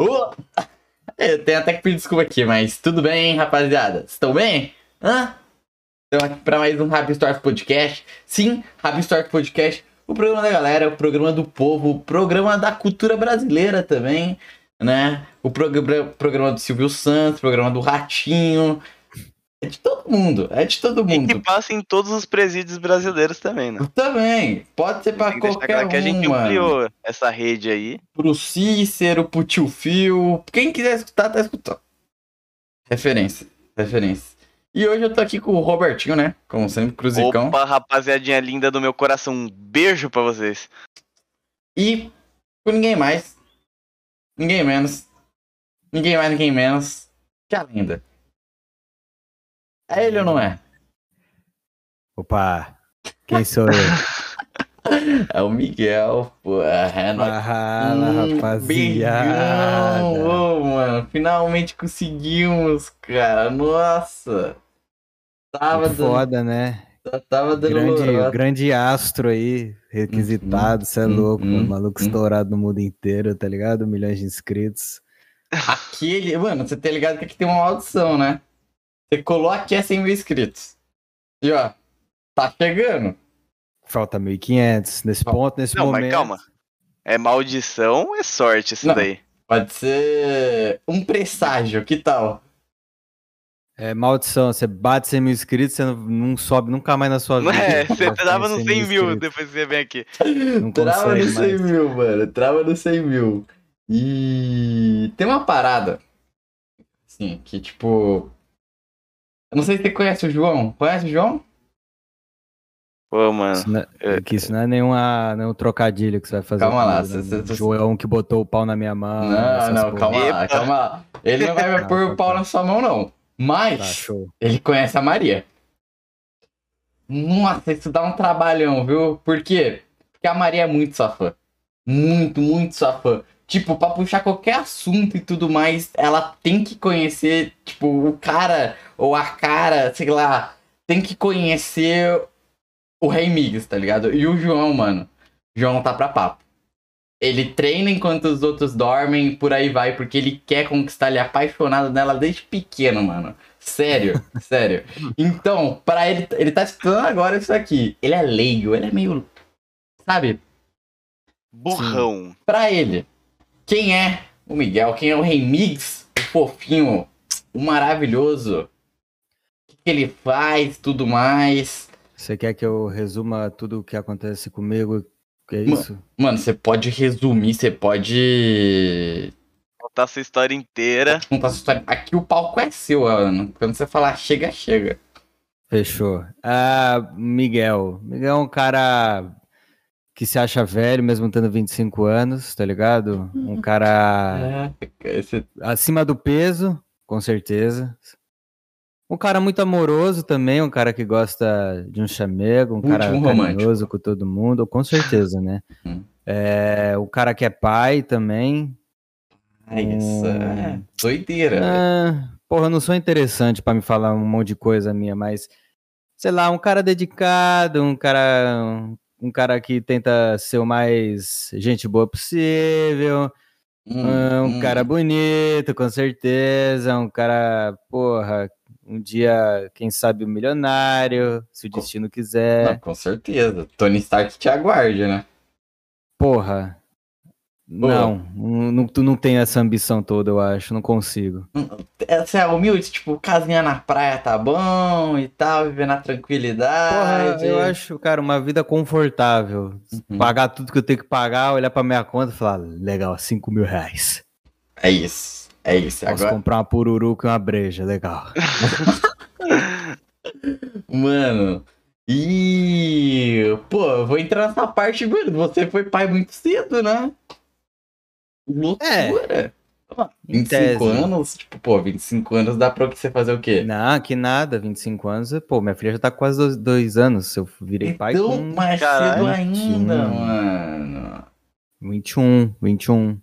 Ô! Eu tenho até que pedir desculpa aqui, mas tudo bem, rapaziada? Estão bem? Hã? Estamos aqui para mais um Rap Stories Podcast. Sim, Rap Stories Podcast, o programa da galera, o programa do povo, o programa da cultura brasileira também, né? O programa, programa do Silvio Santos, o programa do Ratinho. É de todo mundo, é de todo E mundo. que passa em todos os presídios brasileiros também, né? Também, pode ser deixar qualquer claro que a um, gente mano. ampliou essa rede aí. pro Cícero, pro tio Fio. Quem quiser escutar, tá escutando. Referência, referência. E hoje eu tô aqui com o Robertinho, né? Como sempre, Cruzicão. Opa, rapaziadinha linda do meu coração, um beijo pra vocês. E com ninguém mais, ninguém menos, ninguém mais, ninguém menos que a lenda. É ele ou não é? Opa, quem sou eu? É o Miguel, pô. É nóis. Fala, Hum, rapaziada. Ô, mano, finalmente conseguimos, cara. Nossa. Tava dando, foda, né? tava dando Grande, grande astro aí, requisitado, cê é Uhum, louco, uhum, maluco uhum. estourado no mundo inteiro, tá ligado? Milhões de inscritos. Aquele, mano, você tá ligado que aqui tem uma maldição, né? Você colou aqui é 100 mil inscritos. E ó, tá chegando. Falta 1.500 nesse Calma. ponto, nesse Não, momento. mas calma. É maldição ou é sorte isso Não. daí? Pode ser um presságio, que tal? É maldição, você bate 100 mil inscritos, você não, não sobe nunca mais na sua vida. É, você em nos 100 mil inscritos. depois que você vem aqui. Não Trava no consegue 100 mais. mil, mano. Trava no 100 mil. E tem uma parada. Assim, que tipo. Eu não sei se você conhece o João. Conhece o João? Pô, mano. Isso não é- que isso não é nenhuma, nenhum trocadilho que você vai fazer. Calma lá, comigo, né? cê- cê- João que botou o pau na minha mão. não, não, calma lá, calma lá. Ele não vai Não, pôr o pau tá. na sua mão, não. Mas Tá, ele conhece a Maria. Nossa, isso dá um trabalhão, viu? Por quê? Porque a Maria é muito sua fã. Muito, muito sua fã. Tipo, pra puxar qualquer assunto e tudo mais, ela tem que conhecer, tipo, o cara ou a cara, sei lá, tem que conhecer o Rei Migas, tá ligado? E o João, mano. João tá pra papo. Ele treina enquanto os outros dormem, por aí vai, porque ele quer conquistar, ele é apaixonado nela desde pequeno, mano. Sério, sério. Então, pra ele, ele tá escutando agora isso aqui. Ele é leigo, ele é meio. Sabe? Burrão. Pra ele, quem é o Miguel? Quem é o Rei Mix? O fofinho, o maravilhoso? O que, ele faz, tudo mais. Você quer que eu resuma tudo o que acontece comigo? Que é isso? Mano, você pode resumir, você pode Contar essa história inteira. contar sua história. Aqui o palco é seu, Ana. Quando você falar chega, chega. Fechou. Ah, Miguel. Miguel é um cara que se acha velho, mesmo tendo 25 anos, tá ligado? Um cara É, esse- acima do peso, com certeza. Um cara muito amoroso também, um cara que gosta de um chamego, um cara romântico. carinhoso com todo mundo, com certeza, né? Hum. É, o cara que é pai também. é isso. É, Hum. doideira. velho. Ah, porra, eu não sou interessante pra me falar um monte de coisa minha, mas sei lá, um cara dedicado, um cara um cara que tenta ser o mais gente boa possível, Hum, ah, um hum. cara bonito, com certeza, um cara, porra, um dia, quem sabe, um milionário, se o destino quiser. Não, com certeza. Tony Stark te aguarde, né? Porra. Não, não, tu não tem essa ambição toda, eu acho, não consigo. Essa é humilde, tipo, casinha na praia tá bom e tal, viver na Porra, tranquilidade. eu acho, cara, uma vida confortável. Uhum. Pagar tudo que eu tenho que pagar, olhar pra minha conta e falar, legal, 5 mil reais. É isso. É isso. Posso Agora, comprar uma pururuca e uma breja, legal. mano. E. Pô, eu vou entrar nessa parte, mano. Você foi pai muito cedo, né? Loucura. Ó, Em 25 tese, né? anos, tipo, pô, 25 anos dá pra você fazer o quê? Não, que nada, 25 anos. Pô, minha filha já tá com quase dois, dois anos. Eu virei pai então, com mais Caralho. cedo ainda, 21. mano. 21, 21,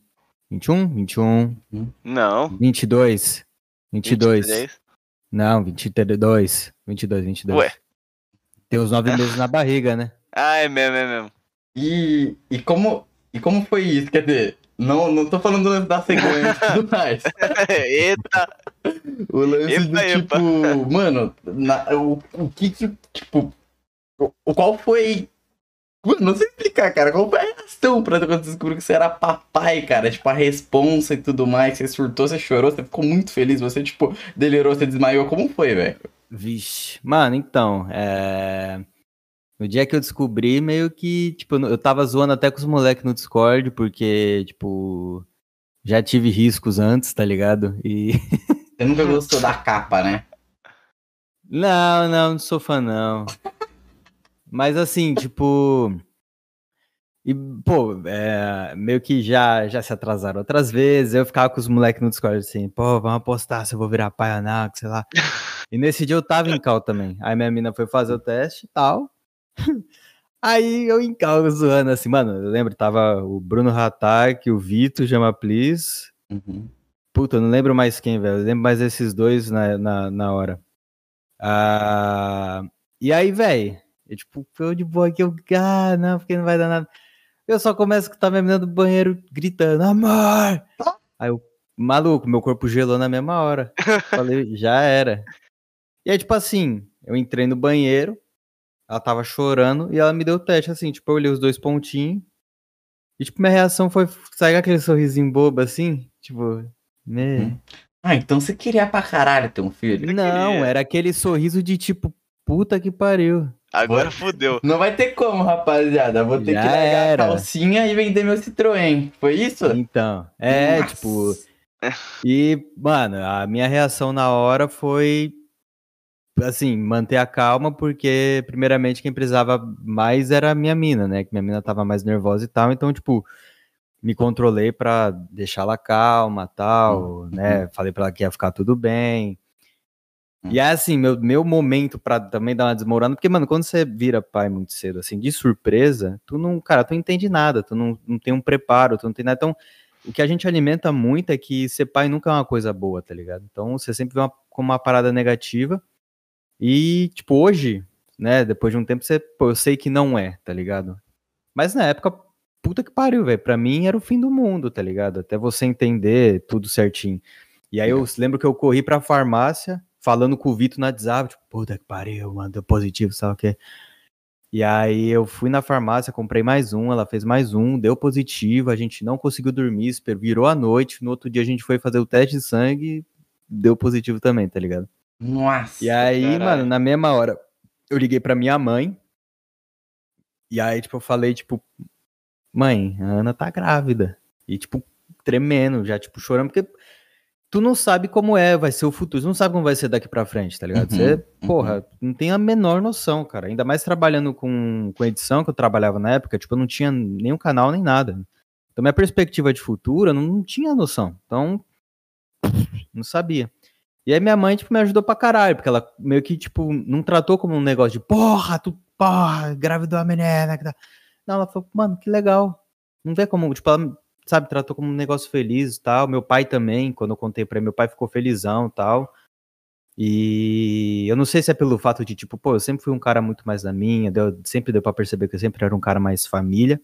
21, 21, Não. 22, 22. 23. Não, 22, 22, 22. Ué. Tem os nove meses na barriga, né? Ah, é mesmo, é mesmo. E, e como e como foi isso? Quer dizer, Não, não tô falando do lance da cegonha e tudo mais. Eita! O lance Epa, do epa. tipo, mano, na- o, o que que, tipo, o, o- qual foi. Mano, não sei explicar, cara. Qual foi a reação pra quando você descobriu que você era papai, cara? Tipo, a responsa e tudo mais. Você surtou, você chorou, você ficou muito feliz. Você, tipo, delirou, você desmaiou. Como foi, velho? Vixe. Mano, então, é... No dia que eu descobri, meio que, tipo, eu tava zoando até com os moleques no Discord, porque, tipo, já tive riscos antes, tá ligado? E. Você nunca gostou da capa, né? Não, não, não sou fã, não. Mas assim, tipo. E, pô, é, meio que já, já se atrasaram outras vezes. Eu ficava com os moleques no Discord assim, pô, vamos apostar se eu vou virar pai ou não, sei lá. E nesse dia eu tava em cal também. Aí minha mina foi fazer o teste e tal. Aí eu em cal zoando assim, mano. Eu lembro, tava o Bruno Hatak, o Vitor Jamaplis. Uhum. Puta, eu não lembro mais quem, velho. Eu lembro mais desses dois na, na, na hora. Ah, e aí, velho, eu tipo, eu de boa aqui, eu, ah, não, porque não vai dar nada. Eu só começo a estar minha menina do banheiro gritando, amor! Aí eu, maluco, meu corpo gelou na mesma hora. Falei, já era. E aí, tipo assim, eu entrei no banheiro, ela tava chorando e ela me deu o teste, assim, tipo, eu olhei os dois pontinhos. E, tipo, minha reação foi, sabe aquele sorrisinho bobo assim? Tipo, né? Hum. Ah, então você queria pra caralho ter um filho? Não, queria. era aquele sorriso de tipo, puta que pariu. Agora fudeu. Não vai ter como, rapaziada. Vou ter Já que largar era. a calcinha e vender meu Citroën. Foi isso? Então, é, Nossa. tipo. E, mano, a minha reação na hora foi. Assim, manter a calma, porque, primeiramente, quem precisava mais era a minha mina, né? Que minha mina tava mais nervosa e tal. Então, tipo, me controlei pra deixá-la calma tal, Uhum. né? Falei pra ela que ia ficar tudo bem. Uhum. E é assim, meu, meu momento pra também dar uma desmorona, porque, mano, quando você vira pai muito cedo, assim, de surpresa, tu não, cara, tu não entende nada, tu não, não tem um preparo, tu não tem nada. Então, o que a gente alimenta muito é que ser pai nunca é uma coisa boa, tá ligado? Então, você sempre vê uma, como uma parada negativa. E, tipo, hoje, né, depois de um tempo, você, pô, eu sei que não é, tá ligado? Mas na época, puta que pariu, velho. Pra mim era o fim do mundo, tá ligado? Até você entender tudo certinho. E aí eu lembro que eu corri pra farmácia, falando com o Vitor no WhatsApp, tipo, puta que pariu, mano, deu positivo, sabe o quê? E aí eu fui na farmácia, comprei mais um, ela fez mais um, deu positivo, a gente não conseguiu dormir, virou a noite, no outro dia a gente foi fazer o teste de sangue, deu positivo também, tá ligado? Nossa. E aí, caralho. mano, na mesma hora, eu liguei pra minha mãe. E aí, tipo, eu falei, tipo, mãe, a Ana tá grávida. E, tipo, tremendo, já, tipo, chorando, porque tu não sabe como é, vai ser o futuro. Tu não sabe como vai ser daqui pra frente, tá ligado? Uhum, Você, uhum. porra, não tem a menor noção, cara. Ainda mais trabalhando com, com edição, que eu trabalhava na época, tipo, eu não tinha nenhum canal nem nada. Então, minha perspectiva de futuro, eu não, não tinha noção. Então, não sabia. E aí minha mãe, tipo, me ajudou pra caralho, porque ela meio que, tipo, não tratou como um negócio de porra, tu, porra, engravidou a menina. que tá-" Não, ela falou, mano, que legal. Não vê como, tipo, ela, sabe, tratou como um negócio feliz e tal. Meu pai também, quando eu contei pra ele, meu pai ficou felizão e tal. E eu não sei se é pelo fato de, tipo, pô, eu sempre fui um cara muito mais da minha, deu, sempre deu pra perceber que eu sempre era um cara mais família.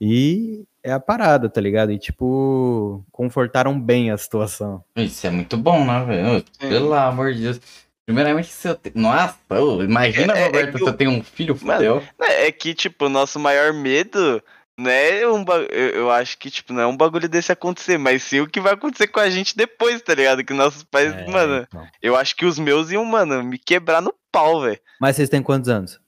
E é a parada, tá ligado? E, tipo, confortaram bem a situação. Isso é muito bom, né, velho? Pelo amor de Deus. Primeiramente, se eu tenho. Nossa, imagina, É- é Roberto, que se eu eu- tenho um filho, fudeu. É que, tipo, o nosso maior medo não é um ba... eu, eu acho que, tipo, não é um bagulho desse acontecer, mas sim o que vai acontecer com a gente depois, tá ligado? Que nossos pais, É, mano, então. eu acho que os meus iam, mano, me quebrar no pau, velho. Mas vocês têm quantos anos?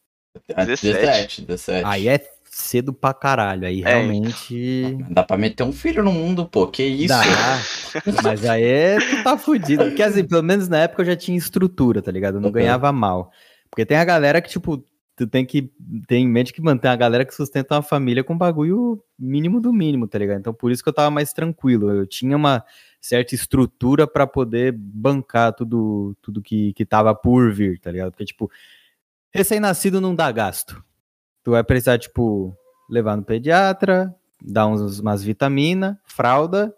Ah, 17. 17, 17. Aí é cedo pra caralho. Aí É. realmente. Dá pra meter um filho no mundo, pô. Que isso? Dá. Mas aí é- tu tá fudido. Porque assim, pelo menos na época eu já tinha estrutura, tá ligado? Eu não Uhum. ganhava mal. Porque tem a galera que, tipo, tu tem que ter em mente que manter a galera que sustenta uma família com bagulho mínimo do mínimo, tá ligado? Então por isso que eu tava mais tranquilo. Eu tinha uma certa estrutura pra poder bancar tudo, tudo que, que tava por vir, tá ligado? Porque, tipo, recém-nascido não dá gasto. Tu vai precisar, tipo, levar no pediatra, dar uns, umas vitaminas, fralda,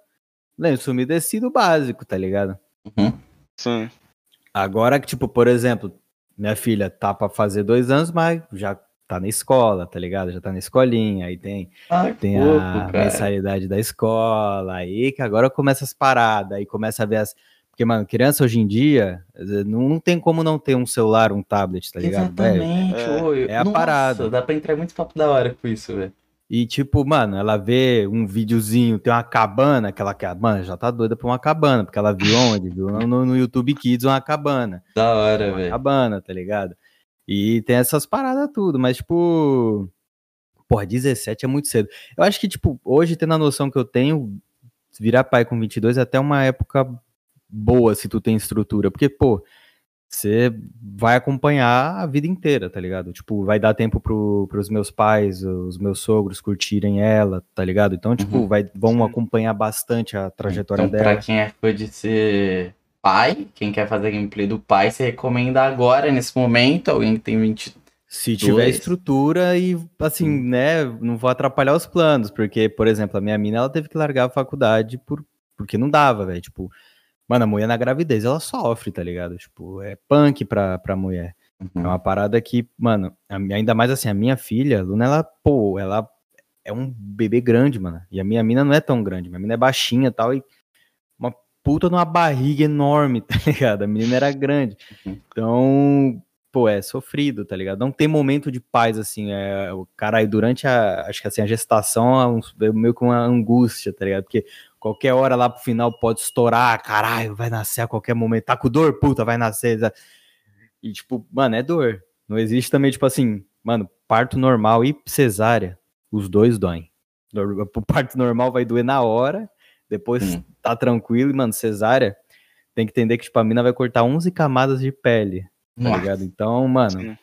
lenço umedecido básico, tá ligado? Uhum. Sim. Agora que, tipo, por exemplo, minha filha tá pra fazer dois anos, mas já tá na escola, tá ligado? Já tá na escolinha, aí tem, Ai, tem fofo, a cara. mensalidade da escola, aí que agora começa as paradas, aí começa a ver as. Porque, mano, criança hoje em dia, eh, não, não tem como não ter um celular, um tablet, tá ligado? Exatamente. É. ô, eu- É a Nossa, parada. Dá pra entrar muito papo da hora com isso, velho. E tipo, mano, ela vê um videozinho, tem uma cabana, que ela quer. Mano, já tá doida pra uma cabana, porque ela viu onde? Viu no, no YouTube Kids uma cabana. Da hora, Uma velho. cabana, tá ligado? E tem essas paradas tudo, mas tipo. Porra, 17 é muito cedo. Eu acho que, tipo, hoje, tendo a noção que eu tenho, virar pai com 22 é até uma época boa se tu tem estrutura. Porque, pô, você vai acompanhar a vida inteira, tá ligado? Tipo, vai dar tempo pro, pros meus pais, os meus sogros curtirem ela, tá ligado? Então, tipo, Uhum. vai, vão acompanhar bastante a trajetória então, dela. pra quem é fã de ser pai, quem quer fazer gameplay do pai, você recomenda agora, nesse momento, alguém que tem 20. Se tiver Dois. estrutura e, assim, Hum. né, não vou atrapalhar os planos, porque, por exemplo, a minha mina, ela teve que largar a faculdade por, porque não dava, velho, tipo, mano, a mulher na gravidez, ela sofre, tá ligado? Tipo, é punk pra, pra mulher. É Uhum. uma parada que, mano, ainda mais assim, a minha filha, a Luna, ela, pô, ela é um bebê grande, mano, e a minha mina não é tão grande, minha mina é baixinha e tal, e uma puta numa barriga enorme, tá ligado? A menina era grande. Uhum. Então, pô, é sofrido, tá ligado? Não tem momento de paz, assim, é, o cara durante a, acho que assim, a gestação é, um- é meio que uma angústia, tá ligado? Porque qualquer hora lá pro final pode estourar, caralho, vai nascer a qualquer momento, tá com dor, puta, vai nascer. E, tipo, mano, é dor. Não existe também, tipo assim, mano, parto normal e cesárea, os dois doem. O parto normal vai doer na hora, depois Hum. tá tranquilo, e, mano, cesárea, tem que entender que, tipo, a mina vai cortar 11 camadas de pele, tá Nossa. ligado? Então, mano, Sim.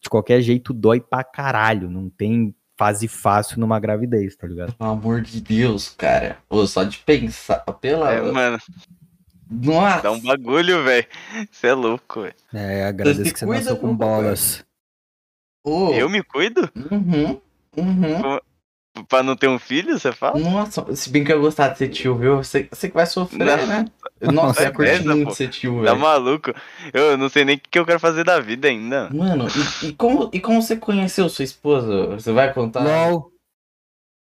de qualquer jeito dói pra caralho. Não tem fase fácil numa gravidez, tá ligado? Pelo amor de Deus, cara. Ô, só de pensar. Pela. É, mano, Nossa. dá um bagulho, velho. Você é louco, velho. É, agradeço que você nasceu com bolas. Ô, Eu me cuido? Uhum. Uhum. Pra não ter um filho, você fala? Nossa, se bem que eu gostar de ser tio, viu? Você, você que vai sofrer, Não. né? Nossa, eu curtir Beleza, muito pô. ser tio, Tá velho. maluco? Eu não sei nem o que eu quero fazer da vida ainda. Mano, e, e como, e como você conheceu sua esposa? Você vai contar? LOL.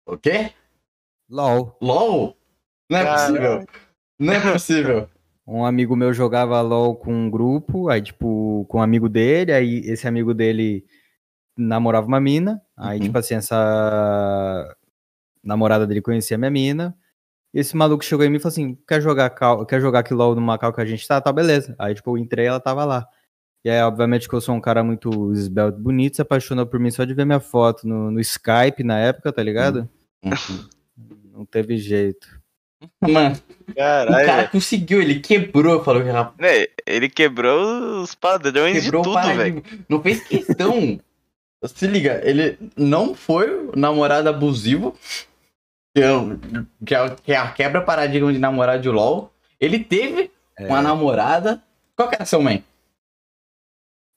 O quê? LOL. LOL? Não é possível. Não é possível. Um amigo meu jogava LOL com um grupo, aí, tipo, com um amigo dele, aí esse amigo dele namorava uma mina, aí, Uhum. tipo assim, essa namorada dele conhecia a minha mina, e esse maluco chegou em mim e falou assim, quer jogar, cal... quer jogar aqui LOL numa cal que a gente tá? Tá, beleza. Aí, tipo, eu entrei ela tava lá. E aí, obviamente que eu sou um cara muito esbelto, bonito, se apaixonou por mim só de ver minha foto no, no Skype na época, tá ligado? Uhum. Não teve jeito. Mano, o cara conseguiu, ele quebrou, falou que era Né, Ele quebrou os padrões Quebrou de tudo, velho. Não fez questão. Se liga, ele não foi o namorado abusivo, que é, que é, que é a quebra paradigma de namorado de LOL. Ele teve É. uma namorada. Qual que era seu mãe?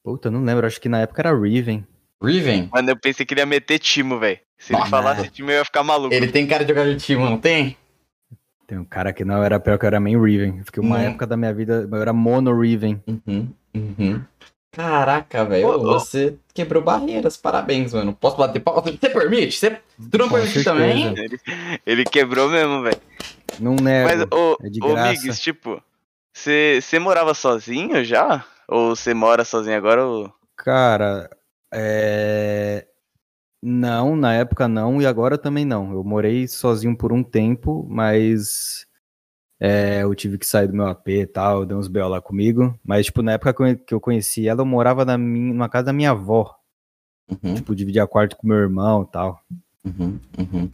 Puta, não lembro, acho que na época era Riven. Riven? Mano, eu pensei que ele ia meter Timo, velho. Se ele Nossa. falasse Timo, eu ia ficar maluco. Ele tem cara de jogar de time, não tem? Tem um cara que não era pior que eu era main Riven. Eu Fiquei uma Hum. época da minha vida, eu era mono Riven. Uhum, uhum. Caraca, velho, você quebrou barreiras, parabéns, mano. Posso bater palma? Você permite? Você, tu não permite também? Ele, ele quebrou mesmo, velho. Não nego. Mas, ô, é de ô graça. Migues, tipo, você morava sozinho já? Ou você mora sozinho agora? Ou... Cara, é... Não, na época não, e agora também não. Eu morei sozinho por um tempo, mas é, eu tive que sair do meu AP e tal, deu uns B.O. lá comigo. Mas, tipo, na época que eu- conheci ela, eu morava na minha, numa casa da minha avó. Uhum, Tipo, dividia quarto com meu irmão e tal. uhum, uhum.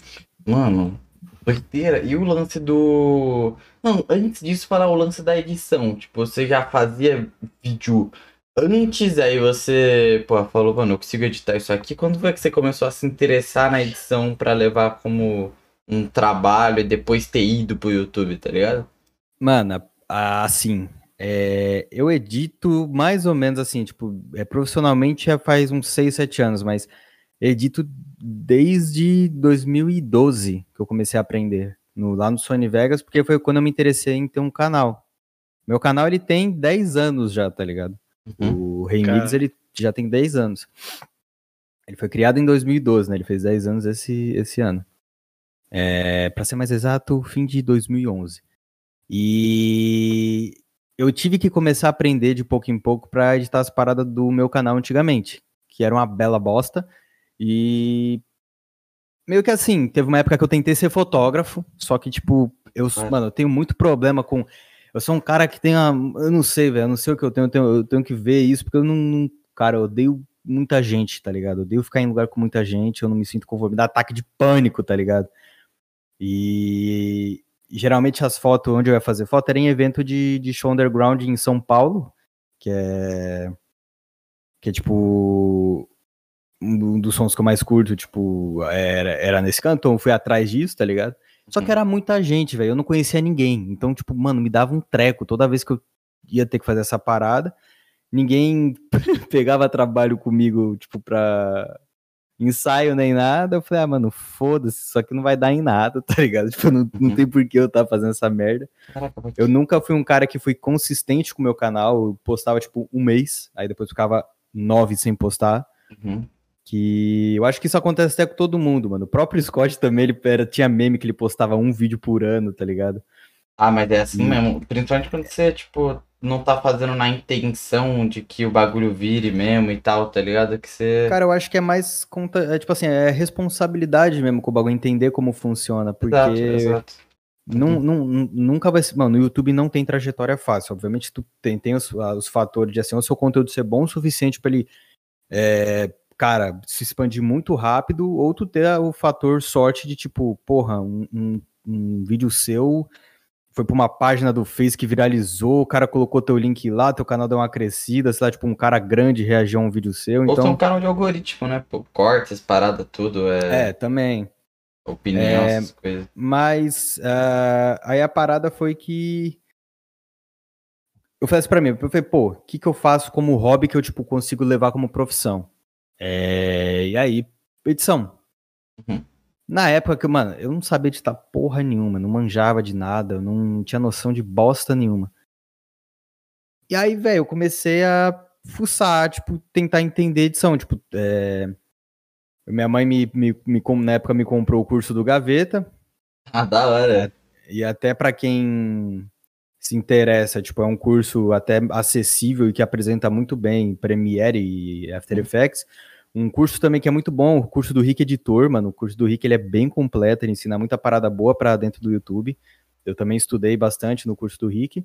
Mano, doideira. E o lance do. Não, antes disso, falar o lance da edição. Tipo, você já fazia vídeo antes, aí você, pô, falou, mano, eu consigo editar isso aqui. Quando foi que você começou a se interessar na edição pra levar como um trabalho e depois ter ido pro YouTube, tá ligado? Mano, assim, é, eu edito mais ou menos assim, tipo, é, profissionalmente já faz uns 6, 7 anos, mas edito desde 2012 que eu comecei a aprender no- lá no Sony Vegas, porque foi quando eu me interessei em ter um canal. Meu canal, ele tem 10 anos já, tá ligado? Uhum. O Remix, Cara. ele já tem 10 anos. Ele foi criado em 2012, né? Ele fez 10 anos esse, esse ano. É, para ser mais exato, fim de 2011. E eu tive que começar a aprender de pouco em pouco para editar as paradas do meu canal antigamente, que era uma bela bosta. E meio que assim, teve uma época que eu tentei ser fotógrafo, só que tipo, eu, é. mano, eu tenho muito problema com eu sou um cara que tem uma. Eu não sei, velho. Eu não sei o que eu tenho. Eu tenho, eu tenho que ver isso, porque eu não, não. Cara, eu odeio muita gente, tá ligado? Eu odeio ficar em lugar com muita gente, eu não me sinto conforme. Dá ataque de pânico, tá ligado? E geralmente as fotos, onde eu ia fazer foto, era em evento de, de show underground em São Paulo, que é. Que é tipo. Um dos sons que eu mais curto, tipo, era, era nesse canto, então eu fui atrás disso, tá ligado? Só que uhum. era muita gente, velho. Eu não conhecia ninguém. Então, tipo, mano, me dava um treco toda vez que eu ia ter que fazer essa parada. Ninguém pegava trabalho comigo, tipo, pra ensaio nem nada. Eu falei, ah, mano, foda-se, isso aqui não vai dar em nada, tá ligado? Tipo, não, não uhum. tem por que eu estar tá fazendo essa merda. Eu nunca fui um cara que fui consistente com o meu canal. Eu postava, tipo, um mês, aí depois ficava nove sem postar. Uhum. Que eu acho que isso acontece até com todo mundo, mano. O próprio Scott também, ele era, tinha meme que ele postava um vídeo por ano, tá ligado? Ah, mas é assim hum. mesmo. Principalmente quando você, tipo, não tá fazendo na intenção de que o bagulho vire mesmo e tal, tá ligado? Que você. Cara, eu acho que é mais conta. É, tipo assim, é responsabilidade mesmo com o bagulho, entender como funciona. Porque. Exato, exato. Não, não, nunca vai ser. Mano, no YouTube não tem trajetória fácil. Obviamente, tu tem, tem os, os fatores de assim, o seu conteúdo ser bom o suficiente para ele é, cara, se expandir muito rápido, ou tu ter o fator sorte de tipo, porra, um, um, um vídeo seu foi pra uma página do Face que viralizou, o cara colocou teu link lá, teu canal deu uma crescida, sei lá, tipo, um cara grande reagiu a um vídeo seu. Ou então... um canal de algoritmo, né? Pô, cortes, parada, tudo. É, é também. Opinião, é, essas coisas. Mas uh, aí a parada foi que. Eu falei assim pra mim, eu falei, pô, o que, que eu faço como hobby que eu, tipo, consigo levar como profissão? É, e aí, edição. Uhum. Na época que, mano, eu não sabia editar porra nenhuma, não manjava de nada, eu não tinha noção de bosta nenhuma. E aí, velho, eu comecei a fuçar, tipo, tentar entender edição. Tipo, é... minha mãe me, me, me, na época me comprou o curso do Gaveta. Ah, da hora. E até para quem se interessa, tipo, é um curso até acessível e que apresenta muito bem Premiere e After Effects. Um curso também que é muito bom, o curso do Rick Editor, mano. O curso do Rick ele é bem completo, ele ensina muita parada boa para dentro do YouTube. Eu também estudei bastante no curso do Rick.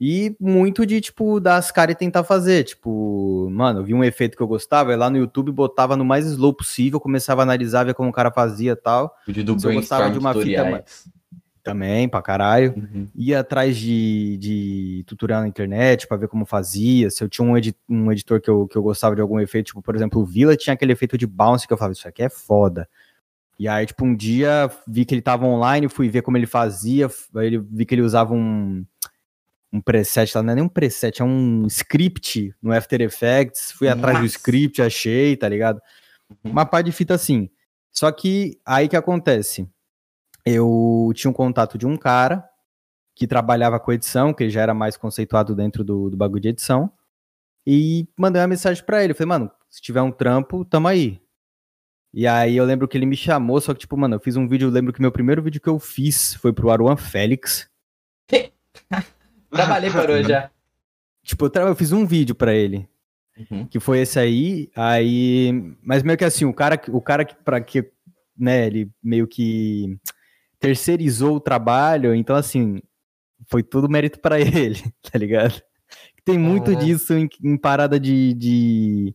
E muito de, tipo, dar as caras e tentar fazer. Tipo, mano, eu vi um efeito que eu gostava, eu lá no YouTube botava no mais slow possível, começava a analisar, ver como o cara fazia e tal. Do Se eu gostava de uma tutoriais. fita também, pra caralho. Uhum. Ia atrás de, de tutorial na internet para ver como fazia. Se eu tinha um, edi um editor que eu, que eu gostava de algum efeito, tipo, por exemplo, o Villa tinha aquele efeito de bounce que eu falava, isso aqui é foda. E aí, tipo, um dia vi que ele tava online, fui ver como ele fazia, ele vi que ele usava um, um preset lá, não é nem um preset, é um script no After Effects, fui Nossa. atrás do script, achei, tá ligado? Uma pá de fita assim. Só que aí que acontece? Eu tinha um contato de um cara que trabalhava com edição, que já era mais conceituado dentro do, do bagulho de edição, e mandei uma mensagem para ele. Eu falei, mano, se tiver um trampo, tamo aí. E aí eu lembro que ele me chamou, só que, tipo, mano, eu fiz um vídeo, eu lembro que meu primeiro vídeo que eu fiz foi pro Aruan Félix. Trabalhei para hoje já. Tipo, eu, eu fiz um vídeo para ele. Uhum. Que foi esse aí, aí. Mas meio que assim, o cara, o cara que, pra que, né, ele meio que terceirizou o trabalho, então assim, foi tudo mérito para ele, tá ligado? Tem muito uhum. disso em, em parada de, de,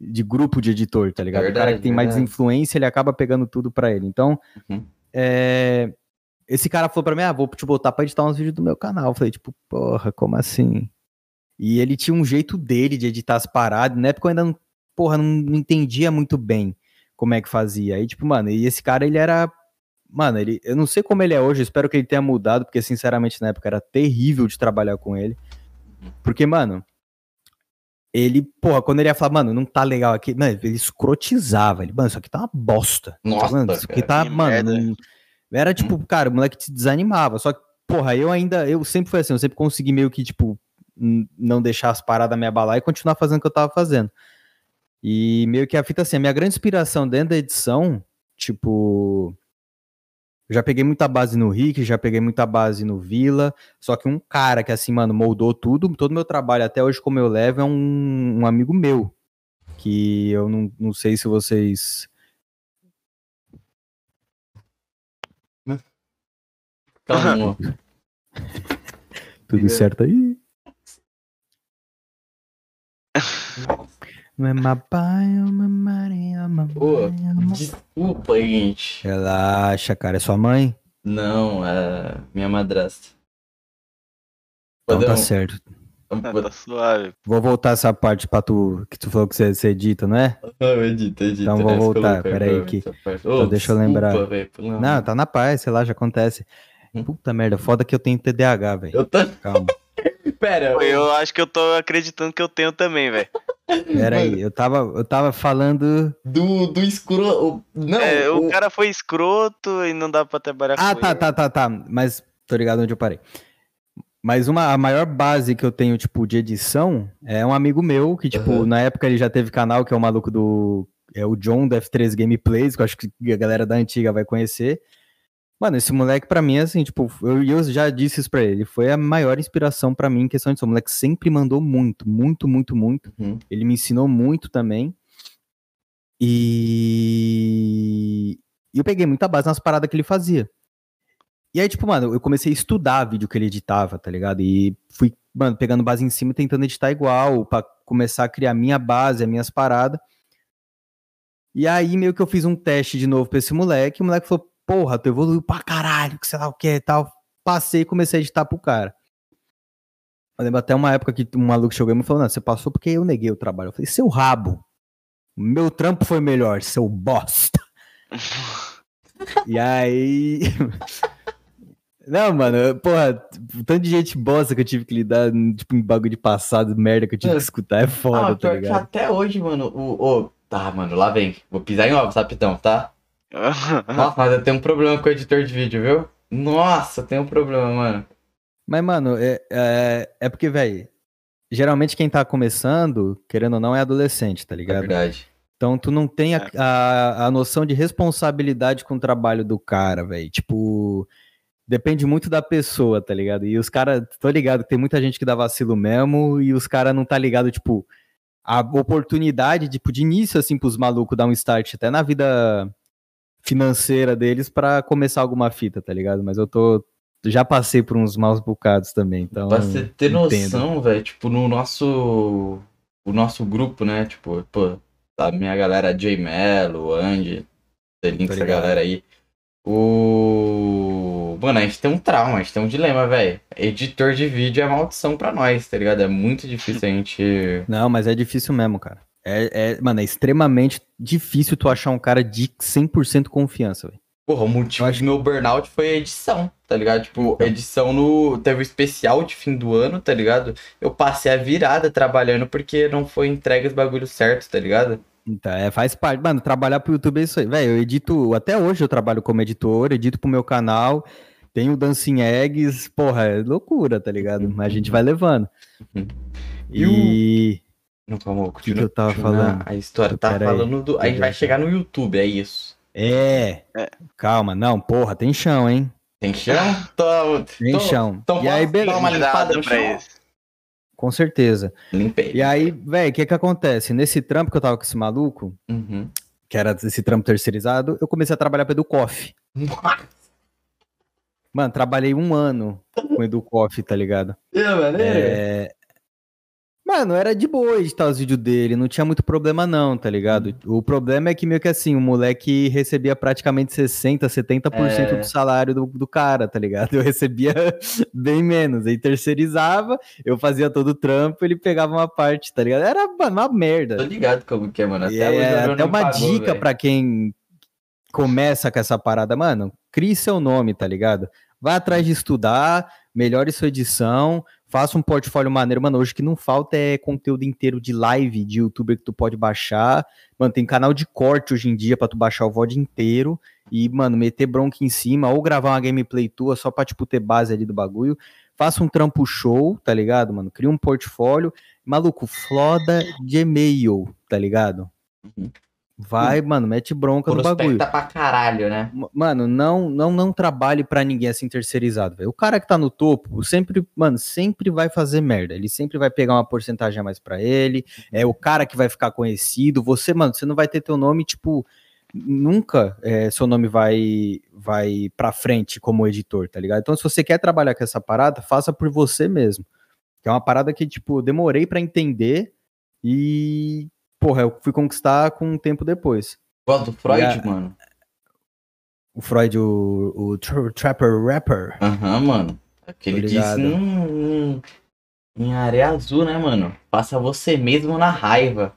de, grupo de editor, tá ligado? Verdade, o cara que tem verdade. mais influência, ele acaba pegando tudo para ele. Então, uhum. é, esse cara falou pra mim, ah, vou te botar pra editar uns vídeos do meu canal. Eu falei, tipo, porra, como assim? E ele tinha um jeito dele de editar as paradas. Na época eu ainda não, porra, não, não entendia muito bem como é que fazia. Aí, tipo, mano, e esse cara, ele era Mano, ele, eu não sei como ele é hoje, espero que ele tenha mudado, porque sinceramente na época era terrível de trabalhar com ele. Porque, mano, ele, porra, quando ele ia falar, mano, não tá legal aqui, mano, ele escrotizava. Ele, mano, isso aqui tá uma bosta. Nossa, mano, isso aqui tá, mano. Não, era tipo, cara, o moleque te desanimava. Só que, porra, eu ainda, eu sempre fui assim, eu sempre consegui meio que, tipo, não deixar as paradas me abalar e continuar fazendo o que eu tava fazendo. E meio que a fita assim, a minha grande inspiração dentro da edição, tipo. Eu já peguei muita base no Rick, já peguei muita base no Vila. Só que um cara que, assim, mano, moldou tudo, todo meu trabalho até hoje, como eu levo, é um, um amigo meu. Que eu não, não sei se vocês. Calma. Tudo certo aí? Não é mapai, é uma marinha, Ô, desculpa, gente. Relaxa, cara. É sua mãe? Não, é minha madrasta. Então tá certo. Ah, tá suave. Vou voltar essa parte pra tu, que tu falou que você, você edita, não é? Não, edita, edita. Então vou essa voltar, coloca pera aí pra que- então deixa eu lembrar. amor. Não, tá na paz, sei lá, já acontece. Hum. Puta merda, foda que eu tenho TDAH, velho. Eu tô... Calma. Pera, Pô, Eu acho que eu tô acreditando que eu tenho também, velho. Pera aí, eu tava, eu tava falando. do, do escuro... o- Não, É, o o- cara foi escroto e não dá pra trabalhar Ah, com tá, ele. tá, tá, tá. Mas tô ligado onde eu parei. Mas uma, a maior base que eu tenho, tipo, de edição é um amigo meu, que, tipo, Aham. na época ele já teve canal, que é o maluco do. É o John do F3 Gameplays, que eu acho que a galera da antiga vai conhecer. Mano, esse moleque pra mim, assim, tipo, eu, eu já disse isso pra ele, foi a maior inspiração pra mim em questão de som. O moleque sempre mandou muito, muito, muito, muito. Uhum. Ele me ensinou muito também. E... e eu peguei muita base nas paradas que ele fazia. E aí, tipo, mano, eu comecei a estudar vídeo que ele editava, tá ligado? E fui, mano, pegando base em cima e tentando editar igual, pra começar a criar minha base, as minhas paradas. E aí, meio que eu fiz um teste de novo pra esse moleque, e o moleque falou, porra, tu evoluiu pra caralho, que sei lá o que e tal. Passei e comecei a editar pro cara. Eu lembro até uma época que um maluco chegou e me falou, não, você passou porque eu neguei o trabalho. Eu falei, seu rabo, meu trampo foi melhor, seu bosta. E aí. Não, mano, porra, o tanto de gente bosta que eu tive que lidar, tipo, em bagulho de passado, merda que eu tive que escutar, é foda, Ah, tá ligado? até hoje, mano, o... o- Tá, mano, lá vem. Vou pisar em ovos, rapidão, tá? Nossa, mas eu tenho um problema com o editor de vídeo, viu? Nossa, tenho um problema, mano. Mas, mano, é, é, é porque, velho, geralmente quem tá começando, querendo ou não, é adolescente, tá É ligado? verdade. Então tu não tem a, É. a, a noção de responsabilidade com o trabalho do cara, velho. Tipo, depende muito da pessoa, tá ligado? E os caras, tô ligado tem muita gente que dá vacilo mesmo e os caras não tá ligado, tipo, a oportunidade, tipo, de início, assim, pros malucos dar um start até na vida financeira deles pra começar alguma fita, tá ligado? Mas eu tô. Já passei por uns maus bocados também, então. Pra você ter noção, velho, tipo, no nosso. O nosso grupo, né? Tipo, pô, a minha galera J Melo, Andy, link Tô essa galera aí. O. Mano, a gente tem um trauma, a gente tem um dilema, velho. Editor de vídeo é maldição pra nós, tá ligado? É muito difícil a gente. Não, mas é difícil mesmo, cara. É, é- mano, é extremamente difícil tu achar um cara de 100% confiança, velho. Porra, o motivo acho do meu burnout foi a edição, tá ligado? Tipo, edição no. Teve o especial de fim do ano, tá ligado? Eu passei a virada trabalhando porque não foi entregue os bagulhos certos, tá ligado? Então, é, faz parte. Mano, trabalhar pro YouTube é isso aí. Velho, eu edito. Até hoje eu trabalho como editor, edito pro meu canal. Tenho Dancing Eggs. Porra, é loucura, tá ligado? Mas a gente vai levando. Uhum. E. Não, calma, que eu tava falando? A história tá aí. falando do. A gente vai chegar no YouTube, é isso. É. É. Calma, não, porra, tem chão, hein? Tem chão? Tô, Tem tô- chão. então e aí, beleza. dar uma limpada pra chão? isso. Com certeza. Limpei. E aí, velho, o que que acontece? Nesse trampo que eu tava com esse maluco, Uhum. que era esse trampo terceirizado, eu comecei a trabalhar pro Educoff. Mano, trabalhei um ano com o Educoff, tá ligado? Que maneiro. É... Mano, era de boa editar os vídeos dele, não tinha muito problema não, tá ligado? O problema é que meio que assim, o moleque recebia praticamente 60%, 70% É. do salário do, do cara, tá ligado? Eu recebia bem menos, aí terceirizava, eu fazia todo o trampo, ele pegava uma parte, tá ligado? Era mano, uma merda. Tô ligado como que é, mano. Até, é, até uma pagou, dica pra quem começa com essa parada, mano, crie seu nome, tá ligado? Vá atrás de estudar, melhore sua edição, faça um portfólio maneiro, mano, hoje que não falta é conteúdo inteiro de live de youtuber que tu pode baixar, mano, tem canal de corte hoje em dia pra tu baixar o VOD inteiro. E, mano, meter bronca em cima ou gravar uma gameplay tua só pra, tipo, ter base ali do bagulho, faça um trampo show, tá ligado, mano, cria um portfólio, maluco, floda de e-mail, tá ligado? Uhum. Vai, mano, mete bronca no bagulho. Prospecta pra caralho, né? Mano, não, não, não trabalhe pra ninguém assim terceirizado, velho. O cara que tá no topo, sempre, mano, sempre vai fazer merda. Ele sempre vai pegar uma porcentagem a mais pra ele. É o cara que vai ficar conhecido. Você, mano, você não vai ter teu nome, tipo, nunca é, seu nome vai vai pra frente como editor, tá ligado? Então, se você quer trabalhar com essa parada, faça por você mesmo. Que é uma parada que, tipo, eu demorei pra entender e, porra, eu fui conquistar com um tempo depois. Gosto do Freud, a- mano. O Freud, o, o tra- Trapper Rapper. Aham, mano. Aquele Tô disse hum, hum, em areia azul, né, mano? Faça você mesmo na raiva.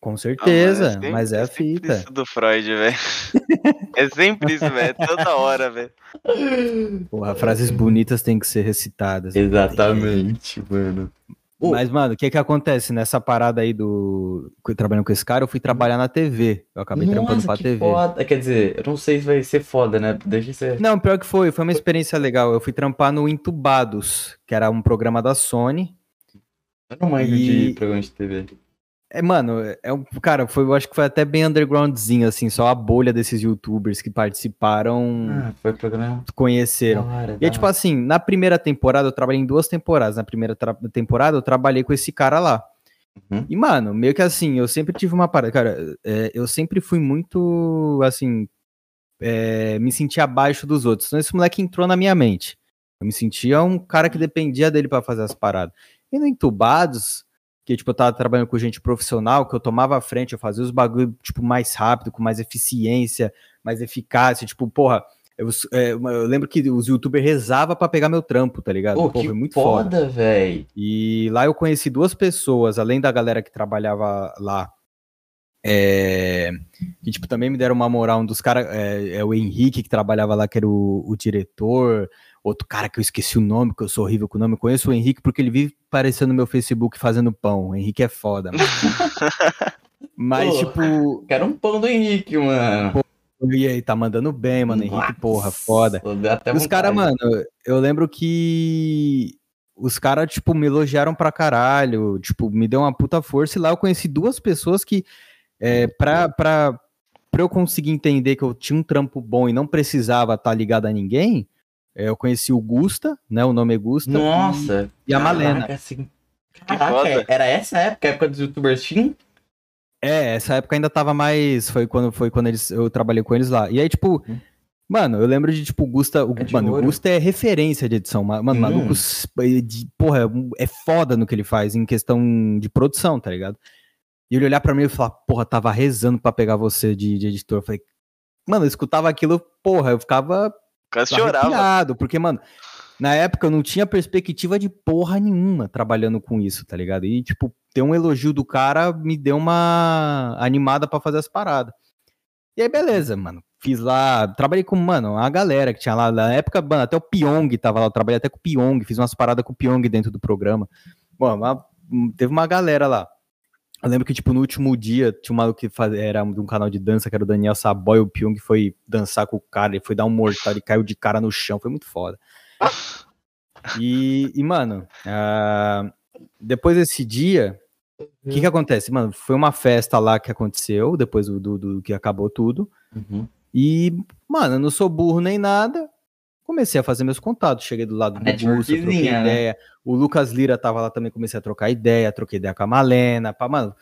Com certeza, Ah, mano, mas é a sempre fita. Isso do Freud, velho. é sempre isso, velho. Toda hora, velho. Porra, frases bonitas têm que ser recitadas. Exatamente, mano. Mas, mano, o que que acontece nessa parada aí do. Trabalhando com esse cara, eu fui trabalhar na TV. Eu acabei trampando Nossa, pra que TV. foda. Quer dizer, eu não sei se vai ser foda, né? Deixa eu ser. Não, pior que foi, foi uma experiência legal. Eu fui trampar no Entubados, que era um programa da Sony. Eu não manjo E- de programa de TV. É, mano, é um. Cara, foi, eu acho que foi até bem undergroundzinho, assim, só a bolha desses youtubers que participaram Ah, foi programa. conheceram. hora, E é tipo hora. assim, na primeira temporada, eu trabalhei em duas temporadas. Na primeira temporada, eu trabalhei com esse cara lá. Uhum. E, mano, meio que assim, eu sempre tive uma parada. Cara, é, eu sempre fui muito, assim, é, me sentia abaixo dos outros. Então, esse moleque entrou na minha mente. Eu me sentia um cara que dependia dele pra fazer as paradas. E no Entubados, que, tipo, eu tava trabalhando com gente profissional, que eu tomava a frente, eu fazia os bagulho, tipo, mais rápido, com mais eficiência, mais eficácia. Tipo, porra, eu, é, eu lembro que os youtubers rezavam pra pegar meu trampo, tá ligado? Pô, Pô, que foi muito foda. foda, velho. E lá eu conheci duas pessoas, além da galera que trabalhava lá. É, que tipo, também me deram uma moral. Um dos caras é, é o Henrique, que trabalhava lá, que era o, o diretor. Outro cara que eu esqueci o nome, que eu sou horrível com o nome. Eu conheço o Henrique porque ele vive aparecendo no meu Facebook fazendo pão. O Henrique é foda, mano. Mas, Pô. tipo, Quero um pão do Henrique, mano. e aí, tá mandando bem, mano. Henrique, Nossa, porra, foda. os caras, mano, eu lembro que os caras, tipo, me elogiaram pra caralho, tipo, me deu uma puta força. E lá eu conheci duas pessoas que, é, pra, pra, pra eu conseguir entender que eu tinha um trampo bom e não precisava estar ligado a ninguém, eu conheci o Gusta, né? O nome é Gusta. Nossa. E, e a Malena. Caraca, assim. Caraca, foda. era essa época, a época dos youtubers Team? É, essa época ainda tava mais. Foi quando foi quando eles, eu trabalhei com eles lá. E aí, tipo, mano, eu lembro de, tipo, o Gusta. O, Hum. É mano, o ouro. Gusta é referência de edição. ma- Mano, Hum. maluco, de, porra, é foda no que ele faz em questão de produção, tá ligado? E ele olhar pra mim e falar, porra, tava rezando pra pegar você de, de editor. Eu falei, mano, eu escutava aquilo, porra, eu ficava Quase chorava. arrepiado, porque, mano, na época eu não tinha perspectiva de porra nenhuma trabalhando com isso, tá ligado? E, tipo, ter um elogio do cara me deu uma animada pra fazer as paradas. E aí, beleza, mano. Fiz lá, trabalhei com, mano, a galera que tinha lá. Na época, mano, até o Pyong tava lá. Eu trabalhei até com o Pyong, fiz umas paradas com o Pyong dentro do programa. Bom, teve uma galera lá. Eu lembro que, tipo, no último dia, tinha um maluco que faz- era de um canal de dança, que era o Daniel Saboy, o Pyong foi dançar com o cara, ele foi dar um mortal, ele caiu de cara no chão, foi muito foda. E, e, mano, ah, depois desse dia, o que que acontece? Mano, foi uma festa lá que aconteceu, depois do, do- do que acabou tudo, Uhum. e, mano, eu não sou burro nem nada, comecei a fazer meus contatos, cheguei do lado do Gusta, troquei né? ideia, o Lucas Lira tava lá também, comecei a trocar ideia, troquei ideia com a Malena, pá, mano.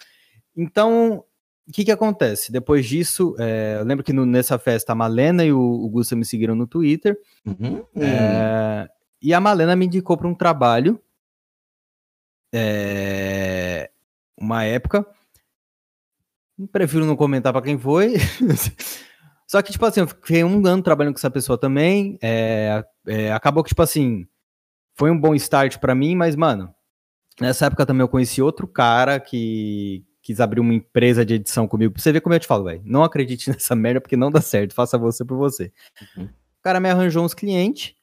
Então, o que que acontece? Depois disso, é, eu lembro que no- nessa festa a Malena e o, o Gusta me seguiram no Twitter, Uhum. é, e a Malena me indicou para um trabalho, é, uma época, prefiro não comentar para quem foi, só que, tipo assim, eu fiquei um ano trabalhando com essa pessoa também, é, é, acabou que, tipo assim, foi um bom start para mim, mas, mano, nessa época também eu conheci outro cara que quis abrir uma empresa de edição comigo, pra você ver como eu te falo, velho, não acredite nessa merda porque não dá certo, faça você por você. Uhum. O cara me arranjou uns clientes,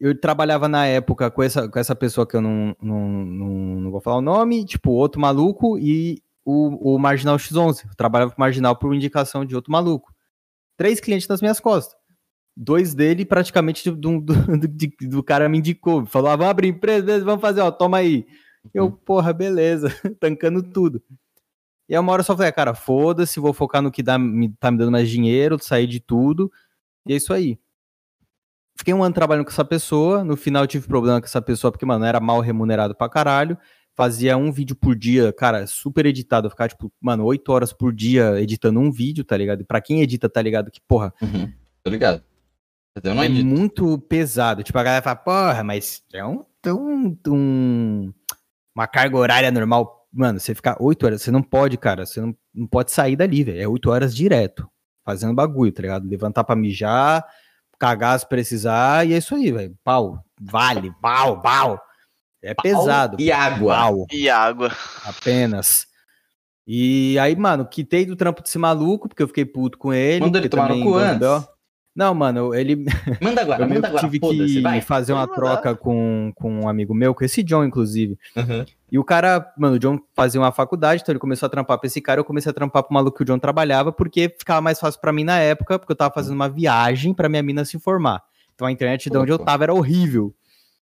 eu trabalhava na época com essa, com essa pessoa que eu não, não, não, não vou falar o nome, tipo, outro maluco e o, o Marginal X11. Eu trabalhava com o Marginal por indicação de outro maluco. Três clientes nas minhas costas. Dois dele praticamente do, do, do, do cara me indicou. Falou, ah, vamos abrir empresa, vamos fazer, ó, toma aí. Eu, porra, beleza, tancando tudo. E aí uma hora eu só falei, "Ah, cara, foda-se, vou focar no que dá, me, tá me dando mais dinheiro, sair de tudo. E é isso aí. Fiquei um ano trabalhando com essa pessoa. No final tive problema com essa pessoa, porque, mano, era mal remunerado pra caralho. Fazia um vídeo por dia, cara, super editado. Eu ficava, tipo, mano, oito horas por dia editando um vídeo, tá ligado? E pra quem edita, tá ligado? Que, porra, Uhum. Tô ligado. Eu não é edito. muito pesado. Tipo, a galera fala, porra, mas é um, um, um- uma carga horária normal. Mano, você ficar oito horas, você não pode, cara. Você não, não pode sair dali, velho. É oito horas direto. Fazendo bagulho, tá ligado? Levantar pra mijar, cagar se precisar, e é isso aí, velho. Pau, vale, pau, pau. É pesado. E água. Pau, E água. apenas. E aí, mano, quitei do trampo desse maluco, porque eu fiquei puto com ele. Manda ele tomar no cu antes. Não, mano, ele, Manda agora, eu manda agora. tive que vai. fazer uma troca com, com um amigo meu, com esse John, inclusive. Uhum. E o cara, mano, o John fazia uma faculdade, então ele começou a trampar pra esse cara, eu comecei a trampar pro maluco que o John trabalhava, porque ficava mais fácil pra mim na época, porque eu tava fazendo uma viagem pra minha mina se formar. Então a internet de onde eu tava era horrível.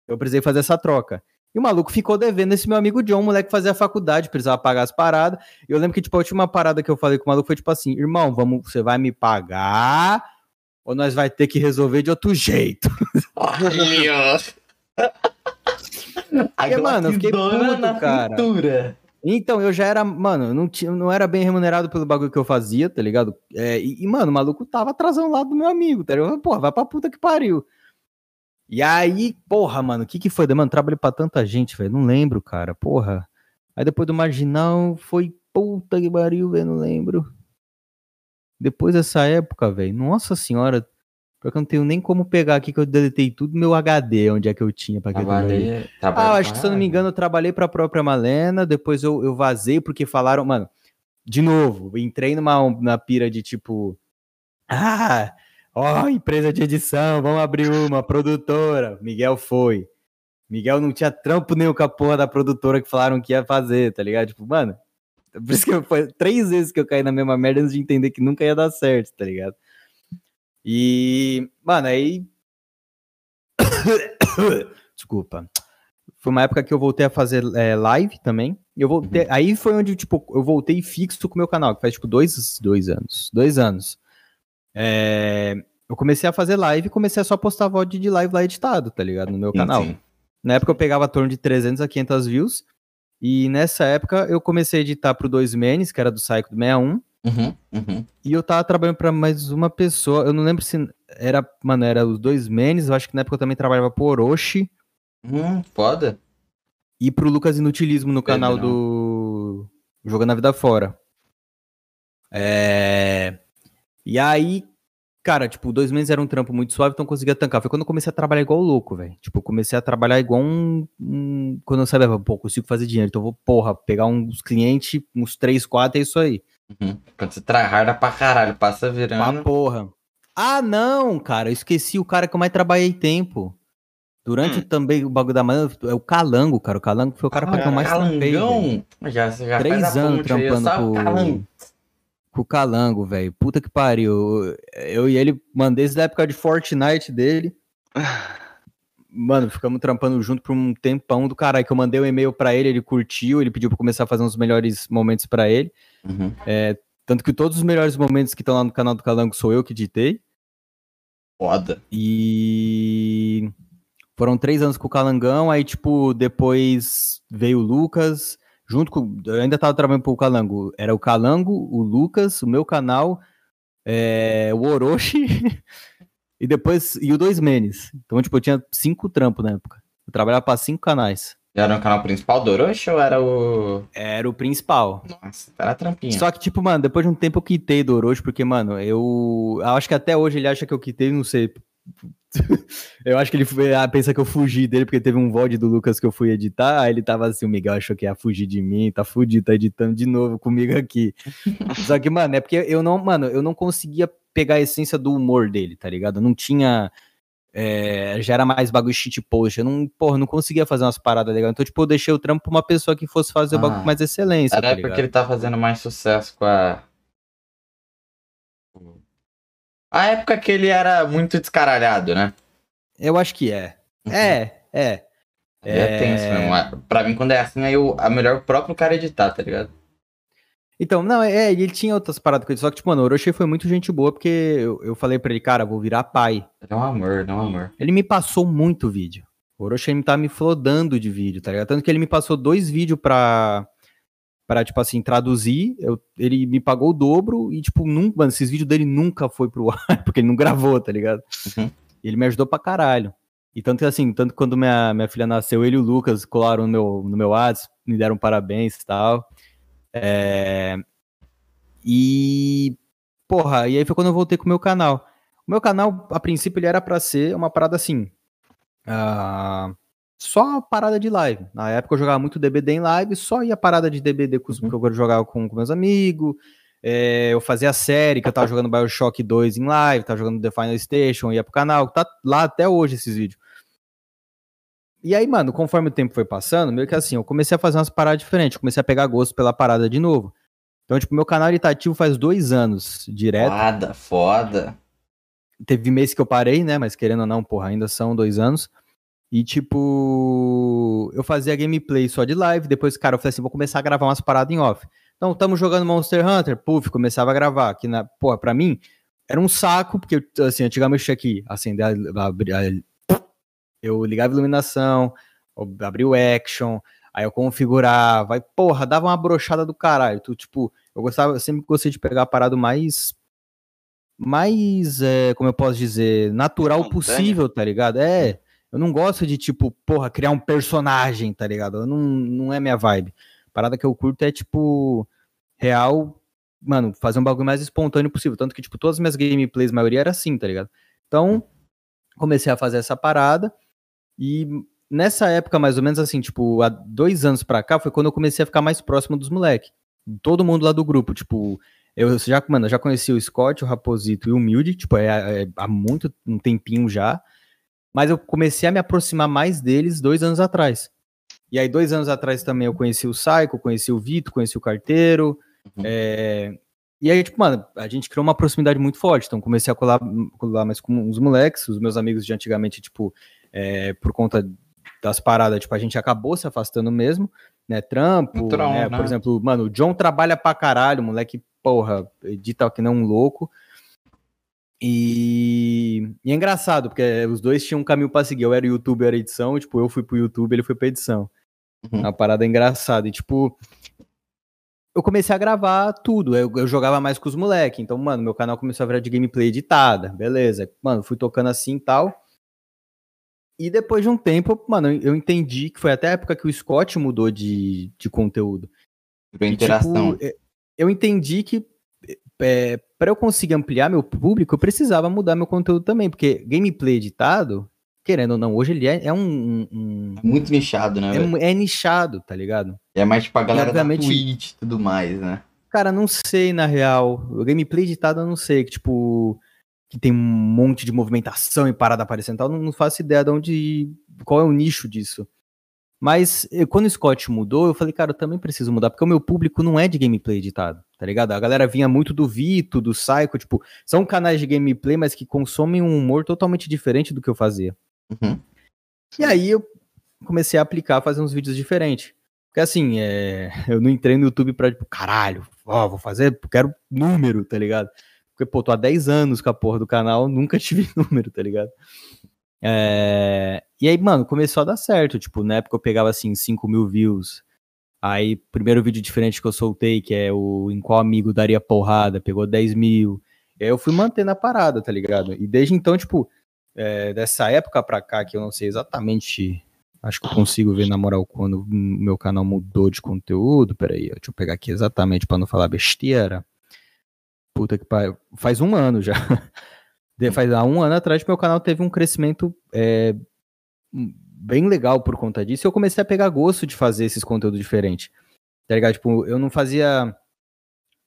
Eu precisei fazer essa troca. E o maluco ficou devendo esse meu amigo John, o moleque fazia faculdade, precisava pagar as paradas. E eu lembro que, tipo, a última parada que eu falei com o maluco foi tipo assim: irmão, vamos, você vai me pagar ou nós vai ter que resolver de outro jeito? Olha. A E, mano, eu fiquei puto, cara. cintura. Então, eu já era, mano, não, tinha, não era bem remunerado pelo bagulho que eu fazia, tá ligado? É, e, mano, o maluco tava atrasando lá do meu amigo, tá ligado? Porra, vai pra puta que pariu. E aí, porra, mano, o que que foi? Mano, trabalhei pra tanta gente, velho, não lembro, cara, porra. Aí depois do Marginal, foi puta que pariu, velho, não lembro. Depois dessa época, velho, nossa senhora, porque eu não tenho nem como pegar aqui que eu deletei tudo meu HD, onde é que eu tinha pra aquele bagulho. Trabalhei, Ah, trabalhei eu acho que se eu não me engano, eu trabalhei pra própria Malena, depois eu, eu vazei porque falaram, mano, de novo, entrei numa na pira de tipo, ah, ó, empresa de edição, vamos abrir uma, produtora. Miguel foi. Miguel não tinha trampo nenhum com a porra da produtora que falaram que ia fazer, tá ligado? Tipo, mano, por isso que eu, foi três vezes que eu caí na mesma merda antes de entender que nunca ia dar certo, tá ligado? E, mano, aí. Desculpa. Foi uma época que eu voltei a fazer é, live também. Eu voltei, Aí foi onde, tipo, eu voltei fixo com o meu canal, que faz, tipo, dois, dois anos. Dois anos. É, eu comecei a fazer live e comecei a só postar VOD de live lá editado, tá ligado? No meu canal. sim. Na época eu pegava torno de 300 a 500 views. E nessa época eu comecei a editar pro Dois Menes, que era do Psycho do 61. Uhum, uhum. E eu tava trabalhando pra mais uma pessoa. Eu não lembro se era, mano, era os Dois Menes. Eu acho que na época eu também trabalhava pro Orochi Hum, foda. e pro Lucas Inutilismo no canal do Jogando a Vida Fora. É... E aí, cara, tipo, dois meses era um trampo muito suave, então eu conseguia tancar. Foi quando eu comecei a trabalhar igual louco, velho. Tipo, eu comecei a trabalhar igual um. um- Quando eu sabia, pô, consigo fazer dinheiro. Então eu vou, porra, pegar uns clientes, uns 3, 4, é isso aí. Uhum. Quando você tryharda pra caralho, passa Uma virando. porra. Ah, não, cara, eu esqueci o cara que eu mais trabalhei tempo. Durante Hum. também o bagulho da manhã, é o Calango, cara. O Calango foi o cara Ah, que eu mais trampei. Calangão. Já, já Três anos aí, trampando com- Calango. Com o Calango, velho. Puta que pariu. Eu e ele mandei desde a época de Fortnite dele. Mano, ficamos trampando junto por um tempão do caralho. Que eu mandei um e-mail pra ele, ele curtiu, ele pediu pra começar a fazer uns melhores momentos pra ele. Uhum. Tanto que todos os melhores momentos que estão lá no canal do Calango sou eu que ditei. Foda. E foram três anos com o Calangão, aí, tipo, depois veio o Lucas, junto com. Eu ainda tava trabalhando pro Calango. Era o Calango, o Lucas, o meu canal, é, o Orochi e depois. E o Dois Menes. Então, tipo, eu tinha cinco trampos na época. Eu trabalhava pra cinco canais. Era no canal principal do Orochi ou era o. Era o principal. Nossa, era trampinha. Só que, tipo, mano, depois de um tempo eu quitei do Orochi, porque, mano, eu acho que até hoje ele acha que eu quitei, não sei. Eu acho que ele foi- ah, pensa que eu fugi dele, porque teve um VOD do Lucas que eu fui editar, aí ele tava assim, o Miguel achou que ia fugir de mim, tá fudido, tá editando de novo comigo aqui. Só que, mano, é porque eu não, mano, eu não conseguia pegar a essência do humor dele, tá ligado? Eu não tinha. é, já era mais bagulho shit post. Eu não, porra, não conseguia fazer umas paradas legais. Então, tipo, eu deixei o trampo pra uma pessoa que fosse fazer o bagulho Ah, com mais excelência. Era tá a ligado? época que ele tá fazendo mais sucesso com a. A época que ele era muito descaralhado, né? Eu acho que é. É, é. É, tenso mesmo. Pra mim, quando é assim, aí o, a melhor o próprio cara editar, tá ligado? Então, não, é, ele tinha outras paradas com ele, só que, tipo, mano, o Orochi foi muito gente boa, porque eu, eu falei pra ele, cara, vou virar pai. É um amor, é um amor. Ele me passou muito vídeo. O Orochi tá me flodando de vídeo, tá ligado? Tanto que ele me passou dois vídeos pra, pra tipo assim, traduzir. Eu, ele me pagou o dobro e, tipo, nunca, mano, esses vídeos dele nunca foi pro ar, porque ele não gravou, tá ligado? Uhum. Ele me ajudou pra caralho. E tanto que, assim, tanto que quando minha, minha filha nasceu, ele e o Lucas colaram no meu, no meu WhatsApp, me deram parabéns e tal. É... E, porra, e aí foi quando eu voltei com o meu canal. O meu canal, a princípio, ele era pra ser uma parada assim. ah, só uma parada de live. Na época eu jogava muito DBD em live, só ia parada de DBD com Uhum. que eu jogava com, com meus amigos. É, eu fazia a série, que eu tava jogando Bioshock 2 em live, tava jogando The Final Station, ia pro canal, tá lá até hoje esses vídeos. E aí, mano, conforme o tempo foi passando, meio que assim, eu comecei a fazer umas paradas diferentes, comecei a pegar gosto pela parada de novo. Então, tipo, meu canal ele tá ativo faz dois anos direto. Foda, foda. Teve mês que eu parei, né? Mas querendo ou não, porra, ainda são dois anos. E, tipo, eu fazia gameplay só de live. Depois, cara, eu falei assim: vou começar a gravar umas paradas em off. Então, tamo jogando Monster Hunter. Puf, começava a gravar. Que, na, porra, pra mim, era um saco, porque, assim, antigamente eu tinha que acender, a, abrir a- eu ligava a iluminação, eu abria o action, aí eu configurava, aí, porra, dava uma brochada do caralho. Tu, tipo, eu gostava, eu sempre gostei de pegar a parada mais mais, é, como eu posso dizer, natural possível, tá ligado? É, eu não gosto de, tipo, porra, criar um personagem, tá ligado? Não, não é minha vibe. A parada que eu curto é, tipo, real, mano, fazer um bagulho mais espontâneo possível. Tanto que, tipo, todas as minhas gameplays, a maioria era assim, tá ligado? Então, comecei a fazer essa parada e nessa época, mais ou menos assim, tipo, há dois anos pra cá, foi quando eu comecei a ficar mais próximo dos moleques. Todo mundo lá do grupo, tipo, eu já, mano, eu já conheci o Scott, o Raposito e o Humilde, tipo, é, é há muito um tempinho já. Mas eu comecei a me aproximar mais deles dois anos atrás. E aí, dois anos atrás também eu conheci o Saico, conheci o Vitor, conheci o Carteiro. Uhum. é, E aí, tipo, mano, a gente criou uma proximidade muito forte. Então, comecei a colar, colar mais com os moleques, os meus amigos de antigamente, tipo, é, por conta das paradas, tipo, a gente acabou se afastando mesmo, né? Trampo, né? né? Por exemplo, mano, o John trabalha pra caralho, moleque, porra, edita que nem um louco. E, e é engraçado, porque os dois tinham um caminho pra seguir. Eu era youtuber, era edição, e, tipo, eu fui pro YouTube, ele foi pra edição. Uhum. Uma parada engraçada. E, tipo, eu comecei a gravar tudo. Eu, eu jogava mais com os moleques. Então, mano, meu canal começou a virar de gameplay editada. Beleza. Mano, fui tocando assim e tal. E depois de um tempo, mano, eu entendi que foi até a época que o Scott mudou de, de conteúdo. Virou E, interação. tipo, eu entendi que é, para eu conseguir ampliar meu público, eu precisava mudar meu conteúdo também, porque gameplay editado, querendo ou não, hoje ele é, é um. um- Muito nichado, né? é, é nichado, tá ligado? É mais tipo a galera da Twitch e tudo mais, né? Cara, não sei na real. O gameplay editado eu não sei, que tipo. Que tem um monte de movimentação e parada aparecendo e tal. Não, não faço ideia de onde. Qual é o nicho disso. Mas eh, quando o Scott mudou, eu falei, cara, eu também preciso mudar, porque o meu público não é de gameplay editado, tá ligado? A galera vinha muito do Vito, do Psycho, tipo, são canais de gameplay, mas que consomem um humor totalmente diferente do que eu fazia. Uhum. E aí eu comecei a aplicar, fazer uns vídeos diferentes. Porque assim, é, eu não entrei no YouTube pra, tipo, caralho, ó, vou fazer, quero número, tá ligado? Porque, pô, tô há 10 anos com a porra do canal, nunca tive número, tá ligado? É, E aí, mano, começou a dar certo. Tipo, na época eu pegava assim, 5 mil views. Aí, primeiro vídeo diferente que eu soltei, que é o Em Qual Amigo Daria Porrada, pegou 10 mil. E aí eu fui mantendo a parada, tá ligado? E desde então, tipo, é, dessa época pra cá, que eu não sei exatamente. Acho que eu consigo ver, na moral, quando o meu canal mudou de conteúdo. Peraí, deixa eu pegar aqui exatamente pra não falar besteira. Puta que pariu. Faz um ano já. Faz há um ano atrás, meu canal teve um crescimento é, bem legal por conta disso. Eu comecei a pegar gosto de fazer esses conteúdos diferentes. Tá ligado? Tipo, eu não fazia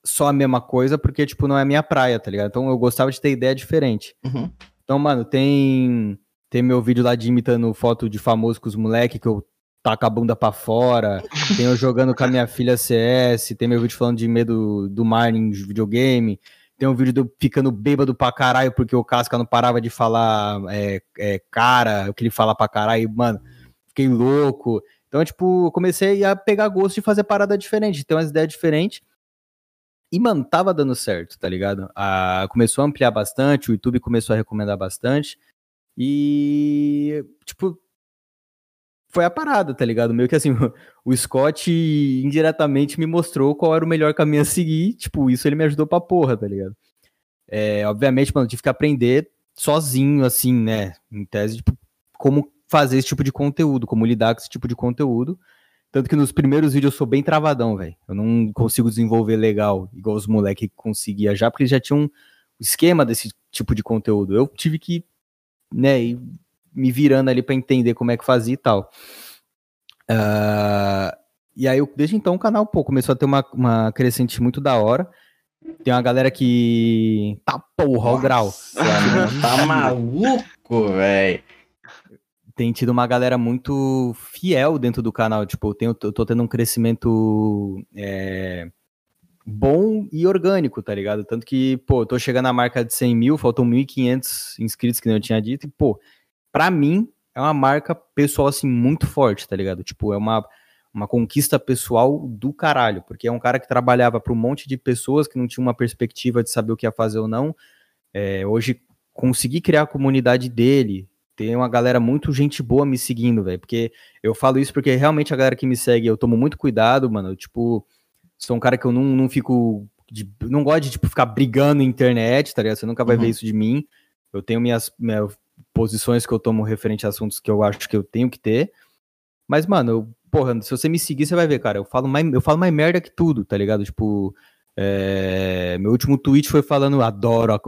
só a mesma coisa porque, tipo, não é a minha praia, tá ligado? Então eu gostava de ter ideia diferente. Uhum. Então, mano, tem tem meu vídeo lá de imitando foto de famoso com os moleque que eu taco a bunda pra fora. tem eu jogando com a minha filha CS. Tem meu vídeo falando de medo do mar em videogame. Tem um vídeo do ficando bêbado pra caralho porque o Casca não parava de falar é, é, cara, o que ele fala pra caralho. Mano, fiquei louco. Então, tipo, comecei a pegar gosto de fazer parada diferente, ter umas ideias diferentes. E, mano, tava dando certo, tá ligado? Ah, começou a ampliar bastante, o YouTube começou a recomendar bastante. E, tipo, foi a parada, tá ligado? Meio que assim, o Scott indiretamente me mostrou qual era o melhor caminho a seguir. Tipo, isso ele me ajudou pra porra, tá ligado? É, obviamente, mano, tive que aprender sozinho, assim, né? Em tese, tipo, como fazer esse tipo de conteúdo, como lidar com esse tipo de conteúdo. Tanto que nos primeiros vídeos eu sou bem travadão, velho. Eu não consigo desenvolver legal, igual os moleques conseguia já, porque eles já tinham um esquema desse tipo de conteúdo. Eu tive que, né, me virando ali para entender como é que fazia e tal. Uh, e aí, eu, desde então, o canal pô, começou a ter uma, uma crescente muito da hora. Tem uma galera que. Tá porra, o grau. tá maluco, velho tem tido uma galera muito fiel dentro do canal. Tipo, eu, tenho, eu tô tendo um crescimento é, bom e orgânico, tá ligado? Tanto que, pô, eu tô chegando à marca de 100 mil, faltam 1.500 inscritos, que nem eu tinha dito. E, pô, pra mim, é uma marca pessoal, assim, muito forte, tá ligado? Tipo, é uma, uma conquista pessoal do caralho, porque é um cara que trabalhava para um monte de pessoas que não tinha uma perspectiva de saber o que ia fazer ou não. É, hoje, conseguir criar a comunidade dele, tem uma galera muito gente boa me seguindo, velho. Porque eu falo isso porque realmente a galera que me segue, eu tomo muito cuidado, mano. Eu, tipo, sou um cara que eu não, não fico. De, não gosto de tipo, ficar brigando na internet, tá ligado? Você nunca vai uhum. ver isso de mim. Eu tenho minhas, minhas posições que eu tomo referente a assuntos que eu acho que eu tenho que ter. Mas, mano, eu, porra, se você me seguir, você vai ver, cara. Eu falo mais, eu falo mais merda que tudo, tá ligado? Tipo, é, meu último tweet foi falando, adoro,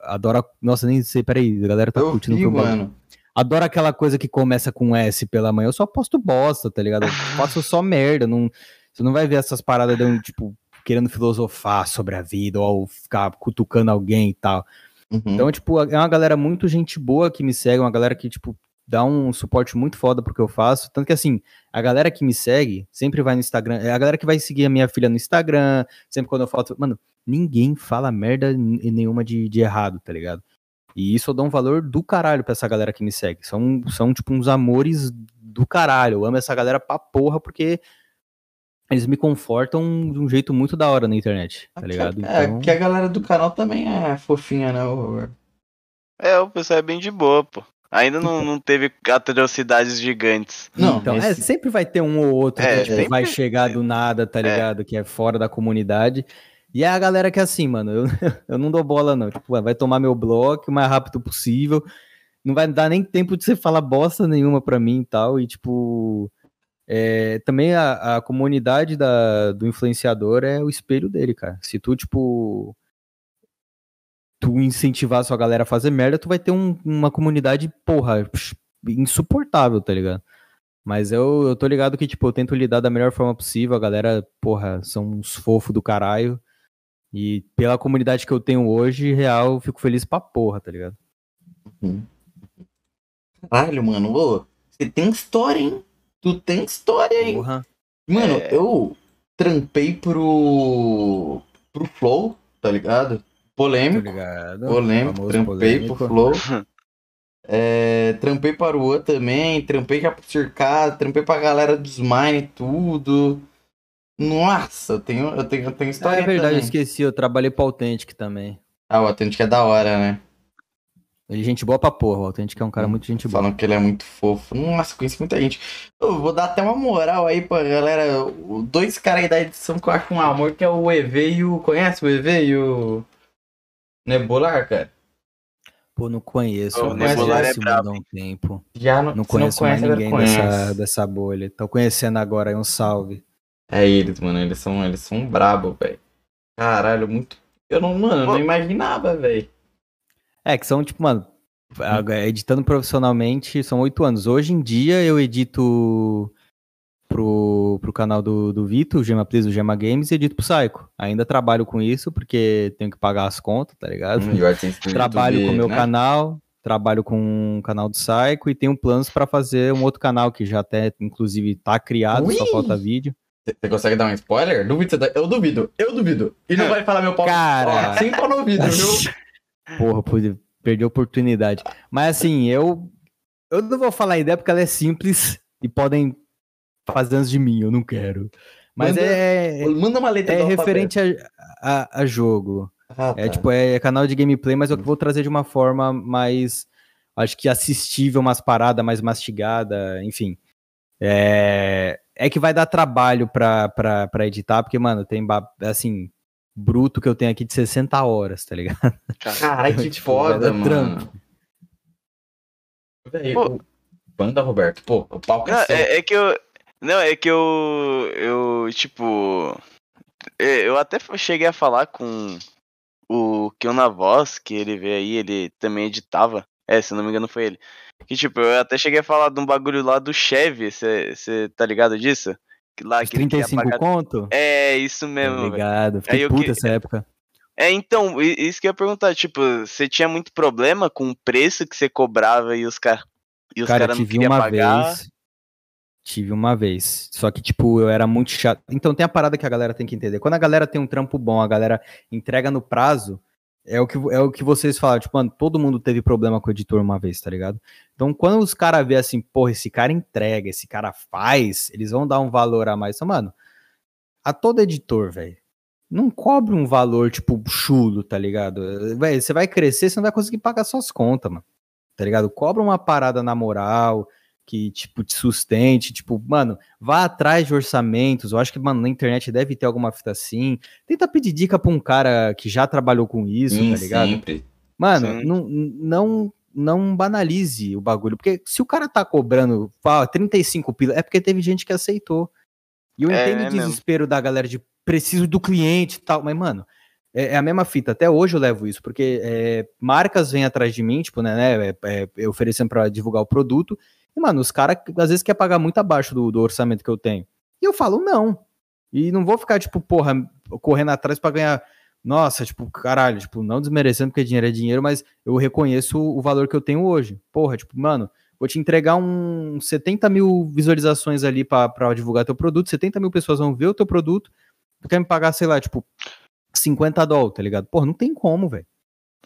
adoro, nossa, nem sei, peraí, a galera tá eu curtindo vi, o mano. Adoro aquela coisa que começa com S pela manhã. Eu só posto bosta, tá ligado? Eu faço só merda. Não, você não vai ver essas paradas de, tipo, querendo filosofar sobre a vida ou ficar cutucando alguém e tal. Uhum. Então, tipo, é uma galera muito gente boa que me segue, uma galera que, tipo, dá um suporte muito foda pro que eu faço. Tanto que, assim, a galera que me segue sempre vai no Instagram. É a galera que vai seguir a minha filha no Instagram, sempre quando eu falo. Mano, ninguém fala merda nenhuma de, de errado, tá ligado? E isso eu dou um valor do caralho pra essa galera que me segue. São, são tipo, uns amores do caralho. Eu amo essa galera pra porra, porque eles me confortam de um jeito muito da hora na internet, tá ligado? É, então... que a galera do canal também é fofinha, né, Robert? É, o pessoal é bem de boa, pô. Ainda não, não teve atrocidades gigantes. Não, então, esse... é, sempre vai ter um ou outro é, que tipo, vai chegar do nada, tá é. ligado? É. Que é fora da comunidade. E é a galera que é assim, mano, eu, eu não dou bola, não. Tipo, vai tomar meu bloco o mais rápido possível. Não vai dar nem tempo de você falar bosta nenhuma pra mim e tal. E, tipo, é, também a, a comunidade da, do influenciador é o espelho dele, cara. Se tu, tipo, tu incentivar a sua galera a fazer merda, tu vai ter um, uma comunidade, porra, insuportável, tá ligado? Mas eu, eu tô ligado que, tipo, eu tento lidar da melhor forma possível. A galera, porra, são uns fofos do caralho. E pela comunidade que eu tenho hoje, real, eu fico feliz pra porra, tá ligado? Caralho, mano, ô, você tem história, hein? Tu tem história, hein? Porra. Mano, é... eu trampei pro. pro Flow, tá ligado? Polêmico. Ligado. Polêmico, trampei polêmico. pro Flow. É, trampei para o O também, trampei já pro Cercado, trampei pra galera dos Mine, tudo. Nossa, eu tenho, eu tenho, eu tenho história. Ah, é verdade, também. eu esqueci, eu trabalhei pro Authentic também. Ah, o Authentic é da hora, né? Ele é gente boa pra porra, o Authentic é um cara hum, muito gente boa. Falam que ele é muito fofo. Nossa, conheci muita gente. Eu vou dar até uma moral aí pra galera. Dois caras aí da edição que eu acho um amor, que é o EV e o. Conhece o EV e o. Nebular, cara? Pô, não conheço. O Nebular é brabo. um tempo. Já não, não conheço não conhece, mais ninguém dessa, dessa bolha. Tô conhecendo agora aí, um salve. É eles, mano. Eles são, eles são brabo, velho. Caralho, muito. Eu não, mano, eu não imaginava, velho. É, que são, tipo, mano, editando profissionalmente são oito anos. Hoje em dia eu edito pro, pro canal do, do Vitor, o Gema Please, o Gema Games, e edito pro Psycho. Ainda trabalho com isso, porque tenho que pagar as contas, tá ligado? Hum, trabalho com o meu né? canal, trabalho com o canal do Psycho e tenho planos para fazer um outro canal que já até, inclusive, tá criado, Ui! só falta vídeo. Você consegue dar um spoiler? Duvido você Eu duvido, eu duvido. E não vai falar meu pau. Cara. Ó, sem pau no ouvido, viu? Porra, pude perder a oportunidade. Mas assim, eu. Eu não vou falar a ideia porque ela é simples e podem fazer antes de mim, eu não quero. Mas Manda- é, Manda uma letra é referente a, a, a jogo. Ah, É tá. tipo, é canal de gameplay, mas eu vou trazer de uma forma mais, acho que assistível, umas paradas mais mastigada, enfim. É, é que vai dar trabalho pra, pra, pra editar, porque, mano, tem, assim, bruto que eu tenho aqui de 60 horas, tá ligado? Caralho, que Tipo, vai foda, mano. trampo. Pô. o- Banda, Roberto. Pô, o palco Não, é é, é que eu. Não, é que eu. Eu, tipo. é, Eu até cheguei a falar com o Kion na voz, que ele veio aí, ele também editava. É, se não me engano foi ele. Que tipo, eu até cheguei a falar de um bagulho lá do Chevy, você tá ligado disso? Lá Os que ele queria 35 pagar. conto? É, isso mesmo, velho. Obrigado. Aí Fiquei eu puta que- essa época. É, então, isso que eu ia perguntar, tipo, você tinha muito problema com o preço que você cobrava e os caras e os Cara, caras não tive queriam uma pagar? vez. Tive uma vez. Só que, tipo, eu era muito chato. Então tem a parada que a galera tem que entender. Quando a galera tem um trampo bom, a galera entrega no prazo, é o que, é o que vocês falaram. Tipo, mano, todo mundo teve problema com o editor uma vez, tá ligado? Então, quando os caras vê assim, porra, esse cara entrega, esse cara faz, eles vão dar um valor a mais. Então, mano, a todo editor, velho. Não cobre um valor, tipo, chulo, tá ligado? Véi, você vai crescer, você não vai conseguir pagar suas contas, mano. Tá ligado? Cobra uma parada na moral, que, tipo, te sustente. Tipo, mano, vá atrás de orçamentos. Eu acho que, mano, na internet deve ter alguma fita assim. Tenta pedir dica pra um cara que já trabalhou com isso, Sim, tá ligado? sempre. Mano, não, não, não banalize o bagulho. Porque se o cara tá cobrando fala, 35 pila, é porque teve gente que aceitou. E eu É, entendo é o mesmo. desespero da galera de preciso do cliente e tal. Mas, mano, é, é a mesma fita. Até hoje eu levo isso. Porque é, marcas vêm atrás de mim, tipo, né, né é, é, oferecendo pra divulgar o produto. E, mano, os caras às vezes quer pagar muito abaixo do, do orçamento que eu tenho. E eu falo, não. E não vou ficar, tipo, porra, correndo atrás pra ganhar. Nossa, tipo, caralho, tipo, não desmerecendo porque dinheiro é dinheiro, mas eu reconheço o valor que eu tenho hoje. Porra, tipo, mano, vou te entregar um 70 mil visualizações ali pra, pra divulgar teu produto, 70 mil pessoas vão ver o teu produto, tu quer me pagar, sei lá, tipo, 50 dólares, tá ligado? Porra, não tem como, velho.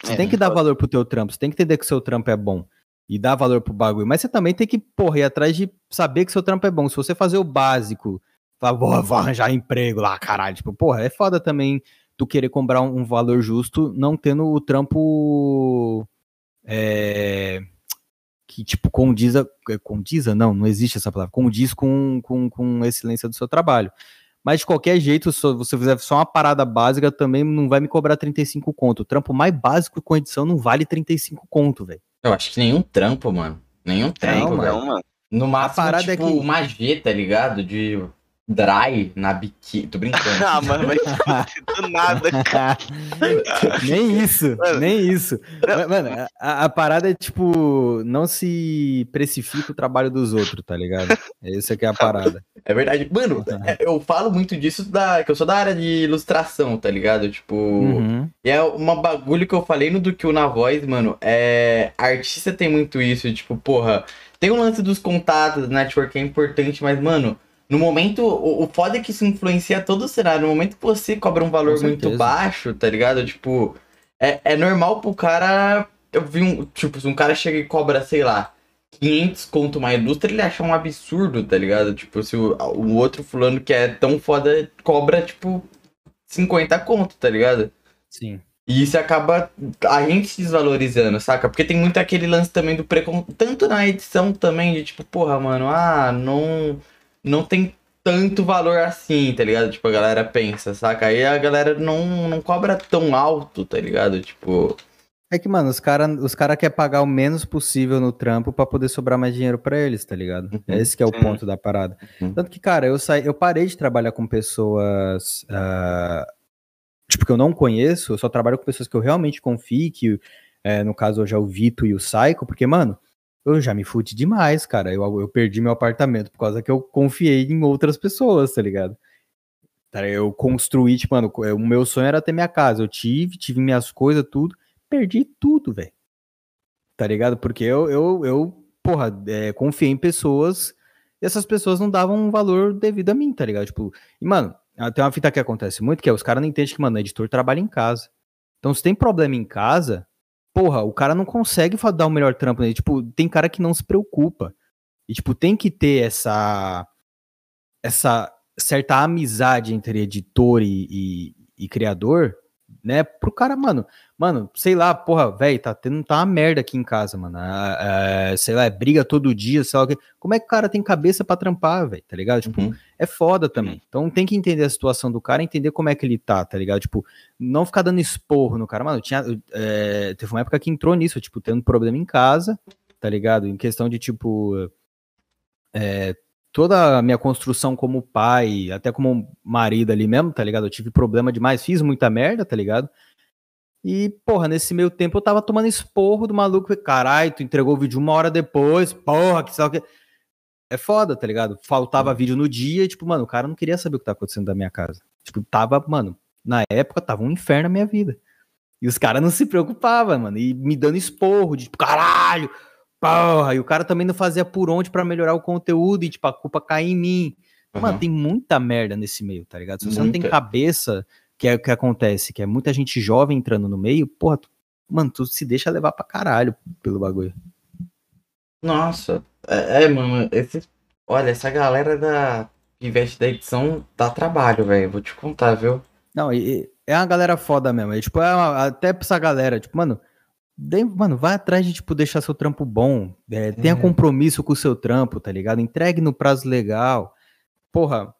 Você É, tem que dar foda. valor pro teu trampo, você tem que entender que o seu trampo é bom e dar valor pro bagulho, mas você também tem que, porra, ir atrás de saber que seu trampo é bom. Se você fazer o básico, "Vou- vou arranjar emprego lá, caralho, tipo, porra, é foda também tu querer cobrar um, um valor justo, não tendo o trampo é, que, tipo, condiza, é, condiza, não, não existe essa palavra, condiz com, com, com a excelência do seu trabalho. Mas de qualquer jeito, se você fizer só uma parada básica, também não vai me cobrar 35 conto. O trampo mais básico com edição não vale 35 conto, velho. Eu acho que nenhum trampo, mano. Nenhum trampo, Não, mano. No máximo, parada é tipo, que- uma G, tá ligado? De dry na biquíni. Tô brincando. Ah, mano, vai se fuder do nada, cara. nem isso, Mano. nem isso. Mas, Mano, a, a parada é tipo, não se precifica o trabalho dos outros, tá ligado? Essa que é a parada. É verdade. Mano, é, eu falo muito disso da. Que eu sou da área de ilustração, tá ligado? Tipo. Uhum. E é uma bagulho que eu falei no do que na voz, mano. É. Artista tem muito isso, tipo, porra. Tem o lance dos contatos, network é importante, mas, mano, no momento. O, o foda é que isso influencia todo o cenário. No momento que você cobra um valor muito baixo, tá ligado? Tipo. É, é normal pro cara. Eu vi um. Tipo, se um cara chega e cobra, sei lá. 500 conto uma indústria, ele acha um absurdo, tá ligado? Tipo, se o, o outro fulano que é tão foda cobra, tipo, 50 conto, tá ligado? Sim. E isso acaba a gente se desvalorizando, saca? Porque tem muito aquele lance também do preconceito, tanto na edição também, de tipo, porra, mano, ah, não, não tem tanto valor assim, tá ligado? Tipo, a galera pensa, saca? Aí a galera não, não cobra tão alto, tá ligado? Tipo, É que, mano, os caras os cara querem pagar o menos possível no trampo pra poder sobrar mais dinheiro pra eles, tá ligado? Uhum. Esse que é o Sim. ponto da parada. Uhum. Tanto que, cara, eu, saí, eu parei de trabalhar com pessoas. ah, tipo, que eu não conheço, eu só trabalho com pessoas que eu realmente confio, que é, no caso hoje é o Vito e o Psycho, porque, mano, eu já me fudi demais, cara. Eu, eu perdi meu apartamento por causa que eu confiei em outras pessoas, tá ligado? Tá, Eu construí, tipo, mano, o meu sonho era ter minha casa. Eu tive, tive minhas coisas, tudo. Perdi tudo, velho. Tá ligado? Porque eu, eu, eu porra, é, confiei em pessoas e essas pessoas não davam um valor devido a mim, tá ligado? Tipo, e, mano, tem uma fita que acontece muito que é os caras não entendem que, mano, editor trabalha em casa. Então, se tem problema em casa, porra, o cara não consegue dar o melhor trampo nele. Tipo, tem cara que não se preocupa. E, tipo, tem que ter essa. Essa certa amizade entre editor e, e, e criador, né? Pro cara, mano, mano, sei lá, porra, velho, tá tendo tá uma merda aqui em casa, mano. É, sei lá, é briga todo dia, sei lá. Como é que o cara tem cabeça para trampar, velho, tá ligado? Tipo, uhum. é foda também. Então tem que entender a situação do cara, entender como é que ele tá, tá ligado? Tipo, não ficar dando esporro no cara. Mano, tinha, é, teve uma época que entrou nisso, tipo, tendo problema em casa, tá ligado? Em questão de, tipo, é, toda a minha construção como pai, até como marido ali mesmo, tá ligado? Eu tive problema demais, fiz muita merda, tá ligado? E, porra, nesse meio tempo eu tava tomando esporro do maluco. Caralho, tu entregou o vídeo uma hora depois, porra, que sabe o que. É foda, tá ligado? Faltava vídeo no dia e, tipo, mano, o cara não queria saber o que tá acontecendo da minha casa. Tipo, tava, mano, na época tava um inferno na minha vida. E os caras não se preocupavam, mano. E me dando esporro de, tipo, caralho, porra. E o cara também não fazia por onde para melhorar o conteúdo e, tipo, a culpa cair em mim. Uhum. Mano, tem muita merda nesse meio, tá ligado? Se você muita. não tem cabeça que é o que acontece, que é muita gente jovem entrando no meio, porra, tu, mano, tu se deixa levar pra caralho pelo bagulho. Nossa, é, é mano, esse, olha, essa galera da investe da edição dá trabalho, velho, vou te contar, viu? Não, é uma galera foda mesmo, é, tipo, é uma, até pra essa galera, tipo, mano, mano, vai atrás de, tipo, deixar seu trampo bom, é, tenha é. compromisso com o seu trampo, tá ligado? Entregue no prazo legal, porra,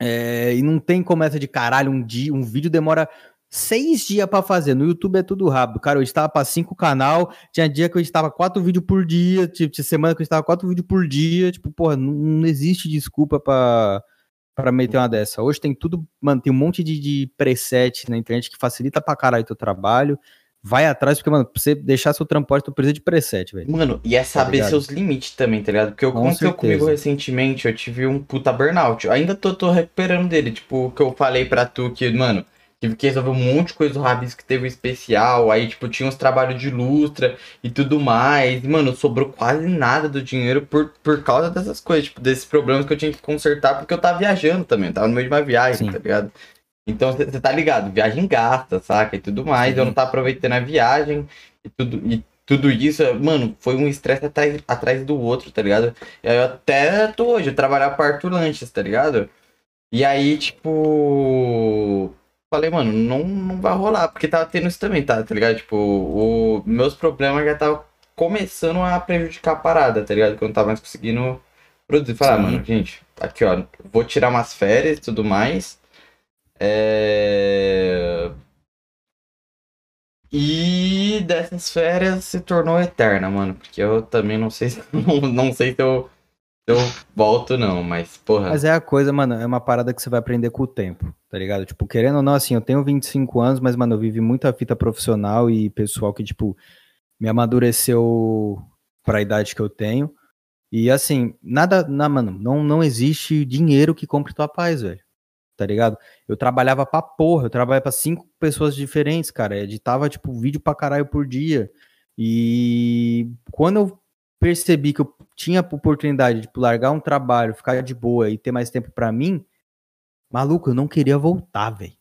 é, e não tem como essa de caralho, um dia, um vídeo demora seis dias para fazer. No YouTube é tudo rápido. Cara, eu estava para cinco canal, tinha dia que eu estava quatro vídeos por dia, tipo, tinha semana que eu estava quatro vídeos por dia. Tipo, porra, não, não existe desculpa para para meter uma dessa. Hoje tem tudo, mano, tem um monte de, de preset na internet que facilita pra caralho o teu trabalho vai atrás, porque, mano, pra você deixar seu transporte, tu precisa de preset, velho. Mano, e é tá saber tá seus limites também, tá ligado? Porque eu aconteceu comigo recentemente, eu tive um puta burnout. Eu ainda tô, tô recuperando dele, tipo, o que eu falei pra tu que, mano, tive que resolver um monte de coisa do Rabis que teve um especial, aí, tipo, tinha uns trabalhos de lustra e tudo mais. E, mano, sobrou quase nada do dinheiro por, por causa dessas coisas, tipo, desses problemas que eu tinha que consertar, porque eu tava viajando também, eu tava no meio de uma viagem, Sim. tá ligado? Então você tá ligado, viagem gasta, saca? E tudo mais. Sim. Eu não tá aproveitando a viagem e tudo, e tudo isso, mano, foi um estresse atrás, atrás do outro, tá ligado? Eu até tô hoje, eu trabalhar para Arthur Lanches, tá ligado? E aí, tipo. Falei, mano, não, não vai rolar, porque tava tendo isso também, tá, tá ligado? Tipo, o, meus problemas já estavam começando a prejudicar a parada, tá ligado? Que eu não tava mais conseguindo produzir. Falar, ah, mano, gente, aqui ó, vou tirar umas férias e tudo mais. É... E dessas férias se tornou eterna, mano. Porque eu também não sei se, não, não sei se eu, se eu volto, não, mas, porra. Mas é a coisa, mano, é uma parada que você vai aprender com o tempo, tá ligado? Tipo, querendo ou não, assim, eu tenho 25 anos, mas, mano, eu vivi muita fita profissional e pessoal que, tipo, me amadureceu pra idade que eu tenho. E assim, nada, não, mano, não, não existe dinheiro que compre tua paz, velho tá ligado? Eu trabalhava pra porra, eu trabalhava pra cinco pessoas diferentes, cara. editava, tipo, vídeo pra caralho por dia. E quando eu percebi que eu tinha a oportunidade de tipo, largar um trabalho, ficar de boa e ter mais tempo para mim, maluco, eu não queria voltar, velho.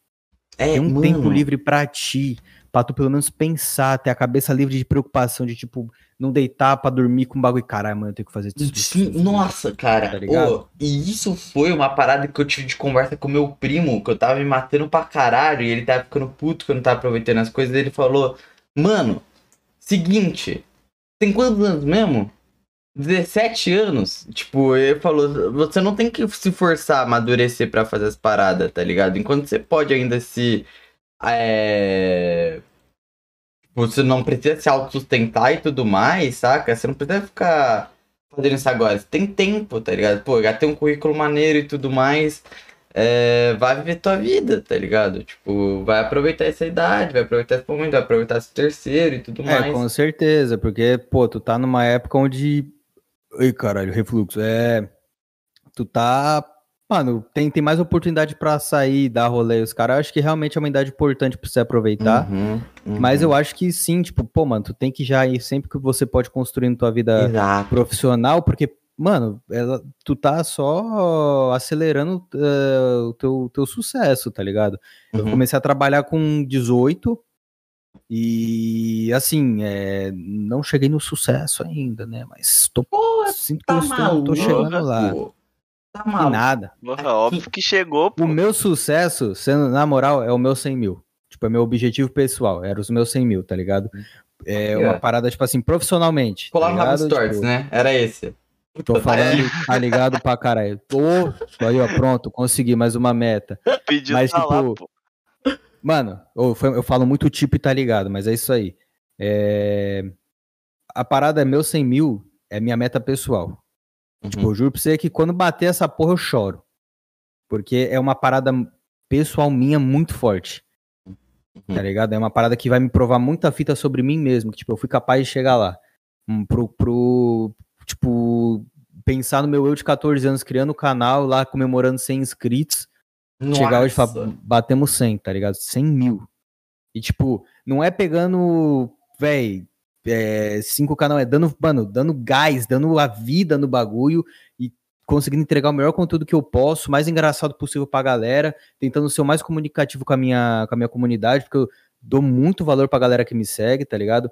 É, Tem um mano. tempo livre para ti, pra tu pelo menos pensar, ter a cabeça livre de preocupação, de tipo, não deitar pra dormir com um bagulho. Caralho, mano, eu tenho que fazer isso. Sim, nossa, cara. Tá oh, e isso foi uma parada que eu tive de conversa com meu primo, que eu tava me matando pra caralho, e ele tava ficando puto que eu não tava aproveitando as coisas. Ele falou, mano, seguinte, tem quantos anos mesmo? 17 anos. Tipo, ele falou, você não tem que se forçar a amadurecer para fazer as paradas, tá ligado? Enquanto você pode ainda se é... Você não precisa se autossustentar e tudo mais, saca? Você não precisa ficar fazendo isso agora. Você tem tempo, tá ligado? Pô, já tem um currículo maneiro e tudo mais. É... vai viver tua vida, tá ligado? Tipo, vai aproveitar essa idade, vai aproveitar esse momento, vai aproveitar esse terceiro e tudo é, mais. É, com certeza, porque, pô, tu tá numa época onde. Ai, caralho, refluxo. É. Tu tá Mano, tem, tem mais oportunidade para sair, dar rolê. Os caras, acho que realmente é uma idade importante pra você aproveitar. Uhum, uhum. Mas eu acho que sim, tipo, pô, mano, tu tem que já ir sempre que você pode construindo tua vida Exato. profissional, porque, mano, ela, tu tá só acelerando uh, o teu, teu sucesso, tá ligado? Uhum. Eu comecei a trabalhar com 18 e, assim, é, não cheguei no sucesso ainda, né? Mas tô, pô, sinto tá que eu estou, tô chegando lá. Tá maluco. nada. Porra, óbvio que chegou, pô. O meu sucesso, sendo na moral, é o meu 100 mil. Tipo, é meu objetivo pessoal. Era os meus 100 mil, tá ligado? É uma parada, tipo assim, profissionalmente. Colar tá? Stories, Tipo, né? Era esse. Tô falando, tá ligado pra caralho. Tô, aí, ó, pronto, consegui mais uma meta. Pediu mas, tá lá, tipo, pô. Mano, eu, foi- eu falo muito tipo e tá ligado, mas é isso aí. É, A parada é meu 100 mil, é minha meta pessoal. Tipo, eu juro pra você que quando bater essa porra eu choro. Porque é uma parada pessoal minha muito forte. Uhum. Tá ligado? É uma parada que vai me provar muita fita sobre mim mesmo. Que, tipo, eu fui capaz de chegar lá. Hum, Pro, pro, tipo, pensar no meu eu de 14 anos criando o canal lá, comemorando 100 inscritos. Chegar hoje e falar, Nossa. batemos 100, tá ligado? 100 mil. E, tipo, não é pegando, véi, é, cinco canal, é dando, mano, dando gás, dando a vida no bagulho e conseguindo entregar o melhor conteúdo que eu posso, o mais engraçado possível pra galera, tentando ser o mais comunicativo com a minha, com a minha comunidade, porque eu dou muito valor pra galera que me segue, tá ligado?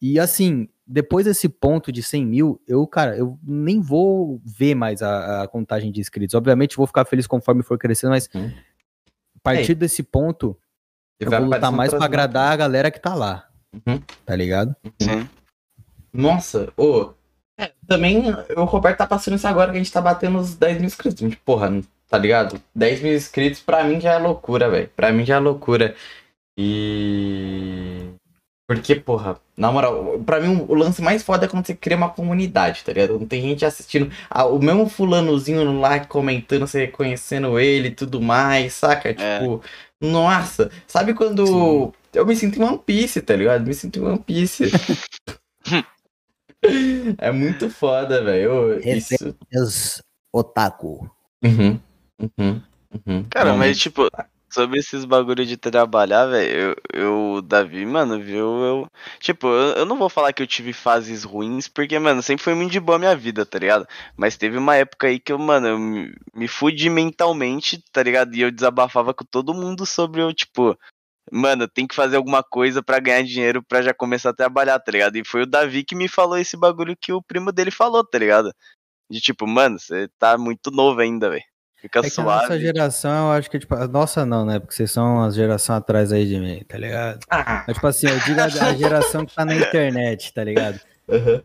E assim, depois desse ponto de 100 mil, eu, cara, eu nem vou ver mais a, a contagem de inscritos. Obviamente, vou ficar feliz conforme for crescendo, mas Uhum. a partir desse ponto, eu vou lutar mais pra outras agradar a galera que tá lá. Uhum. Tá ligado? Sim. Nossa, ô. é, também o Roberto tá passando isso agora que a gente tá batendo os 10 mil inscritos. Gente, porra, tá ligado? 10 mil inscritos pra mim já é loucura, velho. Pra mim já é loucura. E. Porque, porra, na moral, pra mim o lance mais foda é quando você cria uma comunidade, tá ligado? Não tem gente assistindo. Ah, o mesmo fulanozinho lá comentando, você reconhecendo ele e tudo mais, saca? Tipo, nossa, sabe quando. Sim. Eu me sinto em One Piece, tá ligado? Me sinto em One Piece. é muito foda, velho. Esse- Isso. Os otaku. Uhum, uhum, uhum. Cara, mas tipo, sobre esses bagulho de trabalhar, velho, eu, eu, o Davi, mano, viu, eu. Tipo, eu, eu não vou falar que eu tive fases ruins, porque, mano, sempre foi muito de boa a minha vida, tá ligado? Mas teve uma época aí que eu, mano, eu me, me fudi mentalmente, tá ligado? E eu desabafava com todo mundo sobre eu, tipo. Mano, tem que fazer alguma coisa pra ganhar dinheiro pra já começar a trabalhar, tá ligado? E foi o Davi que me falou esse bagulho que o primo dele falou, tá ligado? De tipo, mano, você tá muito novo ainda, velho. Fica É a nossa suave. geração, eu acho que, tipo, a nossa não, né? Porque vocês são a geração atrás aí de mim, tá ligado? Ah, Mas, tipo assim, eu digo a, a geração que tá na internet, tá ligado? uhum.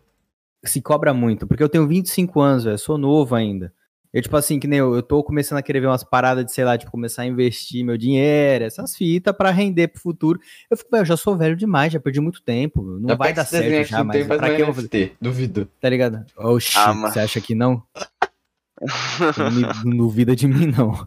Se cobra muito, porque eu tenho 25 anos, velho, sou novo ainda. Eu, tipo assim, que nem eu, eu tô começando a querer ver umas paradas de, sei lá, tipo, começar a investir meu dinheiro, essas fitas pra render pro futuro. Eu fico, velho, eu já sou velho demais, já perdi muito tempo, não Já vai dar certo já, mas pra que eu vou fazer? Duvido. Tá ligado? Oxi, Ah, você acha que não? Não, duvida de mim, não.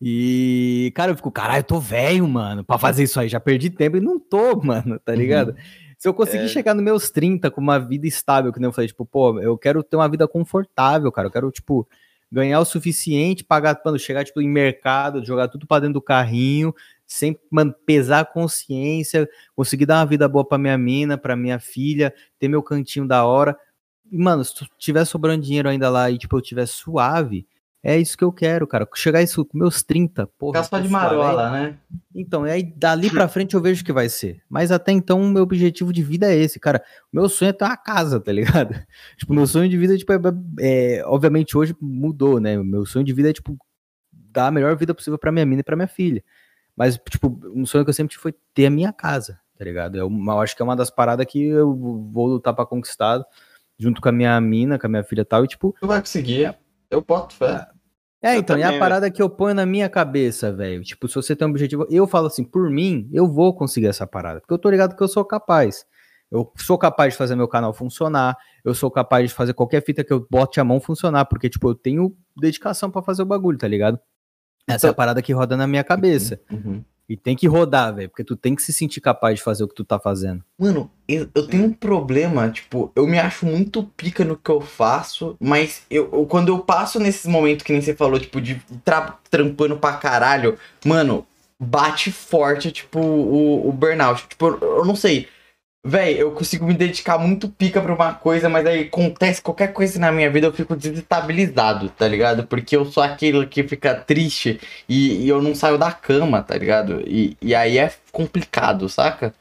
E, cara, eu fico, caralho, eu tô velho, mano, pra fazer isso aí. Já perdi tempo e não tô, mano, tá ligado? Se eu conseguir É. chegar nos meus 30 com uma vida estável, que nem eu falei, tipo, pô, eu quero ter uma vida confortável, cara. Eu quero, tipo, ganhar o suficiente, pagar, mano, chegar, tipo, em mercado, jogar tudo pra dentro do carrinho, sem, pesar a consciência, conseguir dar uma vida boa pra minha mina, pra minha filha, ter meu cantinho da hora. E, mano, se tiver sobrando dinheiro ainda lá e, tipo, eu tiver suave, é isso que eu quero, cara. Chegar isso com meus 30, porra. Ficar só de marola, né? Então, aí dali pra frente eu vejo que vai ser. Mas até então, o meu objetivo de vida é esse, cara. O meu sonho é ter uma casa, tá ligado? Tipo, meu sonho de vida, tipo, é, é- obviamente hoje mudou, né? Meu sonho de vida é, tipo, dar a melhor vida possível pra minha mina e pra minha filha. Mas, tipo, um sonho que eu sempre tive foi ter a minha casa, tá ligado? Eu, eu acho que é uma das paradas que eu vou lutar pra conquistar, junto com a minha mina, com a minha filha e tal, e, tipo, Tu vai conseguir. Eu boto fé. É, Eu então, e a também, parada que eu ponho na minha cabeça, velho. Tipo, se você tem um objetivo, eu falo assim, por mim, eu vou conseguir essa parada. Porque eu tô ligado que eu sou capaz. Eu sou capaz de fazer meu canal funcionar. Eu sou capaz de fazer qualquer fita que eu bote a mão funcionar. Porque, tipo, eu tenho dedicação pra fazer o bagulho, tá ligado? Essa é a Então- parada que roda na minha cabeça. Uhum. E tem que rodar, velho. Porque tu tem que se sentir capaz de fazer o que tu tá fazendo. Mano, eu, eu tenho um problema, tipo, eu me acho muito pica no que eu faço, mas eu, eu- quando eu passo nesses momentos que nem você falou, tipo, de tra- trampando pra caralho, mano, bate forte, tipo, o, o burnout. Tipo, eu, eu não sei. Véi, eu consigo me dedicar muito pica pra uma coisa, mas aí acontece qualquer coisa na minha vida, eu fico desestabilizado, tá ligado? Porque eu sou aquele que fica triste e, e eu não saio da cama, tá ligado? E, e aí é complicado, saca?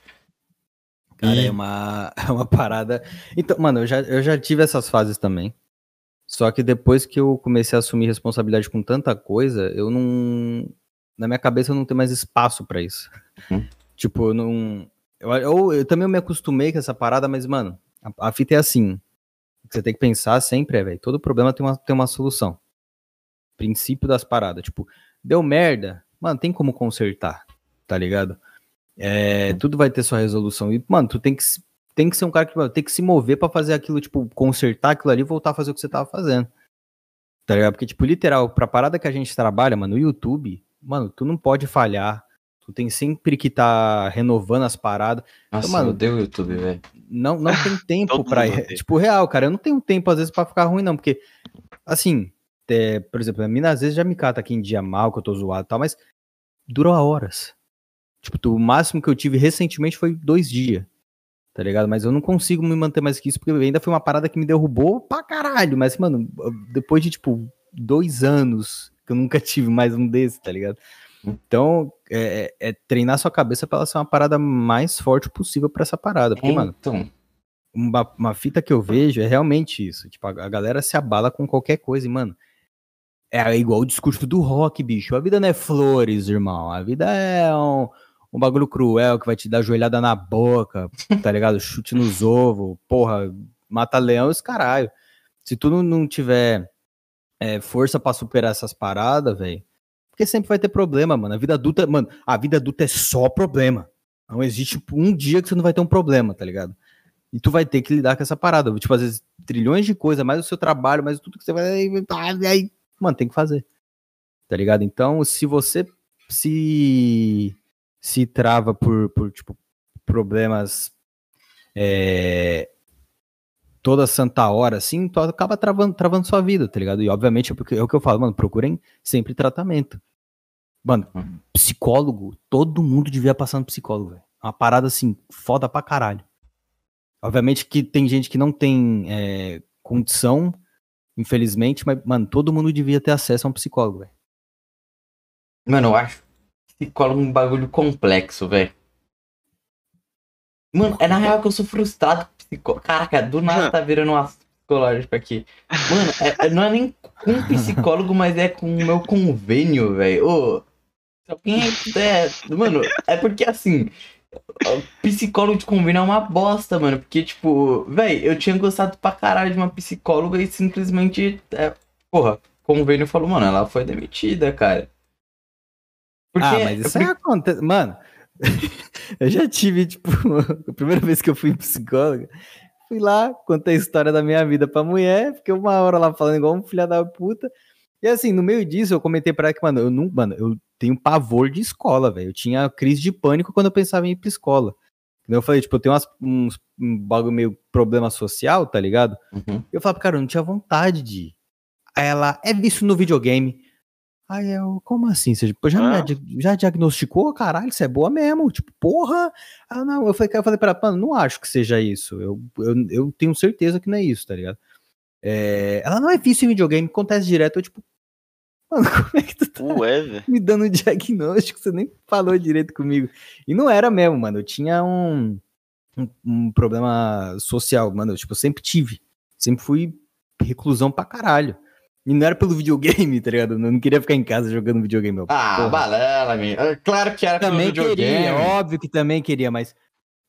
Cara, E- é uma, é uma parada. Então, mano, eu já, eu já tive essas fases também. Só que depois que eu comecei a assumir responsabilidade com tanta coisa, eu não. Na minha cabeça eu não tenho mais espaço pra isso. Uhum. Tipo, eu não. Eu, eu, eu também me acostumei com essa parada, mas, mano, a, a fita é assim. Você tem que pensar sempre é, velho, todo problema tem uma, tem uma solução. Princípio das paradas. Tipo, deu merda, mano, tem como consertar, tá ligado? É, tudo vai ter sua resolução. E, mano, tu tem que, tem que ser um cara que mano, tem que se mover pra fazer aquilo, tipo, consertar aquilo ali e voltar a fazer o que você tava fazendo. Tá ligado? Porque, tipo, literal, pra parada que a gente trabalha, mano, no YouTube, mano, tu não pode falhar. Tu tem sempre que tá renovando as paradas. Nossa, mano, eu odeio o YouTube, velho. Não, não tem tempo pra. Tipo, real, cara, eu não tenho tempo, às vezes, pra ficar ruim, não. Porque, assim, é, por exemplo, a mina às vezes já me cata aqui em dia mal, que eu tô zoado e tal, mas durou horas. Tipo, tu- o máximo que eu tive recentemente foi dois dias. Tá ligado? Mas eu não consigo me manter mais que isso, porque ainda foi uma parada que me derrubou pra caralho. Mas, mano, depois de, tipo, dois anos que eu nunca tive mais um desse, tá ligado? Então, é, é- é treinar sua cabeça pra ela ser uma parada mais forte possível pra essa parada. Porque, mano, Então, uma, uma fita que eu vejo é realmente isso. Tipo, a, a galera se abala com qualquer coisa, e, mano. É igual o discurso do rock, bicho. A vida não é flores, irmão. A vida é um, um bagulho cruel que vai te dar joelhada na boca, tá ligado? Chute nos ovos, porra, mata leão e caralho. Se tu não, tiver é, força pra superar essas paradas, velho. Porque sempre vai ter problema, mano. A vida adulta, mano, a vida adulta é só problema. Não existe um dia que você não vai ter um problema, tá ligado? E tu vai ter que lidar com essa parada. Tipo, às vezes, trilhões de coisas, mais o seu trabalho, mais tudo que você vai. Aí, mano, tem que fazer. Tá ligado? Então, se você se. se trava por, por tipo, problemas. É, toda santa hora, assim, tu acaba travando, travando sua vida, tá ligado? E obviamente é, porque, é o que eu falo, mano, procurem sempre tratamento. Mano, Uhum. psicólogo, todo mundo devia passar no psicólogo, velho. Uma parada assim, foda pra caralho. Obviamente que tem gente que não tem é, condição, infelizmente, mas, mano, todo mundo devia ter acesso a um psicólogo, velho. mano, eu acho psicólogo um bagulho complexo, velho. Mano, é na real que eu sou frustrado com psicólogo. Caraca, do nada tá virando um assunto psicológico aqui. Mano, é- é- não é nem com psicólogo, mas é com o meu convênio, velho. Ô, se alguém puder. Mano, é porque assim. Psicólogo de convênio é uma bosta, mano. Porque, tipo, velho, eu tinha gostado pra caralho de uma psicóloga e simplesmente. É, porra, convênio falou, mano, ela foi demitida, cara. Porque, ah, mas isso aí acontece. Mano, eu já tive, tipo, a primeira vez que eu fui psicóloga, fui lá, contei a história da minha vida pra mulher, fiquei uma hora lá falando igual um filho da puta. E assim, no meio disso, eu comentei pra ela que, mano, eu não, mano, eu tenho pavor de escola, velho. Eu tinha crise de pânico quando eu pensava em ir pra escola. Eu falei, tipo, eu tenho umas, uns um bagulho meio problema social, tá ligado? Uhum. Eu falava, cara, eu não tinha vontade de ir. Aí ela, é vício no videogame. Aí eu, como assim? Você tipo, já, Ah. já diagnosticou? Caralho, você é boa mesmo. Tipo, porra. Ah, não. Eu falei, eu falei pra ela, mano, não acho que seja isso. Eu, eu, eu tenho certeza que não é isso, tá ligado? É, ela não é vício em videogame, acontece direto. Eu, tipo, mano, como é que tu tá Ué, me dando um diagnóstico? Você nem falou direito comigo. E não era mesmo, mano. Eu tinha um, um, um problema social, mano. Eu, tipo, sempre tive. Sempre fui reclusão pra caralho. E não era pelo videogame, tá ligado? Eu não queria ficar em casa jogando videogame. Eu, Ah, porra. balela, meu. É Claro que era pelo também videogame. queria, óbvio que também queria, mas.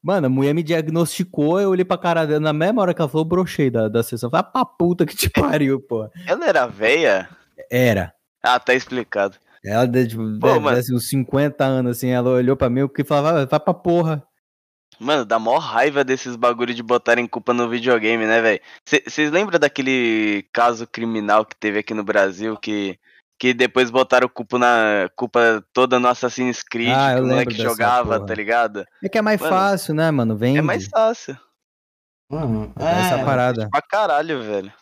Mano, a mulher me diagnosticou, eu olhei pra cara dela, na mesma hora que ela falou, eu brochei da, da sessão. Falei, ah, pra puta que te pariu, pô. Ela era velha? Era. Ah, tá explicado. Ela tipo, Pô, deve, deve ser uns 50 anos, assim, ela olhou pra mim, eu que falava, vai pra porra. Mano, dá mó raiva desses bagulho de botarem culpa no videogame, né, velho? Vocês lembram daquele caso criminal que teve aqui no Brasil que, que depois botaram culpa, na, culpa toda no Assassin's Creed Ah, eu que o moleque jogava, porra. tá ligado? É que é mais Mano, fácil, né, mano? Vende. É mais fácil. Mano, essa é. parada. Pra caralho, velho.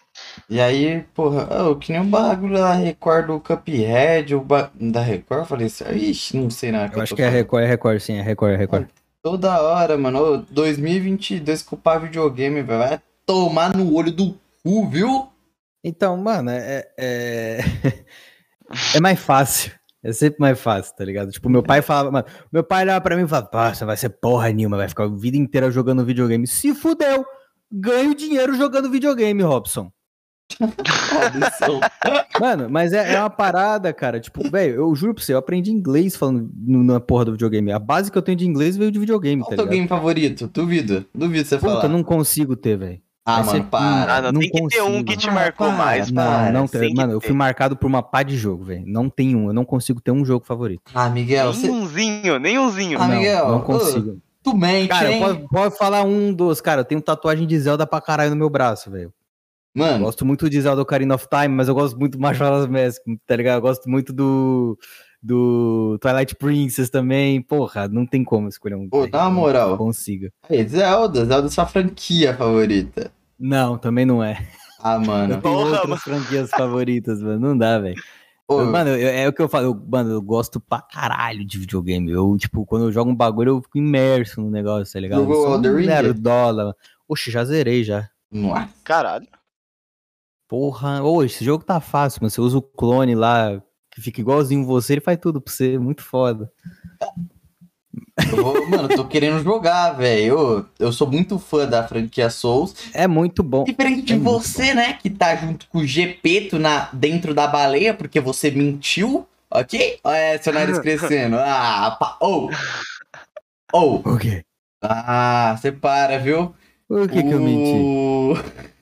E aí, porra, ô, que nem o bagulho da Record do Cuphead, o ba... da Record, eu falei assim, ixi, não sei nada. Eu acho que é Record, é Record, sim, é Record, é Record. Toda hora, mano. Ô, 2022 culpar videogame, velho. Vai tomar no olho do cu, viu? Então, mano, é, é. É mais fácil. É sempre mais fácil, tá ligado? Tipo, meu pai falava, mano, meu pai olhava pra mim e falava, nossa, vai ser porra nenhuma, vai ficar a vida inteira jogando videogame. Se fudeu! Ganho dinheiro jogando videogame, Robson. Mano, mas é, é uma parada, cara. Tipo, velho, eu juro pra você, eu aprendi inglês falando no- na porra do videogame. A base que eu tenho de inglês veio de videogame, Qual tá o teu ligado? game favorito? Duvido. Duvido você Puta, falar. não consigo ter, velho. Ah, Vai mano, ser- para. Ah, não, Não tem que ter um consigo. que te Ah, marcou para, mais. para. Não, mano. não Tem Mano, eu ter. fui marcado por uma pá de jogo, velho. Não tem um. Eu não consigo ter um jogo favorito. Ah, Miguel, você... Nenhumzinho, nenhumzinho. Ah, não, Miguel, não consigo. tu mente, Cara, hein? pode, pode falar um dos. Cara, eu tenho tatuagem de Zelda pra caralho no meu braço, velho. Eu Mano, Gosto muito de Zelda Ocarina of Time, mas eu gosto muito do Majora's Mask, tá ligado? Eu gosto muito do. Do Twilight Princess também. Porra, não tem como escolher um. Pô, dá uma Não moral. consigo. aí, Zelda, Zelda é sua franquia favorita. Não, também não é. Ah, Eu mano. tenho Porra, outras mano. franquias favoritas, mano. Não dá, velho. Eu- Mano, eu- é o que eu falo, eu, mano, eu gosto pra caralho de videogame. Eu, tipo, quando eu jogo um bagulho, eu fico imerso no negócio, tá ligado? Jogou Eu um Ring? nerdola. Oxe, já zerei já. Nossa. Caralho. Porra, ô, esse jogo tá fácil, mano. Você usa o clone lá, que fica igualzinho você, ele faz tudo pra você, muito foda. Eu mano, eu tô querendo jogar, velho. Ô, Eu sou muito fã da franquia Souls. É muito bom. Diferente de É você, né? Que tá junto com o Gepeto na, dentro da baleia, porque você mentiu, ok? Olha é, seu nariz crescendo. Ah, pá. Ou. Ou. O quê? Ah, você para, viu? O que que eu menti?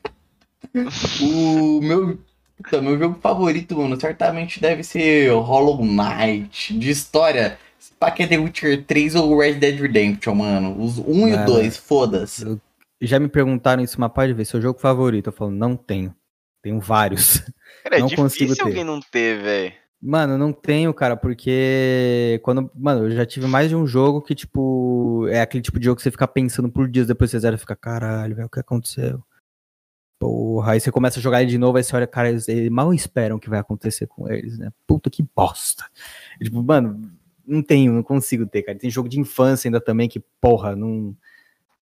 O meu. Puta, meu jogo favorito, mano, certamente deve ser Hollow Knight. De história. Se pá que é The Witcher 3 ou Red Dead Redemption, mano. Os 1 e o Mano, 2, foda-se. Já me perguntaram isso uma parte de vez, seu jogo favorito. Eu falo, não tenho. Tenho vários. Cara, é Não consigo difícil ter. alguém não ter, velho. Mano, não tenho, cara, porque quando, mano, eu já tive mais de um jogo que tipo é aquele tipo de jogo que você fica pensando por dias depois você zera e fica, caralho, velho, o que aconteceu? Porra, aí você começa a jogar ele de novo, aí você olha, cara, eles, eles mal esperam o que vai acontecer com eles, né? Puta que bosta. E, tipo, mano, não tenho, não consigo ter, cara. Tem jogo de infância ainda também que, porra, não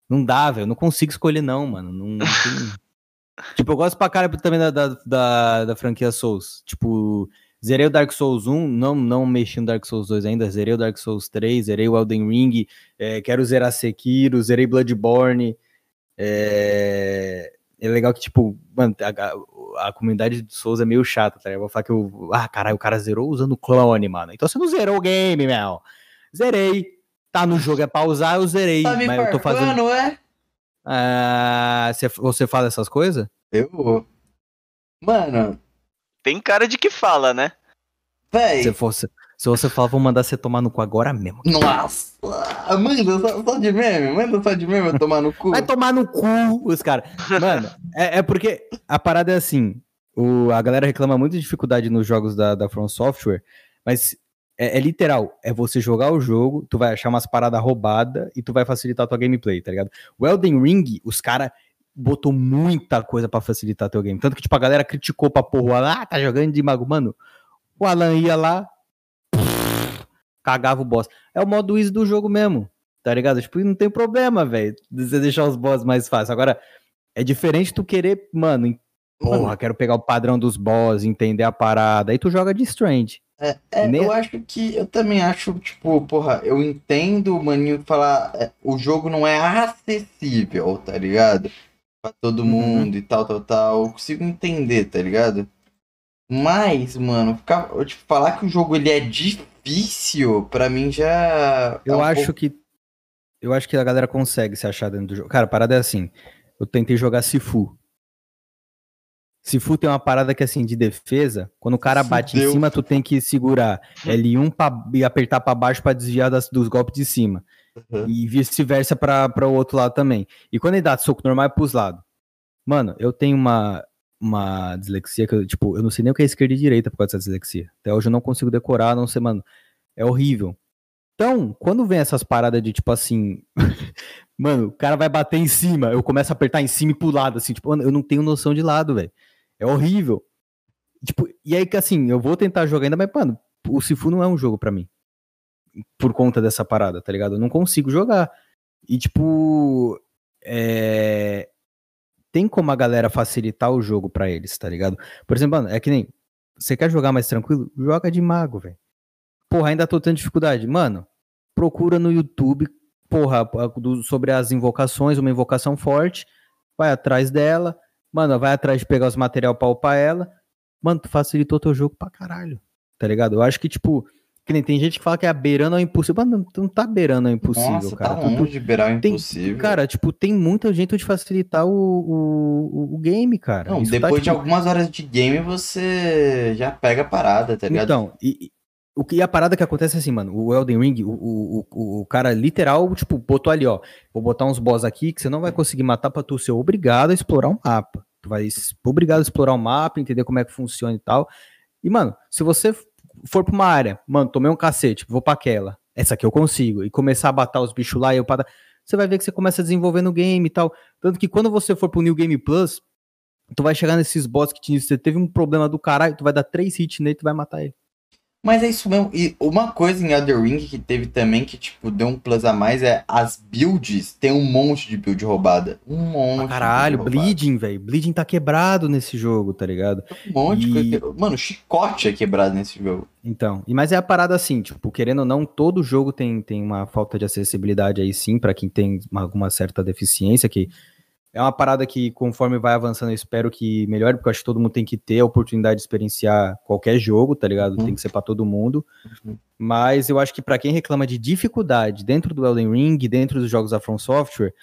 não dá, velho. Não consigo escolher não, mano. Não, não tem... tipo, eu gosto pra caralho também da, da, da, da franquia Souls. Tipo, Zerei o Dark Souls 1, não, não mexi no Dark Souls 2 ainda, zerei o Dark Souls 3, zerei o Elden Ring, é, quero zerar Sekiro, zerei Bloodborne. É, é legal que, tipo, mano, a, a comunidade de Souls é meio chata, tá ligado? Eu vou falar que eu. Ah, caralho, o cara zerou usando clone, mano. Então você não zerou o game, meu. Zerei. Tá no jogo, é pra usar, eu zerei. Tá me mas eu tô fazendo. é? Ah, você, você fala essas coisas? Eu. Mano, Tem cara de que fala, né? Se, véi. fosse, se você falar, vou mandar você tomar no cu agora mesmo. Nossa! Manda só, só de meme, manda só de meme eu tomar no cu. Vai tomar no cu os caras. Mano, é, é porque a parada é assim. O, a galera reclama muito de dificuldade nos jogos da, da From Software, mas é, é literal. É você jogar o jogo, tu vai achar umas paradas roubadas e tu vai facilitar a tua gameplay, tá ligado? O Elden Ring, os caras botou muita coisa pra facilitar teu game. Tanto que, tipo, a galera criticou pra porra, ah, tá jogando de mago. Mano, o Alan ia lá, cagava o boss. É o modo easy do jogo mesmo, tá ligado? Tipo, não tem problema, velho, de você deixar os boss mais fáceis. Agora, é diferente tu querer, mano, porra, quero pegar o padrão dos boss, entender a parada. Aí tu joga de Strange. É, Nem- eu acho que. Eu também acho, tipo, porra, eu entendo o maninho falar. é, o jogo não é acessível, tá ligado? Pra todo Uhum. mundo e tal, tal, tal. Eu consigo entender, tá ligado? Mas, mano, ficar, tipo, falar que o jogo ele é difícil, pra mim já. é Eu um acho pouco- que. Eu acho que a galera consegue se achar dentro do jogo. Cara, a parada é assim. Eu tentei jogar Sifu. Sifu tem uma parada que, assim, de defesa, quando o cara bate em Fudeu. cima, tu tem que segurar L1 pra, e apertar pra baixo pra desviar das- dos golpes de cima. Uhum. E vice-versa pra o outro lado também. E quando ele dá soco normal é pros lados. Mano, eu tenho uma, uma dislexia que eu, tipo, eu não sei nem o que é esquerda e direita por causa dessa dislexia. Até hoje eu não consigo decorar, não sei, mano. É horrível. Então, quando vem essas paradas de tipo assim, mano, o cara vai bater em cima, eu começo a apertar em cima e pro lado, assim, tipo, eu não tenho noção de lado, velho. É horrível. Tipo, e aí que assim, eu vou tentar jogar ainda, mas, mano, o Sifu não é um jogo pra mim. Por conta dessa parada, tá ligado? Eu não consigo jogar. E, tipo, é... tem como a galera facilitar o jogo pra eles, tá ligado? Por exemplo, mano, é que nem. Você quer jogar mais tranquilo? Joga de mago, velho. Porra, ainda tô tendo dificuldade. Mano, procura no YouTube, porra, sobre as invocações, uma invocação forte, vai atrás dela, Mano, vai atrás de pegar os material pra upar ela. Mano, tu facilitou teu jogo pra caralho. Tá ligado? Eu acho que, tipo, nem tem gente que fala que é beirando ao impossível. Mano, tu não tá beirando ao impossível, Nossa, cara. tá Tu- tu- longe de beirar o tem- impossível. Cara, tipo, tem muita jeito de facilitar o, o, o- o game, cara. Não, Isso tá, depois de tipo, algumas horas de game, você já pega a parada, tá ligado? Então, e, o que a parada que acontece é assim, mano, o Elden Ring, o, o, o, o cara literal, tipo, botou ali, ó, vou botar uns boss aqui que você não vai conseguir matar pra tu ser obrigado a explorar um mapa. Tu vai ser obrigado a explorar o mapa, entender como é que funciona e tal. E, mano, se você for pra uma área, mano, tomei um cacete, vou pra aquela, essa aqui eu consigo, e começar a batar os bichos lá e eu para você vai ver que você começa a desenvolver no game e tal. Tanto que quando você for pro New Game Plus, tu vai chegar nesses boss que te- você teve um problema do caralho, tu vai dar três hits nele e tu vai matar ele. Mas é isso mesmo. E uma coisa em Elder Ring que teve também que, tipo, deu um plus a mais é as builds. Tem um monte de build roubada. Um monte. De caralho. Bleeding, velho. Bleeding tá quebrado nesse jogo, tá ligado? Um monte de E- coisa. que- Mano, chicote é quebrado nesse jogo. Então, e mas é a parada assim, tipo, querendo ou não, todo jogo tem, tem uma falta de acessibilidade aí sim, pra quem tem uma- alguma certa deficiência, que é uma parada que conforme vai avançando eu espero que melhore, porque eu acho que todo mundo tem que ter a oportunidade de experienciar qualquer jogo, tá ligado? Uhum. Tem que ser pra todo mundo. Uhum. Mas eu acho que pra quem reclama de dificuldade dentro do Elden Ring, dentro dos jogos da From Software,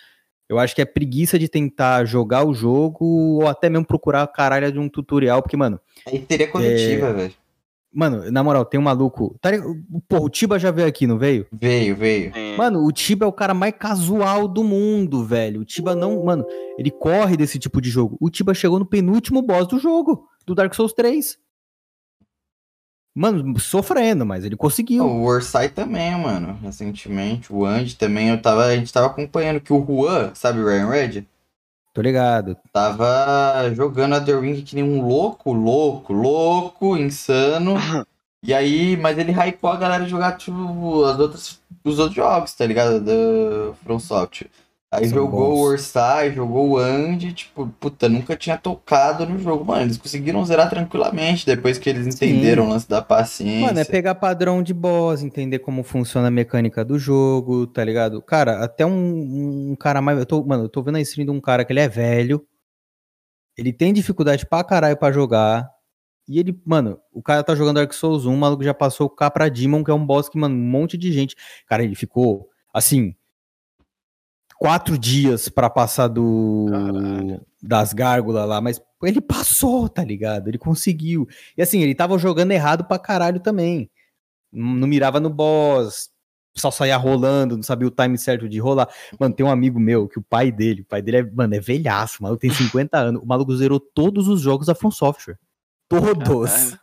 eu acho que é preguiça de tentar jogar o jogo ou até mesmo procurar a caralho de um tutorial, porque, mano, Aí teria coletiva, velho. Mano, na moral, tem um maluco. Tá, porra, o Tiba já veio aqui, não veio? Veio, veio. Mano, o Tiba é o cara mais casual do mundo, velho. O Tiba não. Mano, ele corre desse tipo de jogo. O Tiba chegou no penúltimo boss do jogo, do Dark Souls 3. Mano, sofrendo, mas ele conseguiu. O Orsai também, mano. Recentemente. O Andy também. Eu tava, a gente tava acompanhando que o Juan, sabe o Ryan Red? Tô ligado. Tava jogando a The Ring que nem um louco, louco, louco, insano. E aí, mas ele hypou a galera jogar, tipo, as outras, os outros jogos, tá ligado? Da From Software. Aí São jogou bons. o Orsai, jogou o Andy, tipo, puta, nunca tinha tocado no jogo. Mano, eles conseguiram zerar tranquilamente depois que eles entenderam o lance da paciência. Mano, é pegar padrão de boss, entender como funciona a mecânica do jogo, tá ligado? Cara, até um, um cara mais. Eu tô, mano, eu tô vendo a stream de um cara que ele é velho. Ele tem dificuldade pra caralho pra jogar. E ele, mano, o cara tá jogando Dark Souls 1, o maluco já passou o Capra Demon, que é um boss que, mano, um monte de gente. Cara, ele ficou, assim, quatro dias pra passar do. Caralho. das gárgulas lá, mas ele passou, tá ligado? Ele conseguiu. E assim, ele tava jogando errado pra caralho também. Não mirava no boss, só saía rolando, não sabia o time certo de rolar. Mano, tem um amigo meu que o pai dele, o pai dele é, mano, é velhaço, o maluco tem 50 anos. O maluco zerou todos os jogos da From Software. Todos.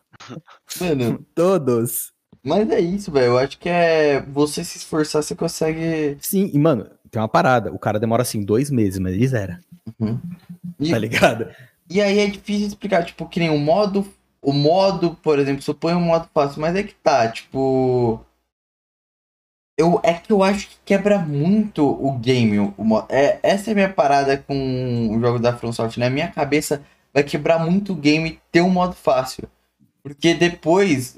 Mano, Todos. mas é isso, velho. Eu acho que é. Você se esforçar, você consegue. Sim, e mano, tem uma parada. O cara demora assim dois meses, mas ele zera. E, Tá ligado? E aí é difícil explicar, tipo, que nem o modo. O modo, por exemplo, supõe um modo fácil, mas é que tá, tipo. Eu, é que eu acho que quebra muito o game. O, mo- é, essa é a minha parada com o jogo da From Software. Na minha cabeça, vai quebrar muito o game ter um modo fácil. Porque depois,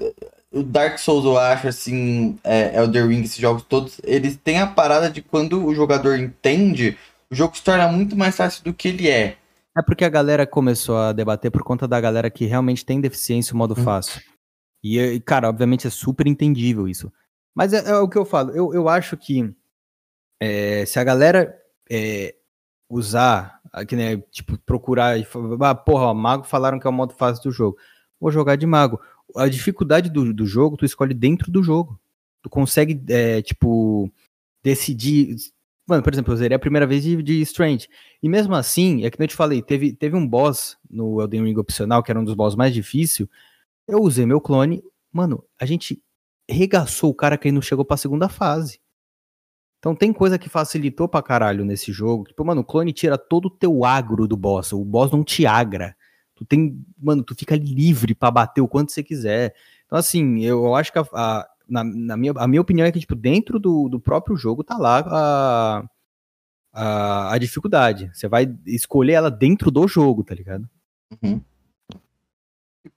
o Dark Souls, eu acho, assim, é, Elder Ring, esses jogos todos, eles têm a parada de quando o jogador entende, o jogo se torna muito mais fácil do que ele é. É porque a galera começou a debater por conta da galera que realmente tem deficiência o modo Hum. fácil. E, e, cara, obviamente é super entendível isso. Mas é, é o que eu falo. Eu, eu acho que é, se a galera é, usar, que nem, tipo, procurar e falar, ah, porra, ó, mago falaram que é o modo fácil do jogo. Vou jogar de mago. A dificuldade do, do jogo, tu escolhe dentro do jogo. Tu consegue, é, tipo, decidir. Mano, por exemplo, eu zerei a primeira vez de, de Strange. E mesmo assim, é que eu te falei, teve, teve um boss no Elden Ring opcional, que era um dos boss mais difíceis. Eu usei meu clone. Mano, a gente regaçou o cara que ele não chegou pra segunda fase. Então tem coisa que facilitou pra caralho nesse jogo. Tipo, mano, o clone tira todo o teu agro do boss. O boss não te agra. Tu tem. Mano, tu fica livre pra bater o quanto você quiser. Então, assim, eu, eu acho que a, a- na, na minha, a minha opinião é que, tipo, dentro do, do próprio jogo tá lá a, a, a dificuldade. Você vai escolher ela dentro do jogo, tá ligado? Uhum.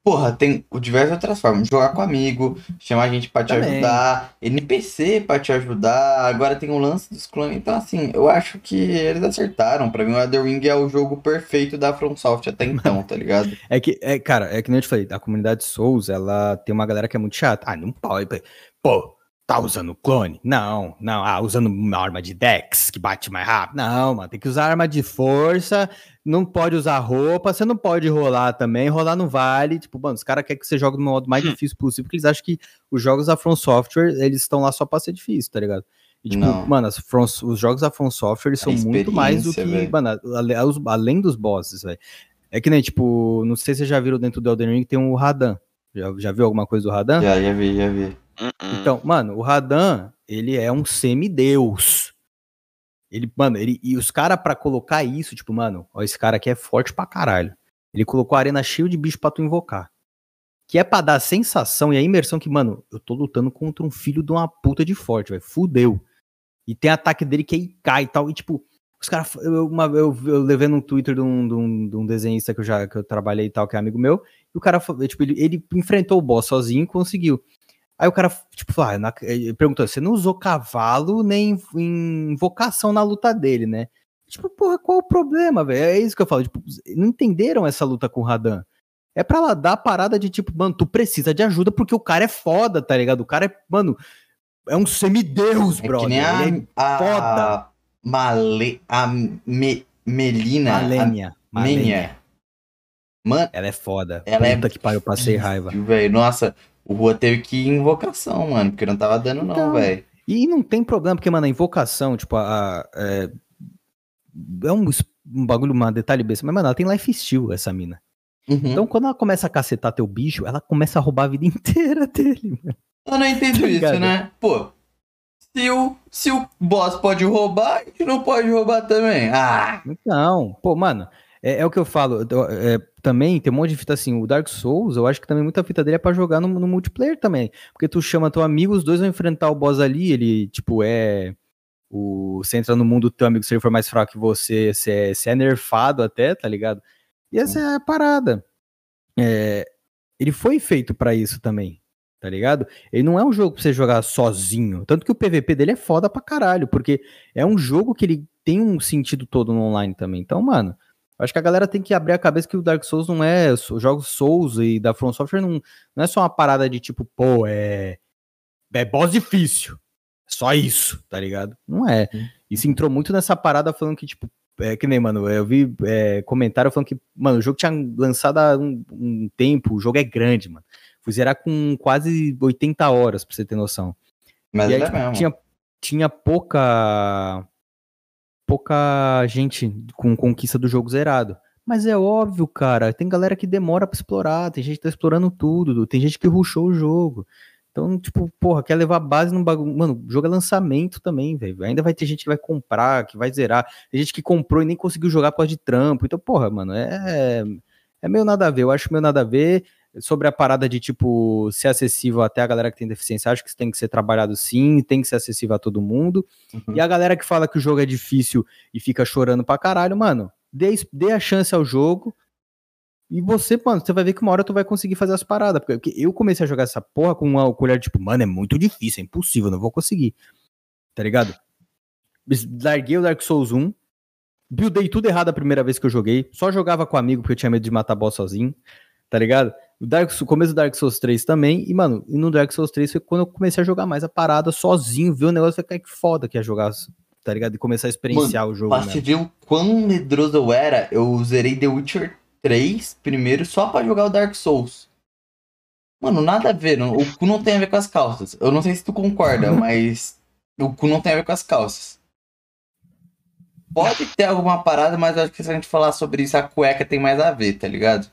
Porra, tem diversas outras formas. Jogar com amigo, chamar a gente pra te Também. ajudar, NPC pra te ajudar. Agora tem o lance dos clones. Então, assim, eu acho que eles acertaram. Pra mim, o Elden Ring é o jogo perfeito da From Software até então, tá ligado? É que, é, cara, é que nem eu te falei, a comunidade Souls, ela tem uma galera que é muito chata. Ah, não pode. Pô, tá usando clone? Não, não. Ah, usando uma arma de Dex que bate mais rápido? Não, mano, tem que usar arma de força, não pode usar roupa, você não pode rolar também, rolar não vale. Tipo, mano, os caras querem que você jogue no modo mais difícil possível, porque eles acham que os jogos da From Software, eles estão lá só pra ser difícil, tá ligado? E, tipo, Não. mano, From- os jogos da From Software eles são muito mais do que, mano, além dos bosses, velho. É que nem, tipo, não sei se vocês já viram dentro do Elden Ring, tem o Radan. Já, já viu alguma coisa do Radan? Já, já vi, já vi. Uh-uh. Então, mano, o Radan, ele é um semideus. Ele, mano, ele, e os caras pra colocar isso, tipo, mano, ó, esse cara aqui é forte pra caralho. Ele colocou a arena cheia de bicho pra tu invocar. Que é pra dar a sensação e a imersão que, mano, eu tô lutando contra um filho de uma puta de forte, velho. Fudeu. E tem ataque dele que aí cai e tal. E, tipo, os caras. Eu, uma- eu, eu levei no Twitter de um, de, um, de um desenhista que eu já que eu trabalhei e tal, que é amigo meu. E o cara, tipo, ele, ele enfrentou o boss sozinho e conseguiu. Aí o cara, tipo, falou, ah, na- perguntou: você não usou cavalo nem em invocação na luta dele, né? Tipo, porra, qual o problema, velho? É isso que eu falo. Tipo, não entenderam essa luta com o Radan. É pra lá dar a parada de tipo, mano, tu precisa de ajuda porque o cara é foda, tá ligado? O cara é, mano, é um semideus, É que brother. nem a, Ele é a foda. Male, a me, Melina. Malenia. a Menia. Mano, Ela é foda. Ela é- Puta que pariu, eu passei raiva. velho, nossa, o Rua teve que ir em invocação, mano, porque não tava dando não, Então, velho. E não tem problema, porque, mano, a invocação, tipo, a. a- é, é um, um bagulho, um detalhe besta, mas, mano, ela tem life steal, essa mina. Uhum. Então, quando ela começa a cacetar teu bicho, ela começa a roubar a vida inteira dele, mano. Eu não entendo Tá isso, ligado? né? Pô, se o, se o boss pode roubar, a gente não pode roubar também. Ah, Então, pô, mano, é, é o que eu falo. é, também tem um monte de fita assim. O Dark Souls, eu acho que também muita fita dele é pra jogar no, no multiplayer também. Porque tu chama teu amigo, os dois vão enfrentar o boss ali, ele, tipo, é. O, você entra no mundo do teu amigo, se ele for mais fraco que você, você é, você é nerfado até, tá ligado? E essa é a parada. É, ele foi feito pra isso também, tá ligado? Ele não é um jogo pra você jogar sozinho. Tanto que o PVP dele é foda pra caralho, porque é um jogo que ele tem um sentido todo no online também. Então, mano, acho que a galera tem que abrir a cabeça que o Dark Souls não é. Os jogos Souls e da From Software não, não é só uma parada de tipo, pô, é. É boss difícil. É Só isso, tá ligado? Não é. E se entrou muito nessa parada falando que, tipo, é que nem, mano, eu vi é, comentário falando que, mano, o jogo tinha lançado há um, um tempo, o jogo é grande, mano. Fui zerar com quase 80 horas, pra você ter noção. mas E aí, é tipo, mesmo. tinha, tinha pouca. Pouca gente com conquista do jogo zerado. Mas é óbvio, cara. Tem galera que demora pra explorar, tem gente que tá explorando tudo, tem gente que rushou o jogo. Então, tipo, porra, quer levar base num bagulho. Mano, o jogo é lançamento também, velho. Ainda vai ter gente que vai comprar, que vai zerar. Tem gente que comprou e nem conseguiu jogar por causa de trampo. Então, porra, mano, é. É meio nada a ver. Eu acho meio nada a ver. Sobre a parada de, tipo, ser acessível até a galera que tem deficiência, acho que isso tem que ser trabalhado sim, tem que ser acessível a todo mundo. Uhum. E a galera que fala que o jogo é difícil e fica chorando pra caralho, mano, dê, dê a chance ao jogo. E você, mano, você vai ver que uma hora tu vai conseguir fazer as paradas. Porque eu comecei a jogar essa porra com uma colher, tipo, mano, é muito difícil, é impossível, não vou conseguir. Tá ligado? Larguei o Dark Souls 1. Buildei tudo errado a primeira vez que eu joguei. Só jogava com amigo porque eu tinha medo de matar boss sozinho. Tá ligado? O, Dark, o começo do Dark Souls 3 também. E, mano, e no Dark Souls 3 foi quando eu comecei a jogar mais a parada sozinho, ver o negócio. Falei, "Cara, que foda que é jogar, tá ligado? E começar a experienciar o jogo. Pra Né? você ver o quão medroso eu era, eu zerei The Witcher 3 primeiro só pra jogar o Dark Souls. Mano, nada a ver. não- o cu não tem a ver com as calças. Eu não sei se tu concorda, mas o cu não tem a ver com as calças. Pode ter alguma parada, mas acho que se a gente falar sobre isso, a cueca tem mais a ver, tá ligado?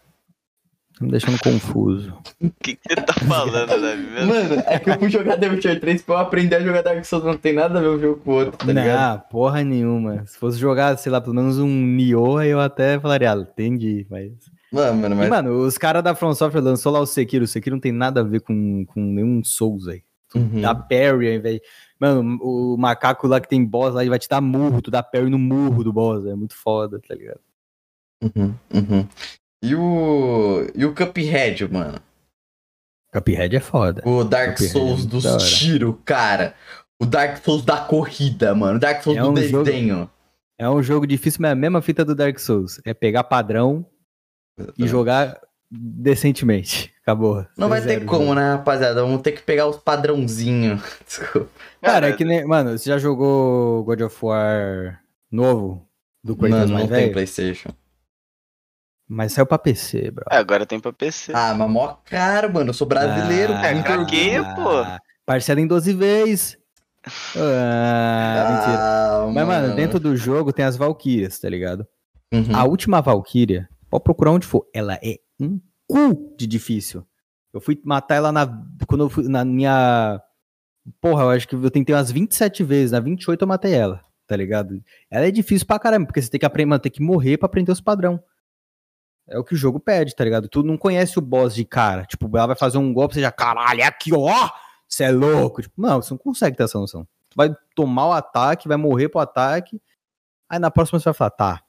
Tá me deixando confuso. O que, que você tá falando, Davi? Meu Mano, é que eu fui jogar The Witcher 3 pra eu aprender a jogar Dark Souls, não tem nada a ver um jogo com o outro, tá ligado? Não, porra nenhuma. Se fosse jogar, sei lá, pelo menos um Nioh, aí eu até falaria, ah, entendi, mas... Mano, mano, E, mas. mano, os caras da From Software lançou lá o Sekiro. O Sekiro não tem nada a ver com, com nenhum Souls aí. Uhum. Dá parry ao invés. Mano, o macaco lá que tem boss lá, ele vai te dar murro, tu dá parry no murro do boss. É muito foda, tá ligado? Uhum, uhum. E o. E o Cuphead, mano. Cuphead é foda. O Dark Cuphead é Souls muito dos tiros, cara. O Dark Souls da corrida, mano. O Dark Souls É do um jogo- desenho. É um jogo difícil, mas é a mesma fita do Dark Souls. É pegar padrão e jogar decentemente. Acabou. Não vai ter como, jogo. né, rapaziada? Vamos ter que pegar os padrãozinhos. Desculpa. Cara, é que nem. Mano, você já jogou God of War novo? Do Mano, não tem? Playstation. Mas saiu pra PC, bro. É, agora tem pra PC. Ah, mas mó caro, mano. Eu sou brasileiro. Ah, cara. é craqueio, pô. Parcela em 12 vezes. Ah, mentira. Ah, Mas, mano, dentro do jogo tem as Valkyrias, tá ligado? Uhum. A última Valkyria, pode procurar onde for, ela é um cu de difícil. Eu fui matar ela na. Quando eu fui na minha. Porra, eu acho que eu tentei umas 27 vezes. Na 28 eu matei ela, tá ligado? Ela é difícil pra caramba, porque você tem que aprender, mano, tem que morrer pra aprender os padrão. É o que o jogo pede, tá ligado? Tu não conhece o boss de cara. Tipo, ela vai fazer um golpe, você já, caralho, é aqui, ó! Você é louco. Tipo, não, você não consegue ter essa noção. Tu vai tomar o ataque, vai morrer pro ataque. Aí na próxima você vai falar, tá.